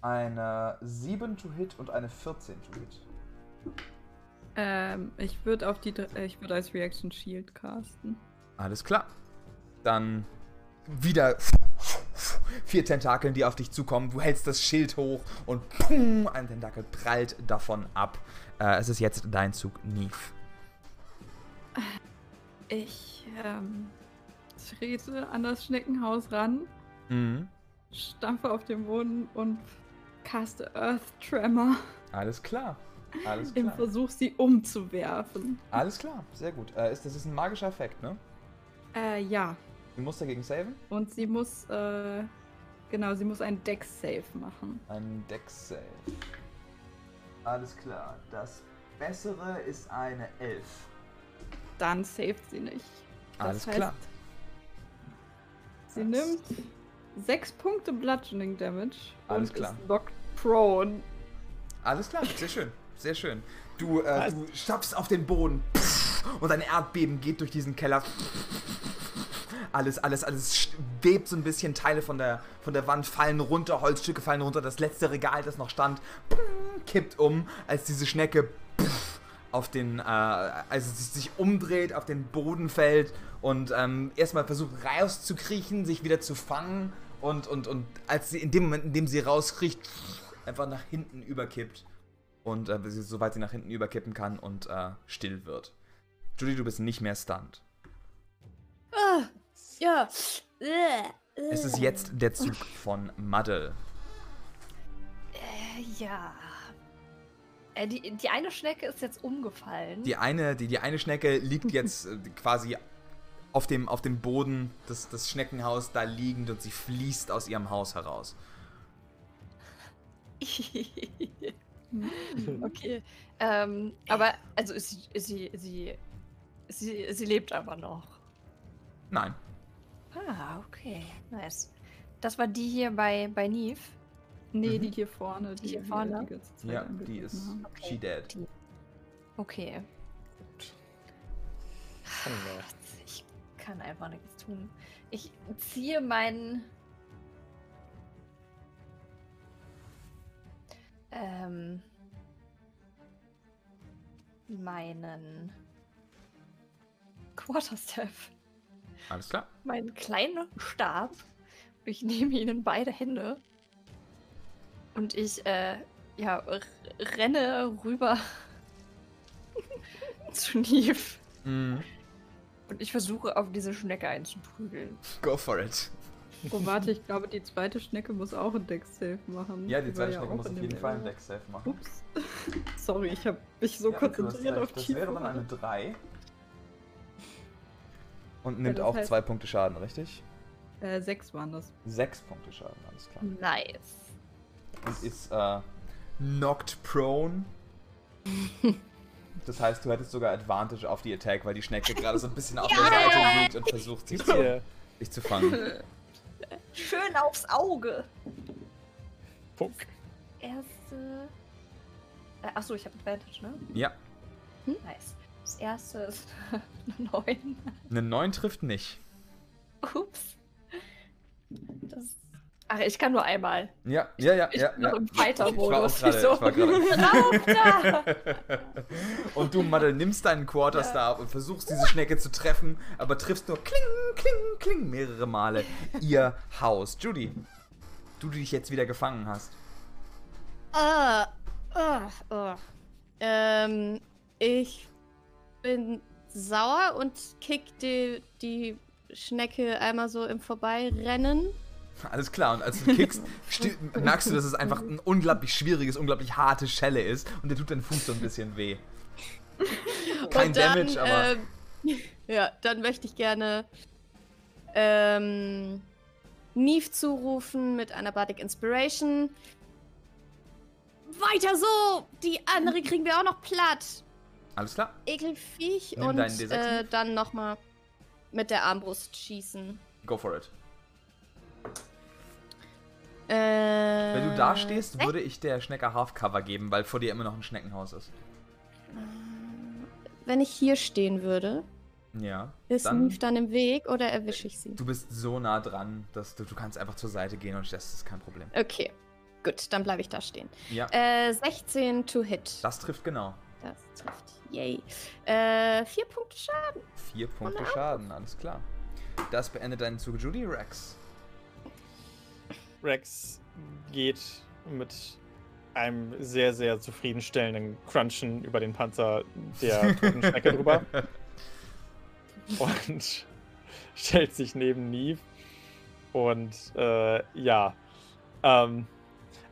eine 7 to Hit und eine 14 to Hit. Ähm, ich würde auf die, äh, ich würde als Reaction Shield casten. Alles klar. Dann wieder vier Tentakeln, die auf dich zukommen. Du hältst das Schild hoch und pum, ein Tentakel prallt davon ab. Äh, es ist jetzt dein Zug, Neve. Ich, ähm, trete an das Schneckenhaus ran, Mhm. stampfe auf den Boden und caste Earth Tremor Alles klar. Alles im klar. Versuch, sie umzuwerfen. Alles klar, sehr gut. Äh, ist, das ist ein magischer Effekt, ne? Äh, ja. Du musst dagegen saven. Und sie muss, äh, genau, sie muss einen Dex-Save machen. Ein Dex-Save. Alles klar. Das Bessere ist eine 11. Dann saved sie nicht. Das Alles heißt, klar. Sie nimmt sechs Punkte Bludgeoning Damage Alles und klar. ist knocked prone. Alles klar, sehr schön, sehr schön. Du, äh, du stapfst auf den Boden und ein Erdbeben geht durch diesen Keller. Alles, alles, alles bebt so ein bisschen. Teile von der, von der Wand fallen runter, Holzstücke fallen runter. Das letzte Regal, das noch stand, kippt um, als diese Schnecke auf den, äh, also sich, sich umdreht, auf den Boden fällt und ähm, erstmal versucht rauszukriechen, sich wieder zu fangen und, und, und als sie in dem Moment, in dem sie rauskriecht, einfach nach hinten überkippt und äh, soweit sie nach hinten überkippen kann und äh, still wird. Judy, du bist nicht mehr stunned. Ah, ja. Es ist jetzt der Zug von Muddle. Äh, ja. Äh, die, die eine Schnecke ist jetzt umgefallen. Die eine, die, die eine Schnecke liegt jetzt äh, quasi auf dem, auf dem Boden des, des Schneckenhaus da liegend und sie fließt aus ihrem Haus heraus. [LAUGHS] okay. Ähm, aber, also ist sie, ist sie, sie, sie, sie lebt aber noch. Nein. Ah, okay. Nice. Das war die hier bei, bei Neve. Nee, Mhm. die hier vorne. Die hier wir vorne? Die ganze Zeit Ja, die ist haben. Okay. she dead. Okay. Kann wir. Ich kann einfach nichts tun. Ich ziehe meinen. Ähm. Meinen. Quarterstaff. Alles klar. Meinen kleinen Stab. Ich nehme ihn in beide Hände. Und ich, äh, ja, renne rüber [LAUGHS] zu Neve. Mhm. Und ich versuche auf diese Schnecke einzuprügeln. Go for it. Oh, warte, ich glaube, die zweite Schnecke muss auch einen Dex-Save machen. Ja, die zweite Schnecke auch muss in auf dem jeden Fall einen Level. Deck-Save machen. Ups. [LAUGHS] Sorry, ich habe mich so Ja, konzentriert auf Das die wäre dann eine vorne. 3. Und nimmt das auch heißt- 2 Punkte Schaden, richtig? Äh, sechs waren das. 6 Punkte Schaden, alles klar. Nice. Und ist äh, knocked prone. [LAUGHS] Das heißt, du hättest sogar Advantage auf die Attack, weil die Schnecke gerade so ein bisschen auf [LAUGHS] der Seite liegt und versucht, sich zu, Hier. dich zu fangen. Schön aufs Auge. Puck. Erste. Äh, achso, ich habe Advantage, ne? Ja, Nice. Das erste ist [LAUGHS] eine 9. eine 9 trifft nicht. Ups. Das. Ach, ich kann nur einmal. Ja, ja, ja, Ich ja. bin noch ja. im Ich war auch Fighter-Modus. gerade. Ich so, Ich war gerade. [LAUGHS] Da! [LAUGHS] Und du, Madel, nimmst deinen Quarterstab und versuchst diese Schnecke zu treffen, aber triffst nur kling, kling, kling mehrere Male ihr Haus. Judy, du, die dich jetzt wieder gefangen hast. Ah, ah, ah. Ähm, ich bin sauer und kick die, die Schnecke einmal so im Vorbeirennen. Alles klar, und als du kickst, [LAUGHS] merkst du, dass es einfach ein unglaublich schwieriges, unglaublich harte Schelle ist und dir tut dein Fuß so ein bisschen weh. Kein und dann, Damage, aber. Ähm, [LAUGHS] ja, dann möchte ich gerne ähm, Neve zurufen mit einer Bardic Inspiration. weiter so! Die andere [LAUGHS] kriegen wir auch noch platt. Alles klar. Ekelviech Nimm und deinen D6 äh, dann nochmal mit der Armbrust schießen. Go for it. Äh, Wenn du da stehst, würde ich der Schnecke Half-Cover geben, weil vor dir immer noch ein Schneckenhaus ist. Wenn ich hier stehen würde, Ja. ist Dann- Neve dann im Weg oder erwische ich sie? Du bist so nah dran, dass du, du kannst einfach zur Seite gehen und das ist kein Problem. Okay, gut, dann bleibe ich da stehen. Ja, Äh, 16 to hit. das trifft genau. Das trifft. Yay. Äh, vier Punkte Schaden. Vier Punkte. Schaden, alles klar. Das beendet deinen Zug. Judy Rex. Rex geht mit einem sehr, sehr zufriedenstellenden Crunchen über den Panzer der [LAUGHS] toten Schnecke drüber und [LAUGHS] stellt sich neben Neve. Und äh, ja. Ähm,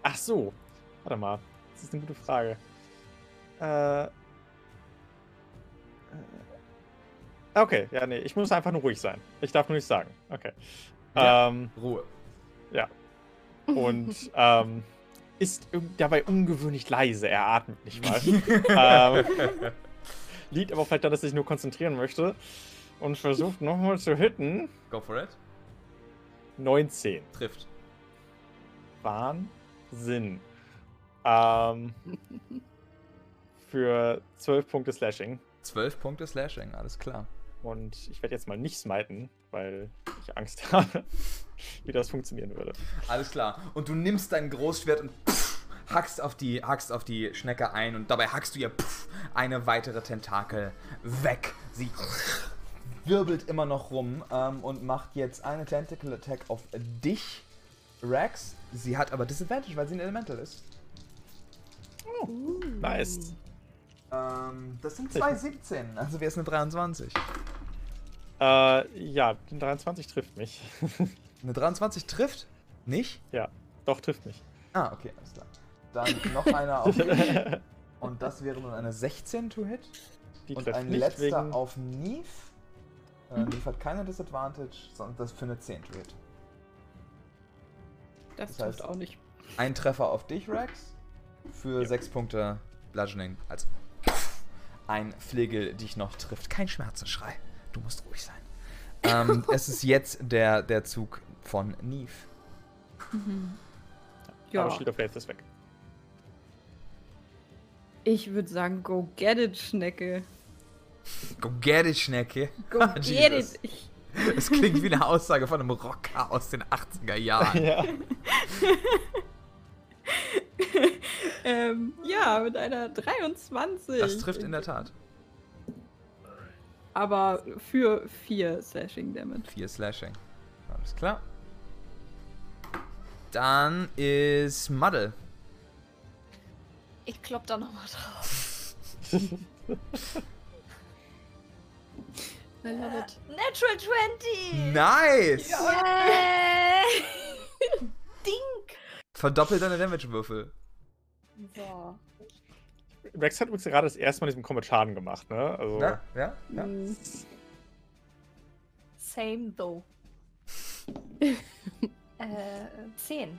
ach so. Warte mal. Das ist eine gute Frage. Äh, äh, okay, ja, nee, ich muss einfach nur ruhig sein. Ich darf nur nicht sagen. Okay. Ja. Ähm, Ruhe. Und [LAUGHS] ähm, ist dabei ungewöhnlich leise. Er atmet nicht mal. [LAUGHS] ähm, liegt aber vielleicht daran, dass er sich nur konzentrieren möchte und versucht nochmal zu hitten. Go for it. 19. Trifft. Wahnsinn. Ähm, für 12 Punkte Slashing. Zwölf Punkte Slashing, alles klar. Und ich werde jetzt mal nicht smiten, weil ich Angst [LAUGHS] habe, wie das funktionieren würde. Alles klar. Und du nimmst dein Großschwert und pff, hackst auf die, hackst auf die Schnecke ein und dabei hackst du ihr pff, eine weitere Tentakel weg. Sie wirbelt immer noch rum ähm, und macht jetzt eine Tentacle Attack auf dich, Rex. Sie hat aber Disadvantage, weil sie ein Elemental ist. Nice. Ähm, das sind zwei 17, also wäre es eine 23. Äh, ja, die 23 trifft mich. [LAUGHS] Eine 23 trifft? Nicht? ja, doch, trifft mich. Ah, okay, alles klar. Dann noch einer auf. [LAUGHS] Und das wäre nun eine 16 to hit. Die Und ein nicht letzter wegen. auf Neve. Äh, Neve hat keine Disadvantage, sondern das für eine 10 to hit. Das, Das trifft heißt- auch nicht. Ein Treffer auf dich, [LAUGHS] Rex. Für Ja. 6 Punkte Bludgeoning. Also ein Flegel dich noch trifft. Kein Schmerzensschrei. Du musst ruhig sein. ähm, [LAUGHS] es ist jetzt der, der Zug von Neve. Ja, Aber Shield of Faith ist weg. ich würde sagen, go get it, Schnecke. Go get it, Schnecke. Go [LAUGHS] get Jesus. it. Es klingt wie eine Aussage von einem Rocker aus den 80er Jahren. ja. [LAUGHS] ähm, ja, mit einer 23. Das trifft in der Tat. Aber für 4 Slashing Damage. 4 Slashing. Alles klar. Dann ist Muddle. Ich klopp da nochmal drauf. [LAUGHS] I love it. Natural 20! Nice! Yay! [LAUGHS] Ding! Verdoppelt deine Damage-Würfel. So. Rex hat übrigens gerade das erste Mal diesen Combat Schaden gemacht, ne? Also, Ja, ja, ja. Mhm. Same though. [LAUGHS] äh, 10.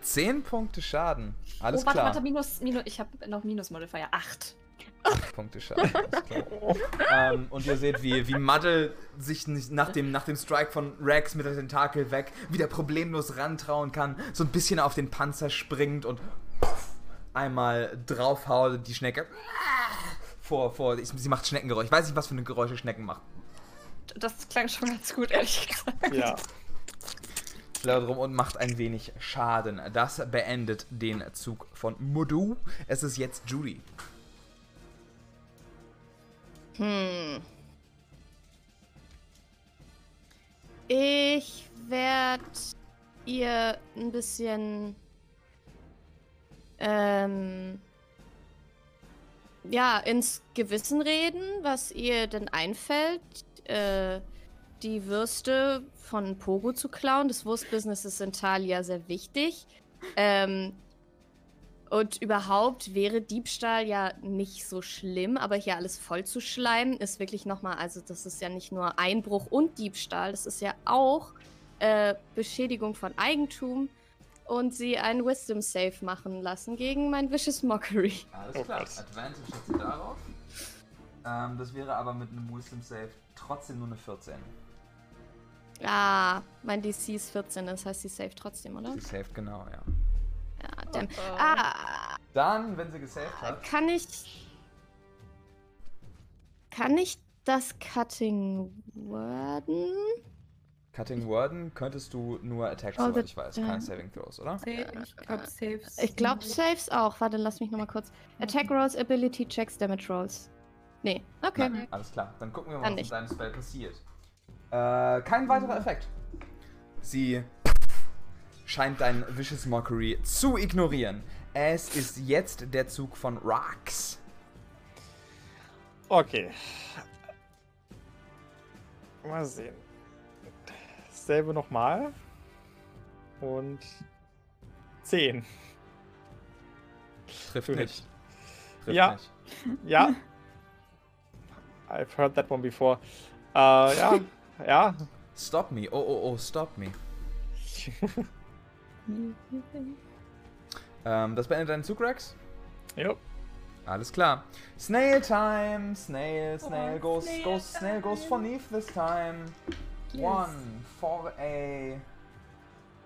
10 Punkte Schaden. Alles oh, warte, klar. warte, minus, minus, ich habe noch Minus-Modifier. 8. 8 Punkte Schaden. [LAUGHS] Alles klar. ähm, und ihr seht, wie, wie Muddle sich nach dem, nach dem Strike von Rex mit der Tentakel weg wieder problemlos rantrauen kann, so ein bisschen auf den Panzer springt und einmal draufhaut, die Schnecke vor, vor, sie macht Schneckengeräusch. Ich weiß nicht, was für eine Geräusche Schnecken machen. Das klang schon ganz gut, ehrlich gesagt. ja. Flattert rum und macht ein wenig Schaden. Das beendet den Zug von Mudu. Es ist jetzt Judy. Hm. Ich werde ihr ein bisschen ähm, ja ins Gewissen reden, was ihr denn einfällt, äh, die Würste von Pogo zu klauen. Das Wurstbusiness ist in Thalia sehr wichtig. Ähm, und überhaupt wäre Diebstahl ja nicht so schlimm, aber hier alles voll zu schleimen ist wirklich nochmal, also das ist ja nicht nur Einbruch und Diebstahl, das ist ja auch äh, Beschädigung von Eigentum. Und sie einen Wisdom Save machen lassen gegen mein Vicious Mockery. Alles Oh klar. Gott. Advantage hat sie darauf. Ähm, das wäre aber mit einem Wisdom Save trotzdem nur eine 14. Ah, mein DC ist 14, das heißt, sie saved trotzdem, oder? Sie saved genau, ja. Ja, damn. Oh. Ah, Dann, wenn sie gesaved hat, kann ich. Kann ich das Cutting worden? Cutting Warden könntest du nur Attacks, Oh, soweit ich weiß. Keine Saving Throws, oder? Ich glaube, Saves. Ich glaube, Saves auch. Warte, lass mich nochmal kurz. Attack Rolls, Ability Checks, Damage Rolls. Nee, okay. Nein, alles klar. Dann gucken wir mal, Kann was mit nicht. deinem Spell passiert. Äh, kein weiterer Effekt. Sie scheint dein Vicious Mockery zu ignorieren. Es ist jetzt der Zug von Rax. Okay. Mal sehen. Dasselbe nochmal. Und 10. Trifft Für nicht. Trifft Ja. nicht. Ja. I've heard that one before. Äh, ja. [LAUGHS] Ja. Stop me. Oh, oh, oh, stop me. [LAUGHS] Ähm, das beendet deinen Zug, Rex? jo. Alles klar. Snail time. Snail, snail goes, goes, snail goes for Neve this time. One for a.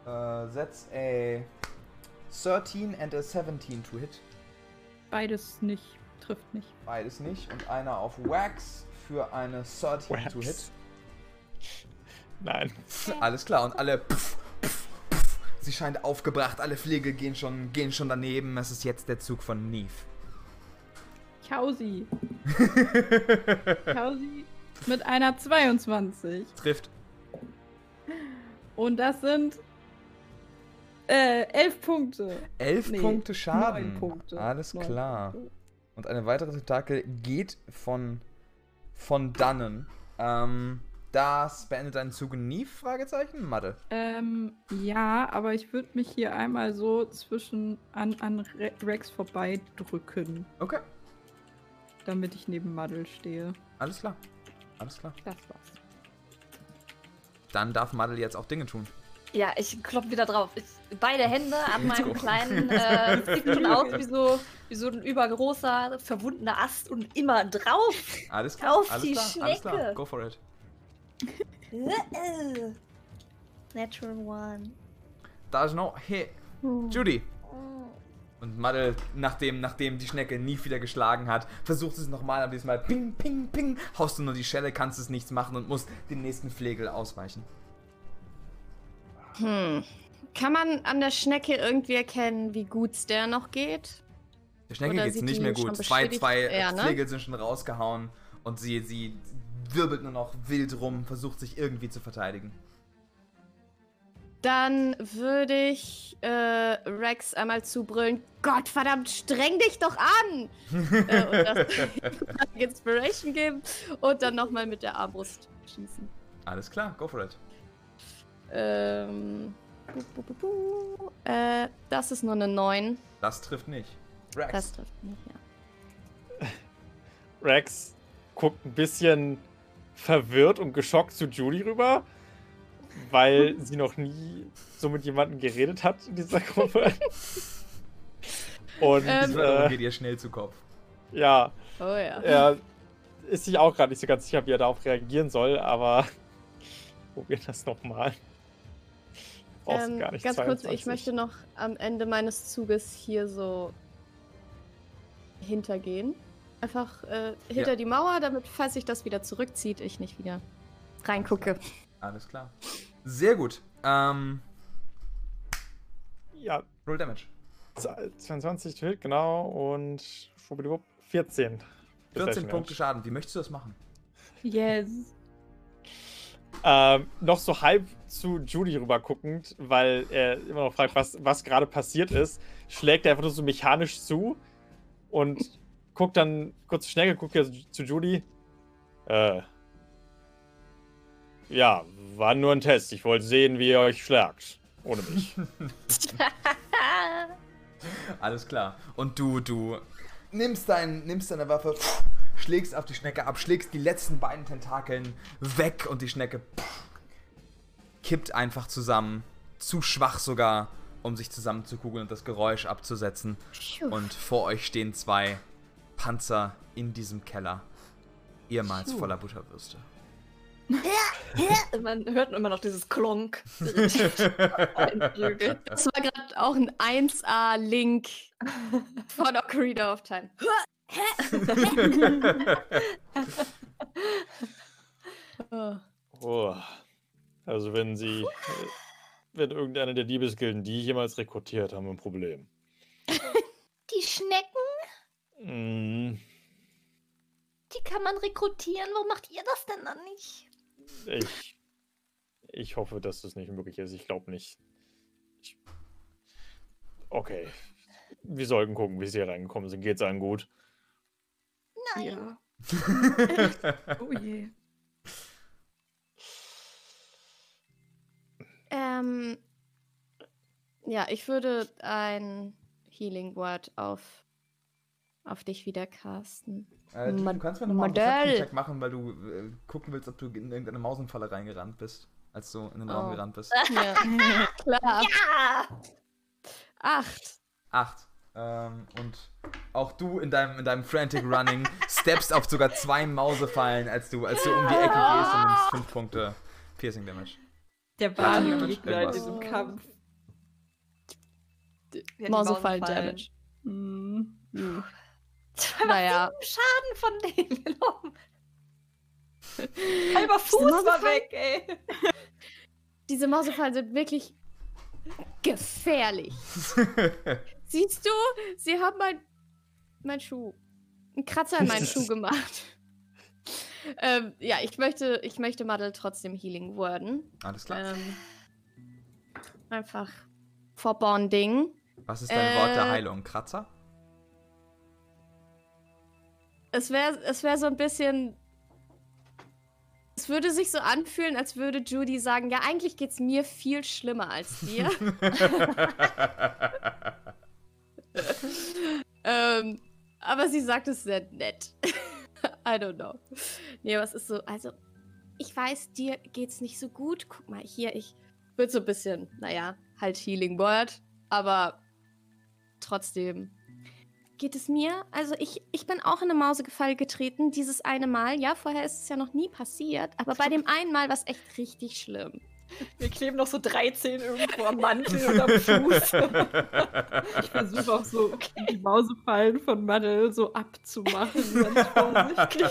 Uh, that's a 13 and a 17 to hit. Beides nicht. Trifft nicht. Beides nicht. Und einer auf Wax für eine 13 to hit. Wax. Nein. Alles klar. Und alle. Pff, pff, pff. Sie scheint aufgebracht. Alle Pflege gehen schon, gehen schon daneben. Es ist jetzt der Zug von Neve. Hau [LAUGHS] sie mit einer 22. Trifft. Und das sind äh, 11 Punkte. 11 Nee, Punkte Schaden. neun Punkte. Alles Neun klar. Punkte. Und eine weitere Tentakel geht von, von dannen. Ähm, das beendet deinen Zug nie? Fragezeichen? Mathe. Ähm, ja, aber ich würde mich hier einmal so zwischen an, an Re Rex vorbeidrücken, Okay, damit ich neben Muddle stehe. alles klar. Alles klar. Das war's. Dann darf Madel jetzt auch Dinge tun. Ja, ich klopfe wieder drauf. Ich, beide Hände an [LAUGHS] meinem kleinen. Äh, [LAUGHS] sieht schon aus wie so, wie so ein übergroßer, verwundener Ast und immer drauf. Alles klar. Auf alles die klar, Alles klar. Schnecke. Go for it. Natural One. Da ist noch. Hey, Judy. Und Madel, nachdem, nachdem die Schnecke nie wieder geschlagen hat, versucht es nochmal, aber diesmal ping, ping, ping. Haust du nur die Schelle, kannst es nichts machen und musst den nächsten Flegel ausweichen. Hm. Kann man an der Schnecke irgendwie erkennen, wie gut's der noch geht? Der Schnecke Oder geht's sieht nicht mehr gut. Zwei, zwei Ja, ne? Flegel sind schon rausgehauen und sie, sie wirbelt nur noch wild rum, versucht sich irgendwie zu verteidigen. Dann würde ich äh, Rex einmal zubrüllen: Gott verdammt, streng dich doch an! [LAUGHS] äh, und das [LAUGHS] Inspiration geben und dann nochmal mit der Armbrust schießen. Alles klar, go for it. Ähm. Bu, bu, bu, bu. Äh, das ist nur eine 9. Das trifft nicht. Rex. Das trifft nicht, ja. [LAUGHS] Rex guckt ein bisschen verwirrt und geschockt zu Judy rüber, weil sie noch nie so mit jemandem geredet hat in dieser Gruppe. Und Ähm, äh, geht ihr schnell zu Kopf. ja, Oh ja. er ist sich auch gerade nicht so ganz sicher, wie er darauf reagieren soll, aber [LAUGHS] probieren das nochmal. Brauchst Ähm, gar nicht ganz kurz, 22. ich möchte noch am Ende meines Zuges hier so hintergehen. Einfach äh, hinter Ja. die Mauer, damit, falls sich das wieder zurückzieht, ich nicht wieder reingucke. Alles klar. Sehr gut. Ähm, Ja, Roll Damage. 22 Hit, genau, und schwuppdiwupp, 14. 14 Slashing Punkte Schaden. Wie möchtest du das machen? Yes. Ähm, noch so halb zu Judy rüber guckend, weil er immer noch fragt, was, was gerade passiert ist, schlägt er einfach nur so mechanisch zu und guckt dann kurz schnell, guckt er zu Judy. Äh. Ja, war nur ein Test. Ich wollte sehen, wie ihr euch schlagt. Ohne mich. [LAUGHS] Alles klar. Und du, du nimmst, dein, nimmst deine Waffe, schlägst auf die Schnecke ab, schlägst die letzten beiden Tentakeln weg und die Schnecke kippt einfach zusammen. Zu schwach sogar, um sich zusammenzukugeln und das Geräusch abzusetzen. Und vor euch stehen zwei Panzer in diesem Keller, ehemals voller Butterwürste. Man hört immer noch dieses Klonk. Das war gerade auch ein 1A-Link von Ocarina of Time. Oh. Also wenn sie, wenn irgendeine der Diebesgilden die jemals rekrutiert, haben wir ein Problem. Die Schnecken, Mm, die kann man rekrutieren. Warum macht ihr das denn dann nicht? Ich, ich hoffe, dass das nicht möglich ist. Ich glaube nicht. Ich, okay. Wir sollten gucken, wie sie hier reingekommen sind. Geht's allen gut? Nein. Ja. [LAUGHS] Oh je. Ähm, ja, ich würde ein Healing Word auf, auf dich wieder casten. Äh, du, du, kannst mir nochmal einen Check machen, weil du äh, gucken willst, ob du in irgendeine Mausenfalle reingerannt bist, als du in den oh. Raum gerannt bist. Ja. [LAUGHS] Klar. Ja. Acht. Acht. Ähm, und auch du in deinem, in deinem Frantic Running [LAUGHS] steppst auf sogar zwei Mausefallen, als du, als du um die Ecke gehst und nimmst fünf Punkte Piercing Damage. Der Bahn liegt in diesem Kampf. Ja, die mhm. Mausefallen Damage. Mhm. Mhm. 2,7 naja. Schaden von denen [LAUGHS] genommen. [LAUGHS] Halber Fuß war weg, ey. Diese Mausefallen sind wirklich gefährlich. [LAUGHS] Siehst du, sie haben mein, mein Schuh, einen Kratzer in meinen Schuh gemacht. ähm, ja, ich möchte, ich möchte Madel trotzdem Healing worden. Alles klar. Ähm, einfach vor Bonding. Was ist dein äh, Wort der äh, Heilung? Kratzer? Es wäre es wär so ein bisschen. Es würde sich so anfühlen, als würde Judy sagen: Ja, eigentlich geht's mir viel schlimmer als dir. [LAUGHS] [LAUGHS] ähm, aber sie sagt es sehr nett. [LAUGHS] I don't know. Nee, was ist so? Also, ich weiß, dir geht's nicht so gut. Guck mal, hier, ich würde so ein bisschen, naja, halt Healing Word, aber trotzdem. Geht es mir? Also ich, ich bin auch in eine Mausegefalle getreten, dieses eine Mal. Ja, vorher ist es ja noch nie passiert, aber bei dem einen Mal war es echt richtig schlimm. Wir kleben noch so 13 irgendwo am Mantel und am Fuß. Ich versuche auch so die Mausefallen von Muddle so abzumachen, ganz vorsichtig.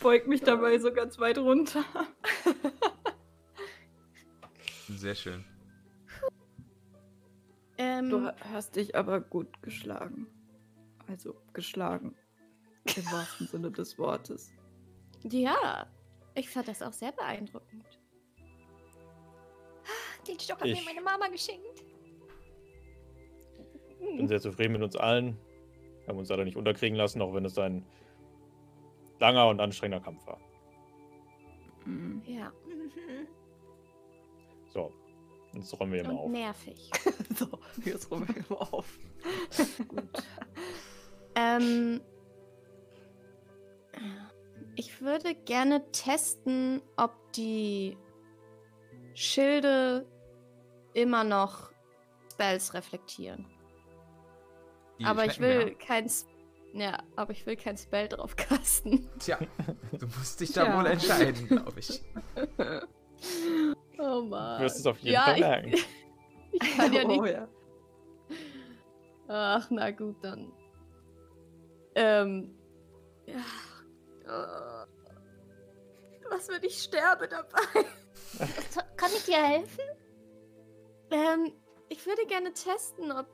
Beug mich dabei so ganz weit runter. Sehr schön. Ähm, Du ha- hast dich aber gut geschlagen. Also geschlagen. Im [LAUGHS] wahrsten Sinne des Wortes. ja, ich fand das auch sehr beeindruckend. Den Stock hat mir Ich- meine Mama geschenkt. bin sehr zufrieden mit uns allen. Wir haben uns leider nicht unterkriegen lassen, auch wenn es ein langer und anstrengender Kampf war. Mhm. Ja. So, jetzt räumen wir und auf. nervig. [LAUGHS] so, jetzt räumen wir mal auf. Ähm, ich würde gerne testen, ob die Schilde immer noch Spells reflektieren. Die aber ich will kein S- ja, aber ich will kein Spell drauf casten. Tja, du musst dich da Tja. wohl entscheiden, glaube ich. [LAUGHS] Oh Du Mann. wirst es auf jeden ja, Fall ich- merken. [LAUGHS] Ich kann ja [LAUGHS] nicht Oh, ja. Ach, na gut, dann. Ähm. Ja. äh, Was, wenn ich sterbe dabei? [LAUGHS] Kann ich dir helfen? Ähm, ich würde gerne testen, ob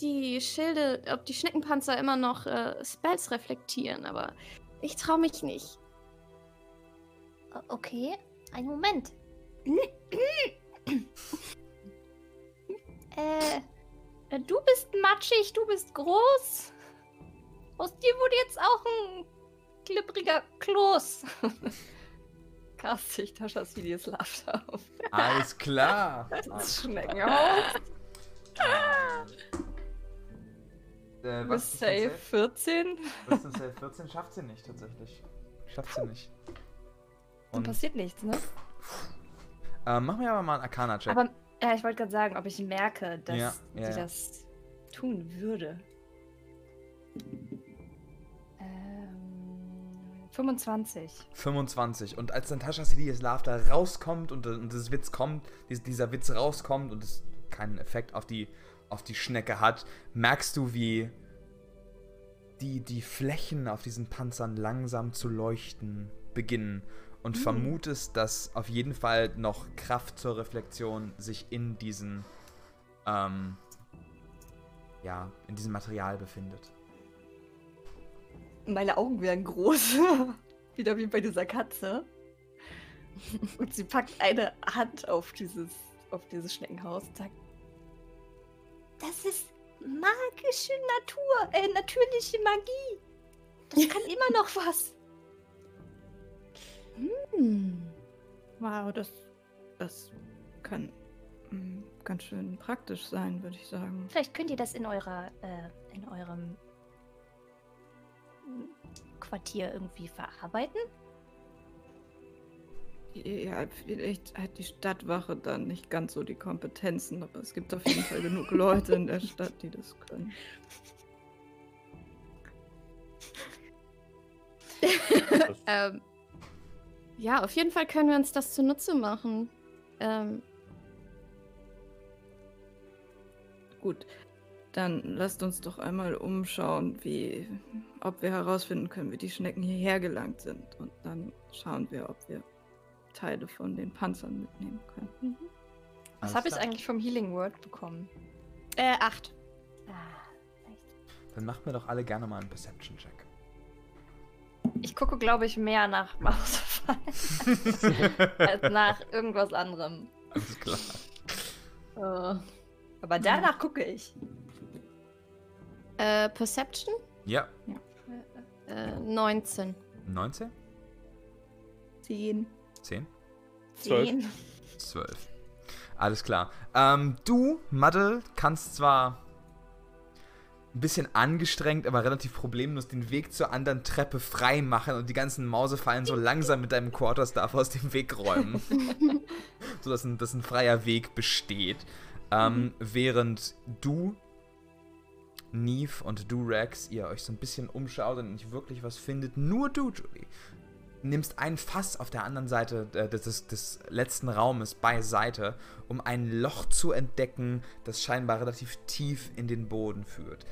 die Schilde, ob die Schneckenpanzer immer noch äh, Spells reflektieren, aber ich traue mich nicht. Okay, einen Moment. Äh, äh, du bist matschig, du bist groß. Aus dir wurde jetzt auch ein glibbriger Kloß. [LAUGHS] Cast ich Taschasidies Laughter auf. Alles klar. [LAUGHS] Das Schneckenhaus. Äh, Miss ist Safe denn 14. Was ist Safe 14? Schafft sie nicht, tatsächlich. Schafft sie nicht. Dann Und, passiert nichts, ne? Ähm, machen wir aber mal einen Arcana-Check. Aber Ja, ich wollte gerade sagen, ob ich merke, dass Ja, ja, sie ja. das tun würde. Ähm, 25. 25. Und als Natascha Silius Laughter rauskommt und, und das Witz kommt, dies- dieser Witz rauskommt und es keinen Effekt auf die, auf die Schnecke hat, merkst du, wie die, die Flächen auf diesen Panzern langsam zu leuchten beginnen und vermutest, dass auf jeden Fall noch Kraft zur Reflexion sich in diesen, ähm, ja, in diesem Material befindet. Meine Augen werden groß. [LAUGHS] Wieder wie bei dieser Katze. Und sie packt eine Hand auf dieses, auf dieses Schneckenhaus und sagt: Das ist magische Natur, äh, natürliche Magie. Das kann [LAUGHS] immer noch was. Hm. Wow, das, das kann mm, ganz schön praktisch sein, würde ich sagen. Vielleicht könnt ihr das in eurer, äh, in eurem Quartier irgendwie verarbeiten. Ja, vielleicht hat die Stadtwache dann nicht ganz so die Kompetenzen, aber es gibt auf jeden Fall genug Leute in der Stadt, die das können. [LAUGHS] ähm, ja, auf jeden Fall können wir uns das zunutze machen. Ähm, Gut, dann lasst uns doch einmal umschauen, wie, ob wir herausfinden können, wie die Schnecken hierher gelangt sind. Und dann schauen wir, ob wir Teile von den Panzern mitnehmen können. Was Alles habe ich eigentlich vom Healing Word bekommen? äh, acht. Ah, echt. Dann macht mir doch alle gerne mal einen Perception-Check. Ich gucke, glaube ich, mehr nach Mausefallen [LAUGHS] als nach irgendwas anderem. Alles klar. Äh, aber danach gucke ich. Äh, Perception? Ja, Äh, 19. 19, 10. 10, Zwölf. 10. 12. Alles klar. Ähm, du, Maddel, kannst zwar ein bisschen angestrengt, aber relativ problemlos den Weg zur anderen Treppe frei machen und die ganzen Mausefallen so langsam mit deinem Quarterstaff aus dem Weg räumen. [LAUGHS] so dass ein, dass ein freier Weg besteht. Ähm, Während du, Neve und du, Rex, ihr euch so ein bisschen umschaut und nicht wirklich was findet, nur du, Julie, nimmst ein Fass auf der anderen Seite äh, des, des, des letzten Raumes beiseite, um ein Loch zu entdecken, das scheinbar relativ tief in den Boden führt.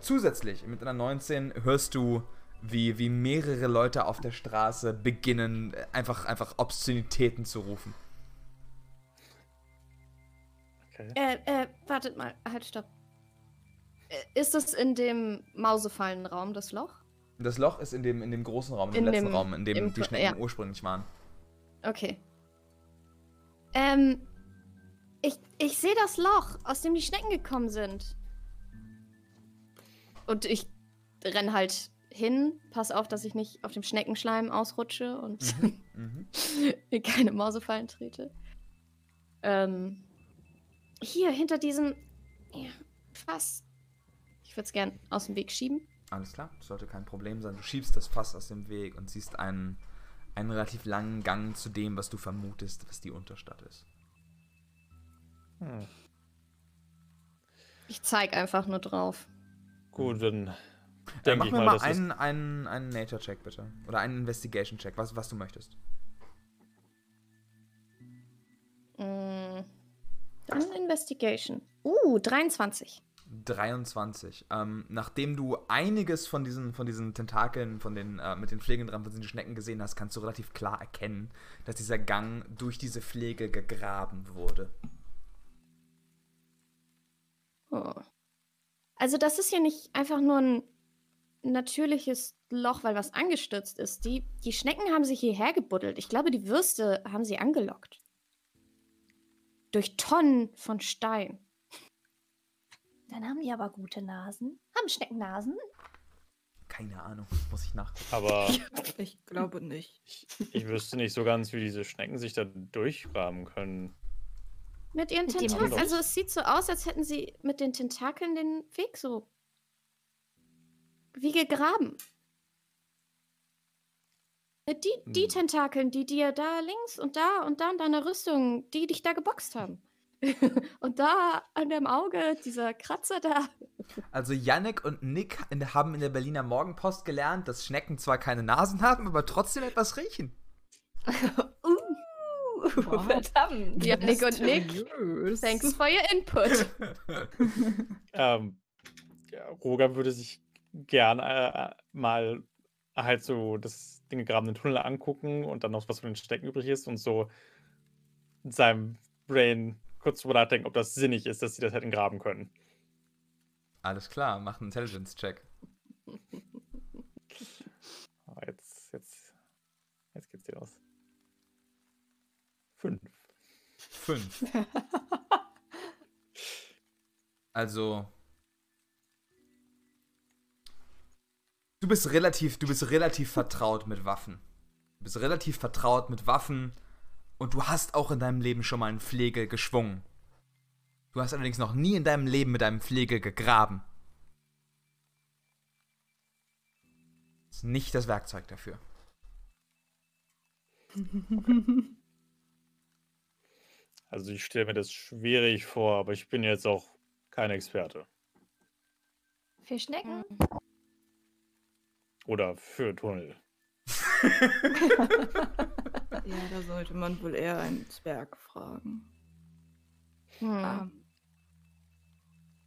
Zusätzlich, mit einer 19, hörst du, wie, wie mehrere Leute auf der Straße beginnen, einfach, einfach Obszönitäten zu rufen. Okay. Äh, äh, wartet mal. Halt, stopp. Äh, Ist das in dem Mausefallenraum, das Loch? Das Loch ist in dem, in dem großen Raum, in dem In letzten dem- Raum, in dem die Schnecken ja. ursprünglich waren. Okay. Ähm, ich, ich sehe das Loch, aus dem die Schnecken gekommen sind. Und ich renn halt hin, pass auf, dass ich nicht auf dem Schneckenschleim ausrutsche und Mhm. [LAUGHS] in keine Mausefallen trete. Ähm, hier, hinter diesem ja, Fass. Ich würde es gern aus dem Weg schieben. Alles klar, das sollte kein Problem sein. Du schiebst das Fass aus dem Weg und siehst einen, einen relativ langen Gang zu dem, was du vermutest, was die Unterstadt ist. Hm. Ich zeig einfach nur drauf. Gut, dann Äh, denke mach ich mir mal, mal einen, einen, einen Nature-Check, bitte. Oder einen Investigation-Check, was, was du möchtest. Mm, Dann Investigation. Uh, 23. 23. Ähm, nachdem du einiges von diesen, von diesen Tentakeln, von den, äh, mit den Pflegen dran, von diesen Schnecken gesehen hast, kannst du relativ klar erkennen, dass dieser Gang durch diese Pflege gegraben wurde. Oh. Also das ist ja nicht einfach nur ein natürliches Loch, weil was angestürzt ist. Die, die Schnecken haben sich hierher gebuddelt. Ich glaube, die Würste haben sie angelockt. Durch Tonnen von Stein. Dann haben die aber gute Nasen. Haben Schnecken Nasen? Keine Ahnung, muss ich nachgucken. aber [LAUGHS] Ich glaube nicht. ich, ich wüsste nicht so ganz, wie diese Schnecken sich da durchgraben können. Mit ihren Mit Tentakeln. Also es sieht so aus, als hätten sie mit den Tentakeln den Weg so wie gegraben. Äh, Die, die Hm. Tentakeln, die dir da links und da und da in deiner Rüstung, die dich da geboxt haben. [LAUGHS] Und da an dem Auge, dieser Kratzer da. Also Yannick und Nick in, haben in der Berliner Morgenpost gelernt, dass Schnecken zwar keine Nasen haben, aber trotzdem etwas riechen. [LAUGHS] uh, Wow. verdammt. Ja, Nick und Nick. Thanks for your input. [LAUGHS] Ähm, ja, Roger würde sich gern äh, mal halt so das den gegrabenen Tunnel angucken und dann noch was von den Stecken übrig ist und so in seinem Brain kurz drüber nachdenken, ob das sinnig ist, dass sie das hätten graben können. Alles klar, mach einen Intelligence-Check. Aber jetzt, jetzt, jetzt geht's dir aus. Fünf. Fünf. Also. Du bist relativ, du bist relativ vertraut mit Waffen. Du bist relativ vertraut mit Waffen und du hast auch in deinem Leben schon mal einen Flegel geschwungen. Du hast allerdings noch nie in deinem Leben mit einem Flegel gegraben. Ist nicht das Werkzeug dafür. [LAUGHS] Also ich stelle mir das schwierig vor, aber ich bin jetzt auch kein Experte. Für Schnecken? Oder für Tunnel. [LAUGHS] Ja, da sollte man wohl eher einen Zwerg fragen. Hm. Ah.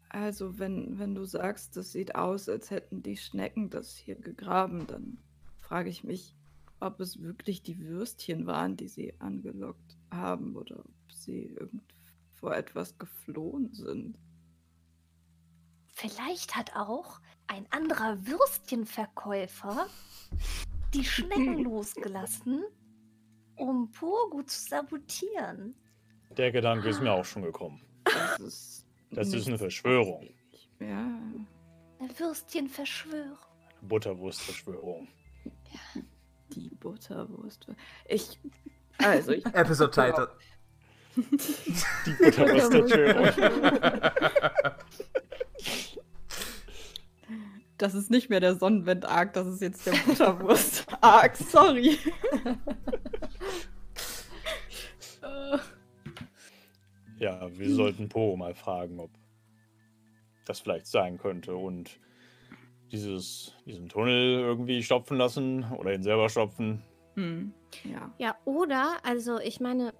Also, wenn, wenn du sagst, das sieht aus, als hätten die Schnecken das hier gegraben, dann frage ich mich, ob es wirklich die Würstchen waren, die sie angelockt haben oder ob sie irgend vor etwas geflohen sind. Vielleicht hat auch ein anderer Würstchenverkäufer die Schnecken [LAUGHS] losgelassen, um Pogo zu sabotieren. Der Gedanke ist mir auch schon gekommen. Das ist, Das ist eine Verschwörung. Ja, Eine Würstchenverschwörung. Eine Butterwurstverschwörung. die Butterwurst. Ich. Also, ich. Episode [LAUGHS] Title. Die Butterwurstverschwörung. Das ist nicht mehr der Sonnenwind-Arc, das ist jetzt der Butterwurst-Arc. Sorry. [LAUGHS] Ja, wir sollten Po mal fragen, ob das vielleicht sein könnte und dieses, diesen Tunnel irgendwie stopfen lassen oder ihn selber stopfen. Hm. Ja. Ja, oder, also ich meine,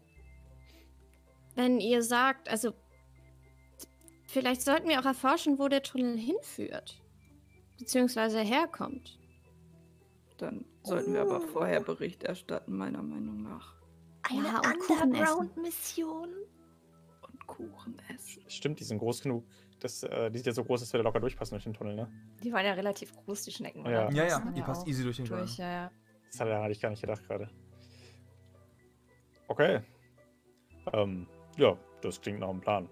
wenn ihr sagt, also vielleicht sollten wir auch erforschen, wo der Tunnel hinführt. Beziehungsweise herkommt. Dann sollten wir aber vorher Bericht erstatten, meiner Meinung nach. Eine Ja. Underground-Mission. Kuchen essen. Stimmt, die sind groß genug. Das, äh, die sind ja so groß, dass wir da locker durchpassen durch den Tunnel, ne? Die waren ja relativ groß, die Schnecken. Ja. oder? Ja, ja, die passt auch easy durch den Tunnel. durch. Ja, ja. Das hatte, hatte ich gar nicht gedacht gerade. Okay. Ähm, ja, das klingt nach einem Plan.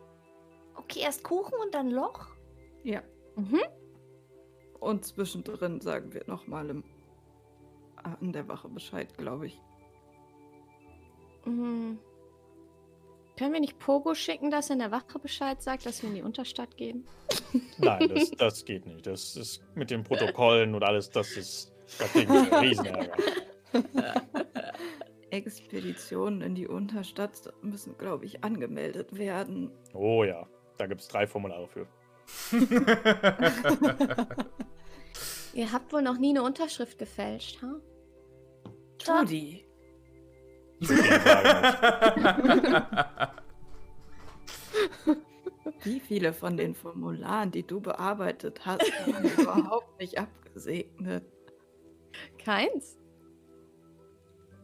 Okay, erst Kuchen und dann Loch? Ja. Mhm. Und zwischendrin sagen wir nochmal im an der Wache Bescheid, glaube ich. Mhm. Können wir nicht Pogo schicken, dass er in der Wache Bescheid sagt, dass wir in die Unterstadt gehen? [LAUGHS] Nein, das, das geht nicht. Das ist mit den Protokollen und alles, das ist. Da kriegen wir einen Riesenärger. [LAUGHS] Expeditionen in die Unterstadt müssen, glaube ich, angemeldet werden. Oh ja, da gibt es drei Formulare für. [LAUGHS] Ihr habt wohl noch nie eine Unterschrift gefälscht, ha? Fall nicht. Wie viele von den Formularen, die du bearbeitet hast, haben [LAUGHS] überhaupt nicht abgesegnet? Keins.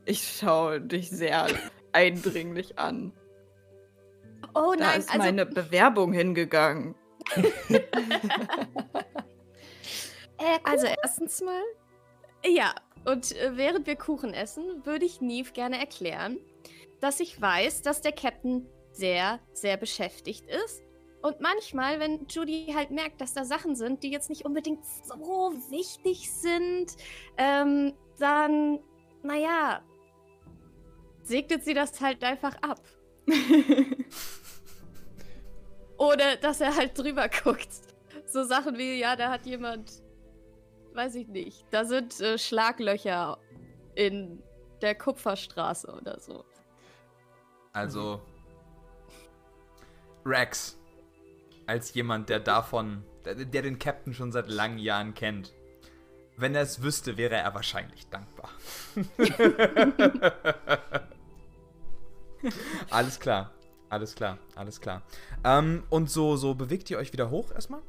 Ich schaue dich sehr eindringlich an. Oh Da nein, ist also meine Bewerbung hingegangen. [LAUGHS] Äh, Also erstens mal. Ja, und äh, während wir Kuchen essen, würde ich Neve gerne erklären, dass ich weiß, dass der Captain sehr, sehr beschäftigt ist. Und manchmal, wenn Judy halt merkt, dass da Sachen sind, die jetzt nicht unbedingt so wichtig sind, ähm, dann, naja, segnet sie das halt einfach ab. [LAUGHS] Oder dass er halt drüber guckt. So Sachen wie, ja, da hat jemand weiß ich nicht. Da sind äh, Schlaglöcher in der Kupferstraße oder so. Also, Rex, als jemand, der davon, der, der den Captain schon seit langen Jahren kennt, wenn er es wüsste, wäre er wahrscheinlich dankbar. [LAUGHS] alles klar, alles klar, alles klar. Ähm, und so, so bewegt ihr euch wieder hoch erstmal?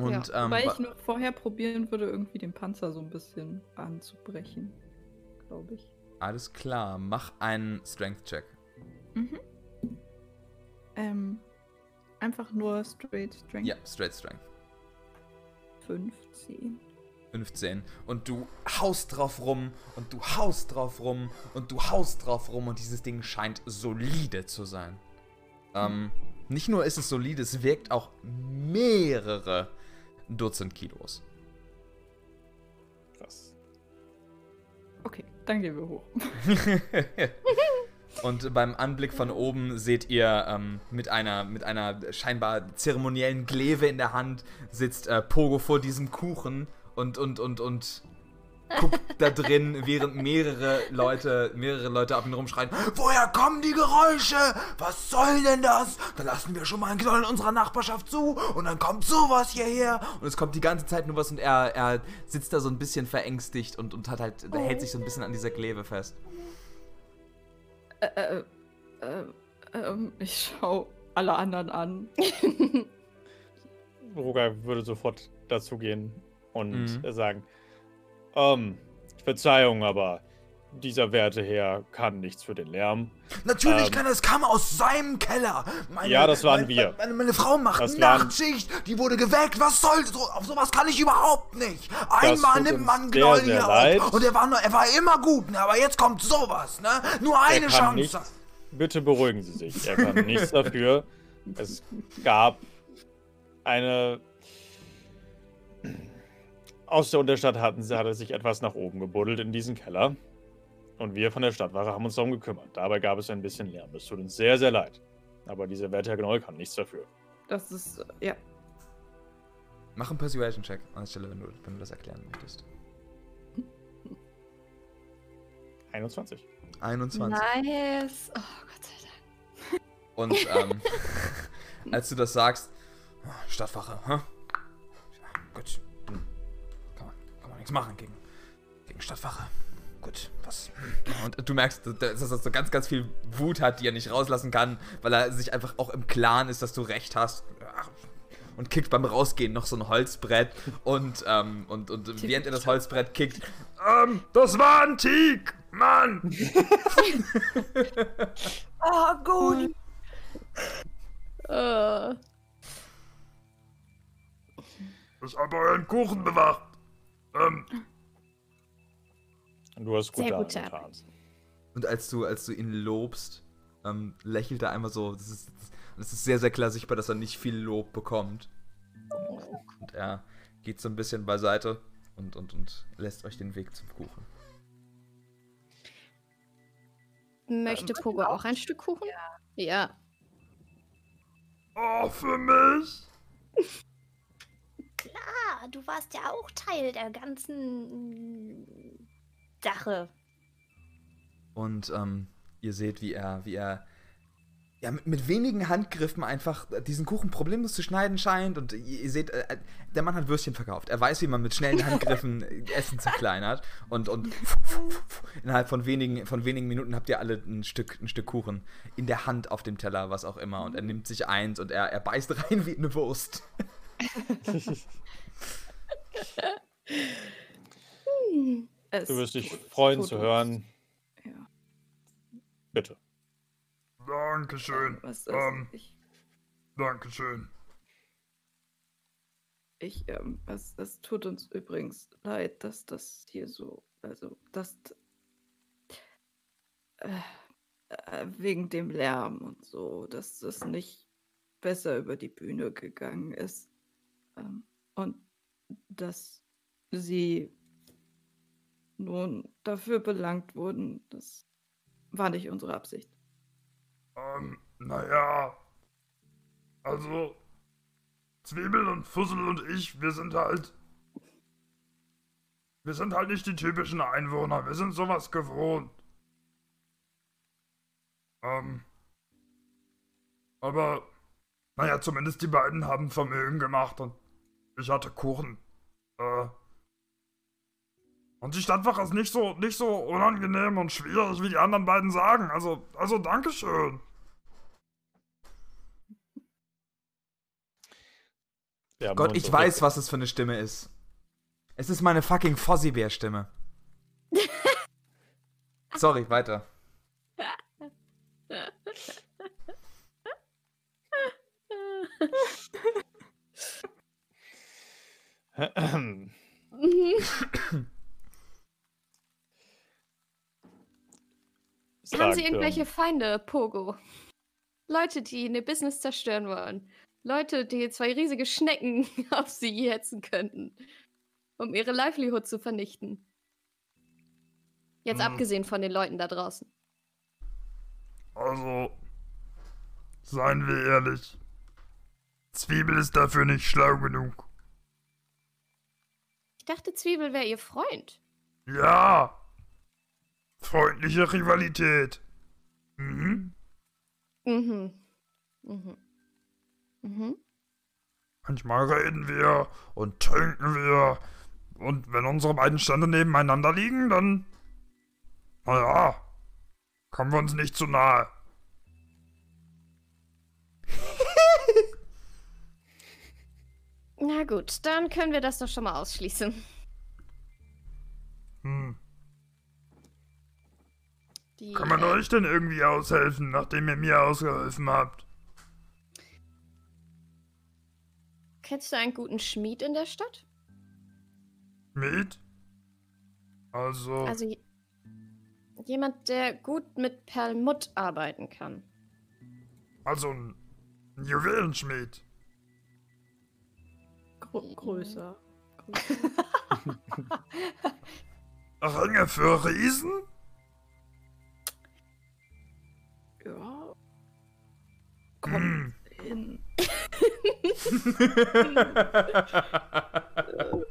Mhm. Und, ja, ähm, wobei wa- ich noch vorher probieren würde, irgendwie den Panzer so ein bisschen anzubrechen. Glaube ich. alles klar, mach einen Strength-Check. Mhm. Ähm, einfach nur straight strength Ja, straight Strength. 15. 15. Und du haust drauf rum und du haust drauf rum und du haust drauf rum und dieses Ding scheint solide zu sein. Ähm, nicht nur ist es solide, es wirkt auch mehrere Dutzend Kilos. Krass. Okay, dann gehen wir hoch. [LAUGHS] Und beim Anblick von oben seht ihr ähm, mit, einer, mit einer scheinbar zeremoniellen Gleve in der Hand sitzt äh, Pogo vor diesem Kuchen und, und, und, und guckt da drin, während mehrere Leute, mehrere Leute ab und rumschreien, woher kommen die Geräusche? Was soll denn das? Da lassen wir schon mal einen Knoll in unserer Nachbarschaft zu und dann kommt sowas hierher. Und es kommt die ganze Zeit nur was und er, er sitzt da so ein bisschen verängstigt und, und hat halt, der hält sich so ein bisschen an dieser Gleve fest. Äh, äh, äh, ähm, ich schau alle anderen an. Roger würde sofort dazu gehen und Mhm. sagen: ähm, Verzeihung, aber dieser Werteherr kann nichts für den Lärm. Natürlich Ähm. kann er, es kam aus seinem Keller. Meine, Ja, das waren meine, wir. Meine, meine Frau macht Das waren- Nachtschicht, die wurde geweckt. Was soll so? Auf sowas kann ich überhaupt nicht. Einmal nimmt man sehr hier leid. auf. Und er war, nur, er war immer gut, ne? aber jetzt kommt sowas, ne? Nur eine Chance. nichts- Bitte beruhigen Sie sich. Er kann nichts [LAUGHS] dafür. Es gab eine. Aus der Unterstadt hatten sie, hatte sich etwas nach oben gebuddelt in diesen Keller. Und wir von der Stadtwache haben uns darum gekümmert. Dabei gab es ein bisschen Lärm. Es tut uns sehr, sehr leid. Aber dieser Werteherr Gnoll kann nichts dafür. Das ist, äh, ja. Mach einen Persuasion-Check an der Stelle, wenn du, wenn du das erklären möchtest. 21. 21. Nice. Oh Gott sei Dank. Und ähm, [LAUGHS] als du das sagst, Stadtwache, hä? Ja, gut. Nichts machen gegen, gegen Stadtwache. Gut, was? Und du merkst, dass er so ganz, ganz viel Wut hat, die er nicht rauslassen kann, weil er sich einfach auch im Klaren ist, dass du recht hast. Und kickt beim Rausgehen noch so ein Holzbrett und, ähm, und, und während er das Holzbrett kickt, Ähm, das war ein Teak, Mann! Oh, [LAUGHS] gut. Äh, Ich habe euren Kuchen bewacht. Ähm, Und du hast gute Sehr Arbeit gute getan. Arbeit. Und als du, als du ihn lobst, ähm, lächelt er einmal so. Das ist, das ist sehr, sehr klar sichtbar, dass er nicht viel Lob bekommt. Und er geht so ein bisschen beiseite und, und, und lässt euch den Weg zum Kuchen. möchte Pogo auch ein Stück Kuchen? Ja. oh, für mich? Ah, du warst ja auch Teil der ganzen Sache. Und ähm, ihr seht, wie er, wie er ja, mit, mit wenigen Handgriffen einfach diesen Kuchen problemlos zu schneiden scheint. Und ihr, ihr seht, äh, der Mann hat Würstchen verkauft. Er weiß, wie man mit schnellen Handgriffen [LAUGHS] Essen zerkleinert. Und, und innerhalb von wenigen, von wenigen Minuten habt ihr alle ein Stück, ein Stück Kuchen in der Hand auf dem Teller, was auch immer. Und er nimmt sich eins und er, er beißt rein wie eine Wurst. [LAUGHS] [LAUGHS] Es Du wirst dich freuen zu hören. Ja. Bitte. Dankeschön. Was, das, Ähm, ich, Dankeschön. ich, ähm, es, es tut uns übrigens leid, dass das hier so, also, dass, äh, äh, wegen dem Lärm und so, dass es nicht besser über die Bühne gegangen ist. Ähm, und dass sie nun dafür belangt wurden, das war nicht unsere Absicht. Ähm, naja. Also, Zwiebel und Fussel und ich, wir sind halt. Wir sind halt nicht die typischen Einwohner. Wir sind sowas gewohnt. Ähm. Aber, naja, zumindest die beiden haben Vermögen gemacht und ich hatte Kuchen. Äh. Und die Stadtwache ist nicht so, nicht so unangenehm und schwierig, wie die anderen beiden sagen. Also, also Dankeschön. Ja, Gott, ich weiß, was es für eine Stimme ist. Es ist meine fucking Fozzie-Bär-Stimme. [LAUGHS] Sorry, weiter. [LAUGHS] Mhm. Haben Sie irgendwelche Feinde, Pogo? Leute, die eine Business zerstören wollen. Leute, die zwei riesige Schnecken [LAUGHS] auf sie hetzen könnten. Um ihre Livelihood zu vernichten. Jetzt Hm. abgesehen von den Leuten da draußen. Also, seien wir ehrlich. Zwiebel ist dafür nicht schlau genug. Ich dachte, Zwiebel wäre ihr Freund. Ja. Freundliche Rivalität. Mhm. Mhm. Mhm. Mhm. Manchmal reden wir und trinken wir. Und wenn unsere beiden Stände nebeneinander liegen, dann. Naja. Kommen wir uns nicht zu nahe. Na gut, dann können wir das doch schon mal ausschließen. Hm. Die, Kann man äh, euch denn irgendwie aushelfen, nachdem ihr mir ausgeholfen habt? Kennst du einen guten Schmied in der Stadt? Mit? Also. Also je- jemand, der gut mit Perlmutt arbeiten kann. Also ein Juwelenschmied. Gro größer. [LAUGHS] Ringe für Riesen? Ja, Hm. hin. [LAUGHS]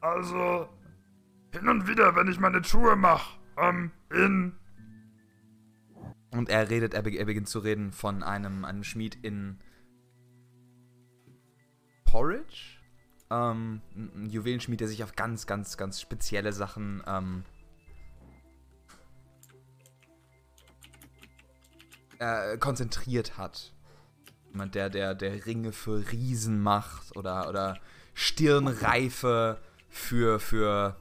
Also, hin und wieder, wenn ich meine Schuhe mache, ähm, in. Und er redet, er, be- beginnt zu reden von einem, einem Schmied in Porridge. Ähm, ein ein Juwelenschmied, der sich auf ganz, ganz, ganz spezielle Sachen ähm, äh, konzentriert hat. Jemand, der, der, der Ringe für Riesen macht oder, oder Stirnreife für, für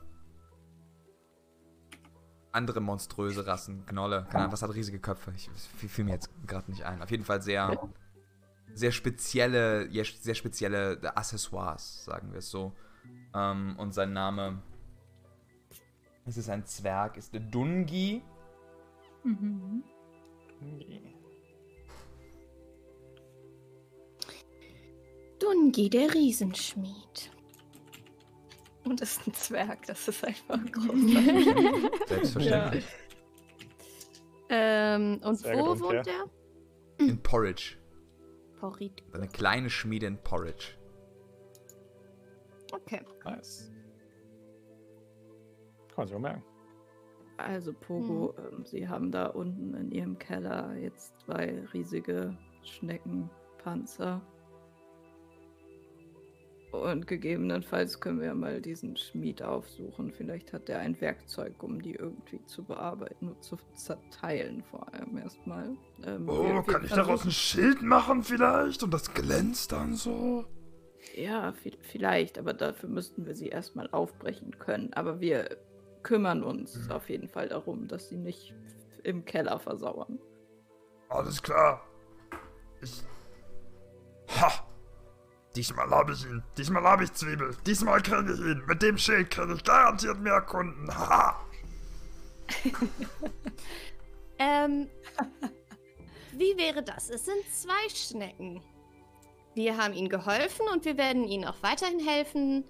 andere monströse Rassen. Gnolle. Keine Ahnung, was hat riesige Köpfe? Ich fiel, mir jetzt gerade nicht ein. Auf jeden Fall sehr, sehr spezielle, sehr spezielle Accessoires, sagen wir es so. Ähm, und sein Name, es ist ein Zwerg, ist Dungi. Mhm. Dungi, der Riesenschmied. Und ist ein Zwerg, das ist einfach [LAUGHS] großartig. Selbstverständlich. Ähm, und Sehr wo wohnt ja. der? In Porridge. Porit. Eine kleine Schmiede in Porridge. Okay. Nice. Kann man sich mal merken. Also Pogo, ähm, Sie haben da unten in Ihrem Keller jetzt zwei riesige Schneckenpanzer. Und gegebenenfalls können wir ja mal diesen Schmied aufsuchen. Vielleicht hat er ein Werkzeug, um die irgendwie zu bearbeiten und zu zerteilen, vor allem erstmal. Ähm, Oh, kann ich daraus ein Schild machen vielleicht? Und das glänzt dann so? Ja, vi- vielleicht, aber dafür müssten wir sie erstmal aufbrechen können. Aber wir kümmern uns Mhm. auf jeden Fall darum, dass sie nicht im Keller versauern. Alles klar. Ich. Ha! Diesmal habe ich ihn. Diesmal habe ich Zwiebel. Diesmal kriege ich ihn. Mit dem Schild kriege ich garantiert mehr Kunden. Haha! [LAUGHS] Ähm, wie wäre das? Es sind zwei Schnecken. Wir haben ihnen geholfen und wir werden ihnen auch weiterhin helfen,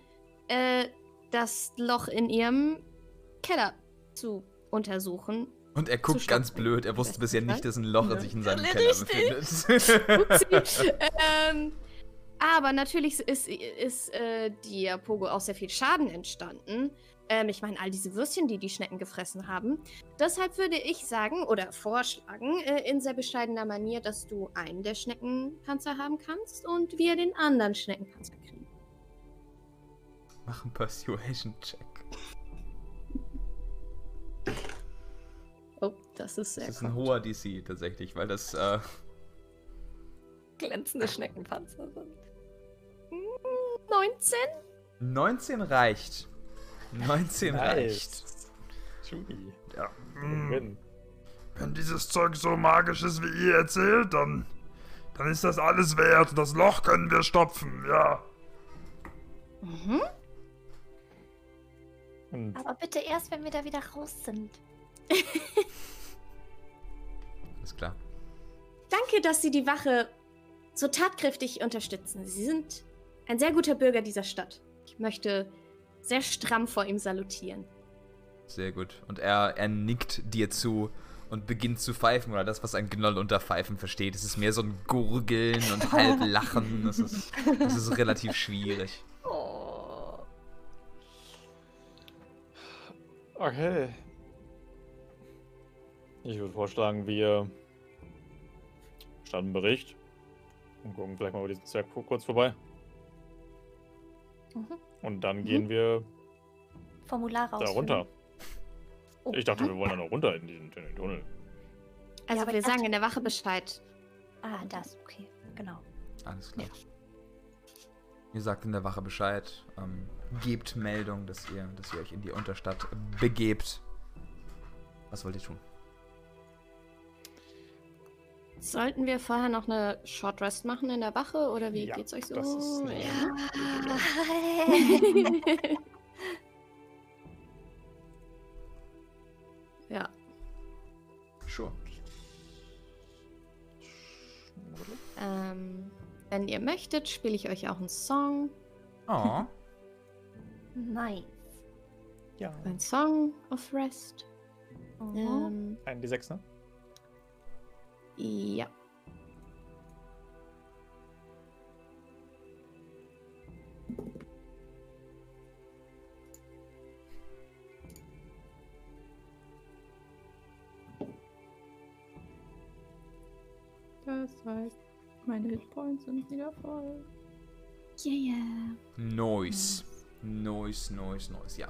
äh, das Loch in ihrem Keller zu untersuchen. Und er guckt ganz blöd. Er wusste bisher nicht, dass ein Loch Ja. sich in seinem Keller richtig. befindet. [LAUGHS] ähm, Aber natürlich ist, ist äh, dir Pogo auch sehr viel Schaden entstanden. Ähm, ich meine, all diese Würstchen, die die Schnecken gefressen haben. Deshalb würde ich sagen oder vorschlagen, äh, in sehr bescheidener Manier, dass du einen der Schneckenpanzer haben kannst und wir den anderen Schneckenpanzer kriegen. Mach einen Persuasion-Check. Oh, das ist sehr Das ist ein hoher DC tatsächlich, weil das, äh, Glänzende Schneckenpanzer sind. 19? 19 reicht. 19 reicht. Judy. Ja. Win. Wenn dieses Zeug so magisch ist, wie ihr erzählt, dann, dann ist das alles wert. Das Loch können wir stopfen, ja. Mhm. Und Aber bitte erst, wenn wir da wieder raus sind. [LAUGHS] Ist klar. Danke, dass Sie die Wache so tatkräftig unterstützen. Sie sind ein sehr guter Bürger dieser Stadt. Ich möchte sehr stramm vor ihm salutieren. Sehr gut. Und er, er nickt dir zu und beginnt zu pfeifen. Oder das, was ein Gnoll unter Pfeifen versteht. Es ist mehr so ein Gurgeln und [LAUGHS] halb Lachen. Das ist, das ist relativ schwierig. Oh. Okay. Ich würde vorschlagen, wir starten einen Bericht und gucken vielleicht mal über diesen Zwerg kurz vorbei. Mhm. Und dann gehen wir Formular da raus. runter. Oh. Ich dachte, wir wollen da noch runter in diesen in den Tunnel. Also aber wir sagen in der Wache Bescheid. Ah, das, okay. Genau. Alles klar. Ihr sagt in der Wache Bescheid. Ähm, gebt Meldung, dass ihr, dass ihr euch in die Unterstadt begebt. Was wollt ihr tun? Sollten wir vorher noch eine Short Rest machen in der Wache oder wie Ja, geht's euch so? das ist eine [LAUGHS] ja. Sure. Ähm, wenn ihr möchtet, spiele ich euch auch einen Song. Oh. nice. Ja. Ein Song of Rest. Mhm. Ähm, Ein D6, ne? Ja. Das heißt, meine Hitpoints sind wieder voll. Yeah, yeah. Noise. Noise, noise, noise, ja.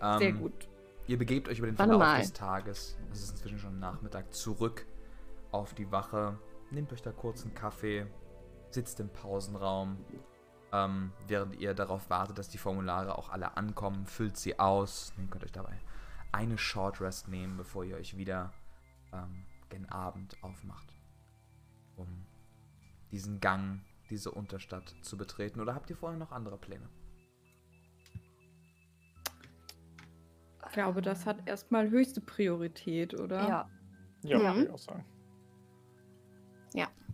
Ähm, Sehr gut. Ihr begebt euch über den Verlauf des Tages, es ist inzwischen schon Nachmittag, zurück auf die Wache. Nehmt euch da kurz einen Kaffee, sitzt im Pausenraum. Ähm, während ihr darauf wartet, dass die Formulare auch alle ankommen, füllt sie aus. Ihr könnt euch dabei eine Short Rest nehmen, bevor ihr euch wieder ähm, gen Abend aufmacht, um diesen Gang, diese Unterstadt zu betreten. Oder habt ihr vorher noch andere Pläne? Ich glaube, das hat erstmal höchste Priorität, oder? Ja. Ja, Ja. würde ich auch sagen.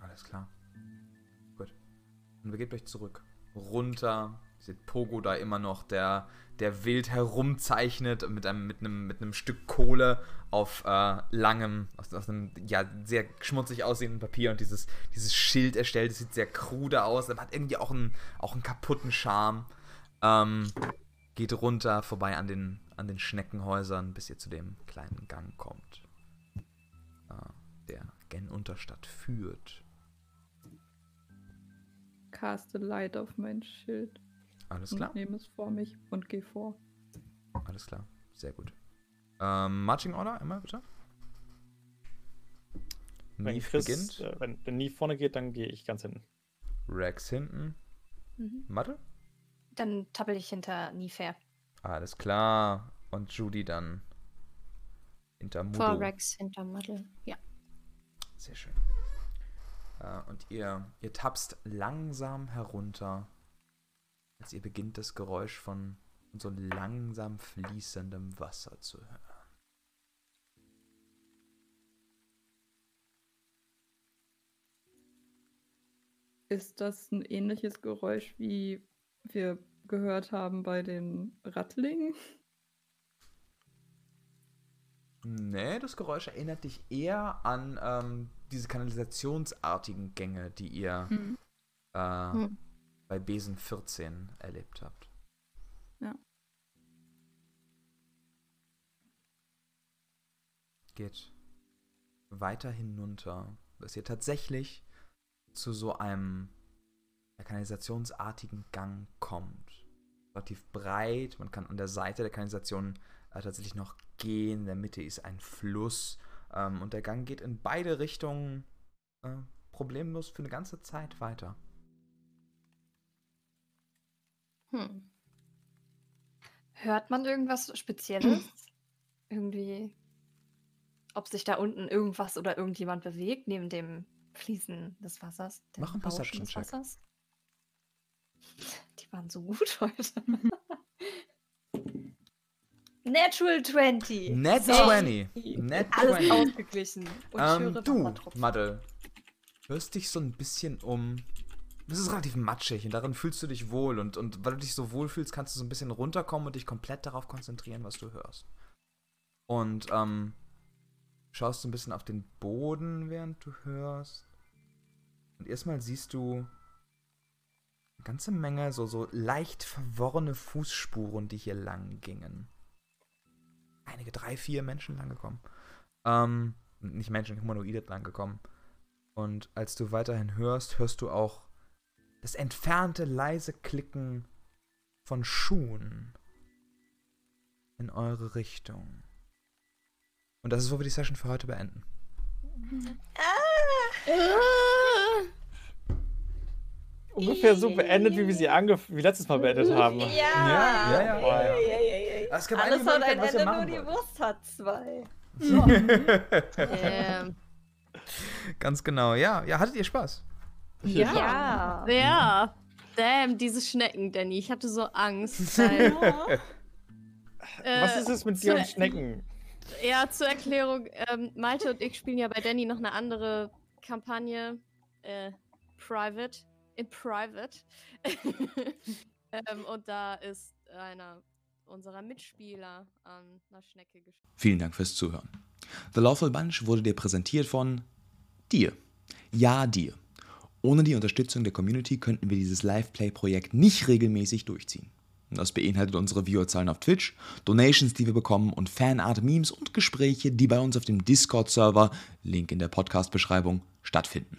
Alles klar. Gut. Und begebt euch zurück. Runter. Ihr seht Pogo da immer noch, der, der wild herumzeichnet mit einem, mit einem, mit einem Stück Kohle auf äh, langem, aus, aus einem ja, sehr schmutzig aussehenden Papier und dieses, dieses Schild erstellt. Das sieht sehr krude aus, aber hat irgendwie auch einen, auch einen kaputten Charme. Ähm, geht runter, vorbei an den, an den Schneckenhäusern, bis ihr zu dem kleinen Gang kommt, äh, der gen Unterstadt führt. Caste Light auf mein Schild. Alles klar. Und nehme es vor mich und gehe vor. Alles klar, sehr gut. Ähm, Marching Order, einmal bitte. Wenn Neve Chris, beginnt. äh, wenn, wenn Nie vorne geht, dann gehe ich ganz hinten. Rex hinten. Mhm. Mathe? Dann tappel ich hinter Nifer. Alles klar. Und Judy dann hinter Mudo. Vor Rex hinter Muddle. Ja. Sehr schön. Äh, und ihr, ihr tapst langsam herunter, als ihr beginnt das Geräusch von so langsam fließendem Wasser zu hören. Ist das ein ähnliches Geräusch, wie wir gehört haben bei den Rattlingen? Nee, das Geräusch erinnert dich eher an ähm, diese kanalisationsartigen Gänge, die ihr Hm. äh, Hm. bei Besen 14 erlebt habt. Ja. Geht weiter hinunter, dass ihr tatsächlich zu so einem kanalisationsartigen Gang kommt. Relativ breit, man kann an der Seite der Kanalisation äh, tatsächlich noch gehen. In der Mitte ist ein Fluss ähm, und der Gang geht in beide Richtungen äh, problemlos für eine ganze Zeit weiter. Hm. Hört man irgendwas Spezielles? [CLEARS THROAT] Irgendwie, ob sich da unten irgendwas oder irgendjemand bewegt neben dem Fließen des Wassers? dem Mach einen Perception-Check. Wassers? Die waren so gut [LAUGHS] heute. Natural 20. Net So. 20. Net Alles 20. ausgeglichen. Und Ähm, du. Madel, hörst dich so ein bisschen um. Das ist relativ matschig und darin fühlst du dich wohl. Und, und weil du dich so wohl fühlst, kannst du so ein bisschen runterkommen und dich komplett darauf konzentrieren, was du hörst. Und ähm, schaust so ein bisschen auf den Boden, während du hörst. Und erstmal siehst du eine ganze Menge so, so leicht verworrene Fußspuren, die hier lang gingen. Einige, drei, vier Menschen lang gekommen. Ähm, nicht Menschen, Humanoide lang gekommen. Und als du weiterhin hörst, hörst du auch das entfernte leise Klicken von Schuhen in eure Richtung. Und das ist, wo wir die Session für heute beenden. Ungefähr so beendet, wie wir sie angef wie letztes Mal beendet haben. Ja. Ja, ja, ja. Boah, ja. Es gibt Alles hat ein Ende, nur die. Wurst hat zwei. [LAUGHS] Ähm, Ganz genau, ja. Ja, hattet ihr Spaß? ja. Ja. Ja. Damn, diese Schnecken, Danny. Ich hatte so Angst. [LAUGHS] Weil, äh, Was ist es mit dir und Schnecken? Ja, zur Erklärung, ähm, Malte und ich spielen ja bei Danny noch eine andere Kampagne. Äh, Private. In Private. [LAUGHS] ähm, und da ist einer unserer Mitspieler an einer Schnecke gestorben. Vielen Dank fürs Zuhören. The Lawful Bunch wurde dir präsentiert von dir. Ja, dir. Ohne die Unterstützung der Community könnten wir dieses Live-Play-Projekt nicht regelmäßig durchziehen. Das beinhaltet unsere Viewerzahlen auf Twitch, Donations, die wir bekommen und Fanart-Memes und Gespräche, die bei uns auf dem Discord-Server, Link in der Podcast-Beschreibung, stattfinden.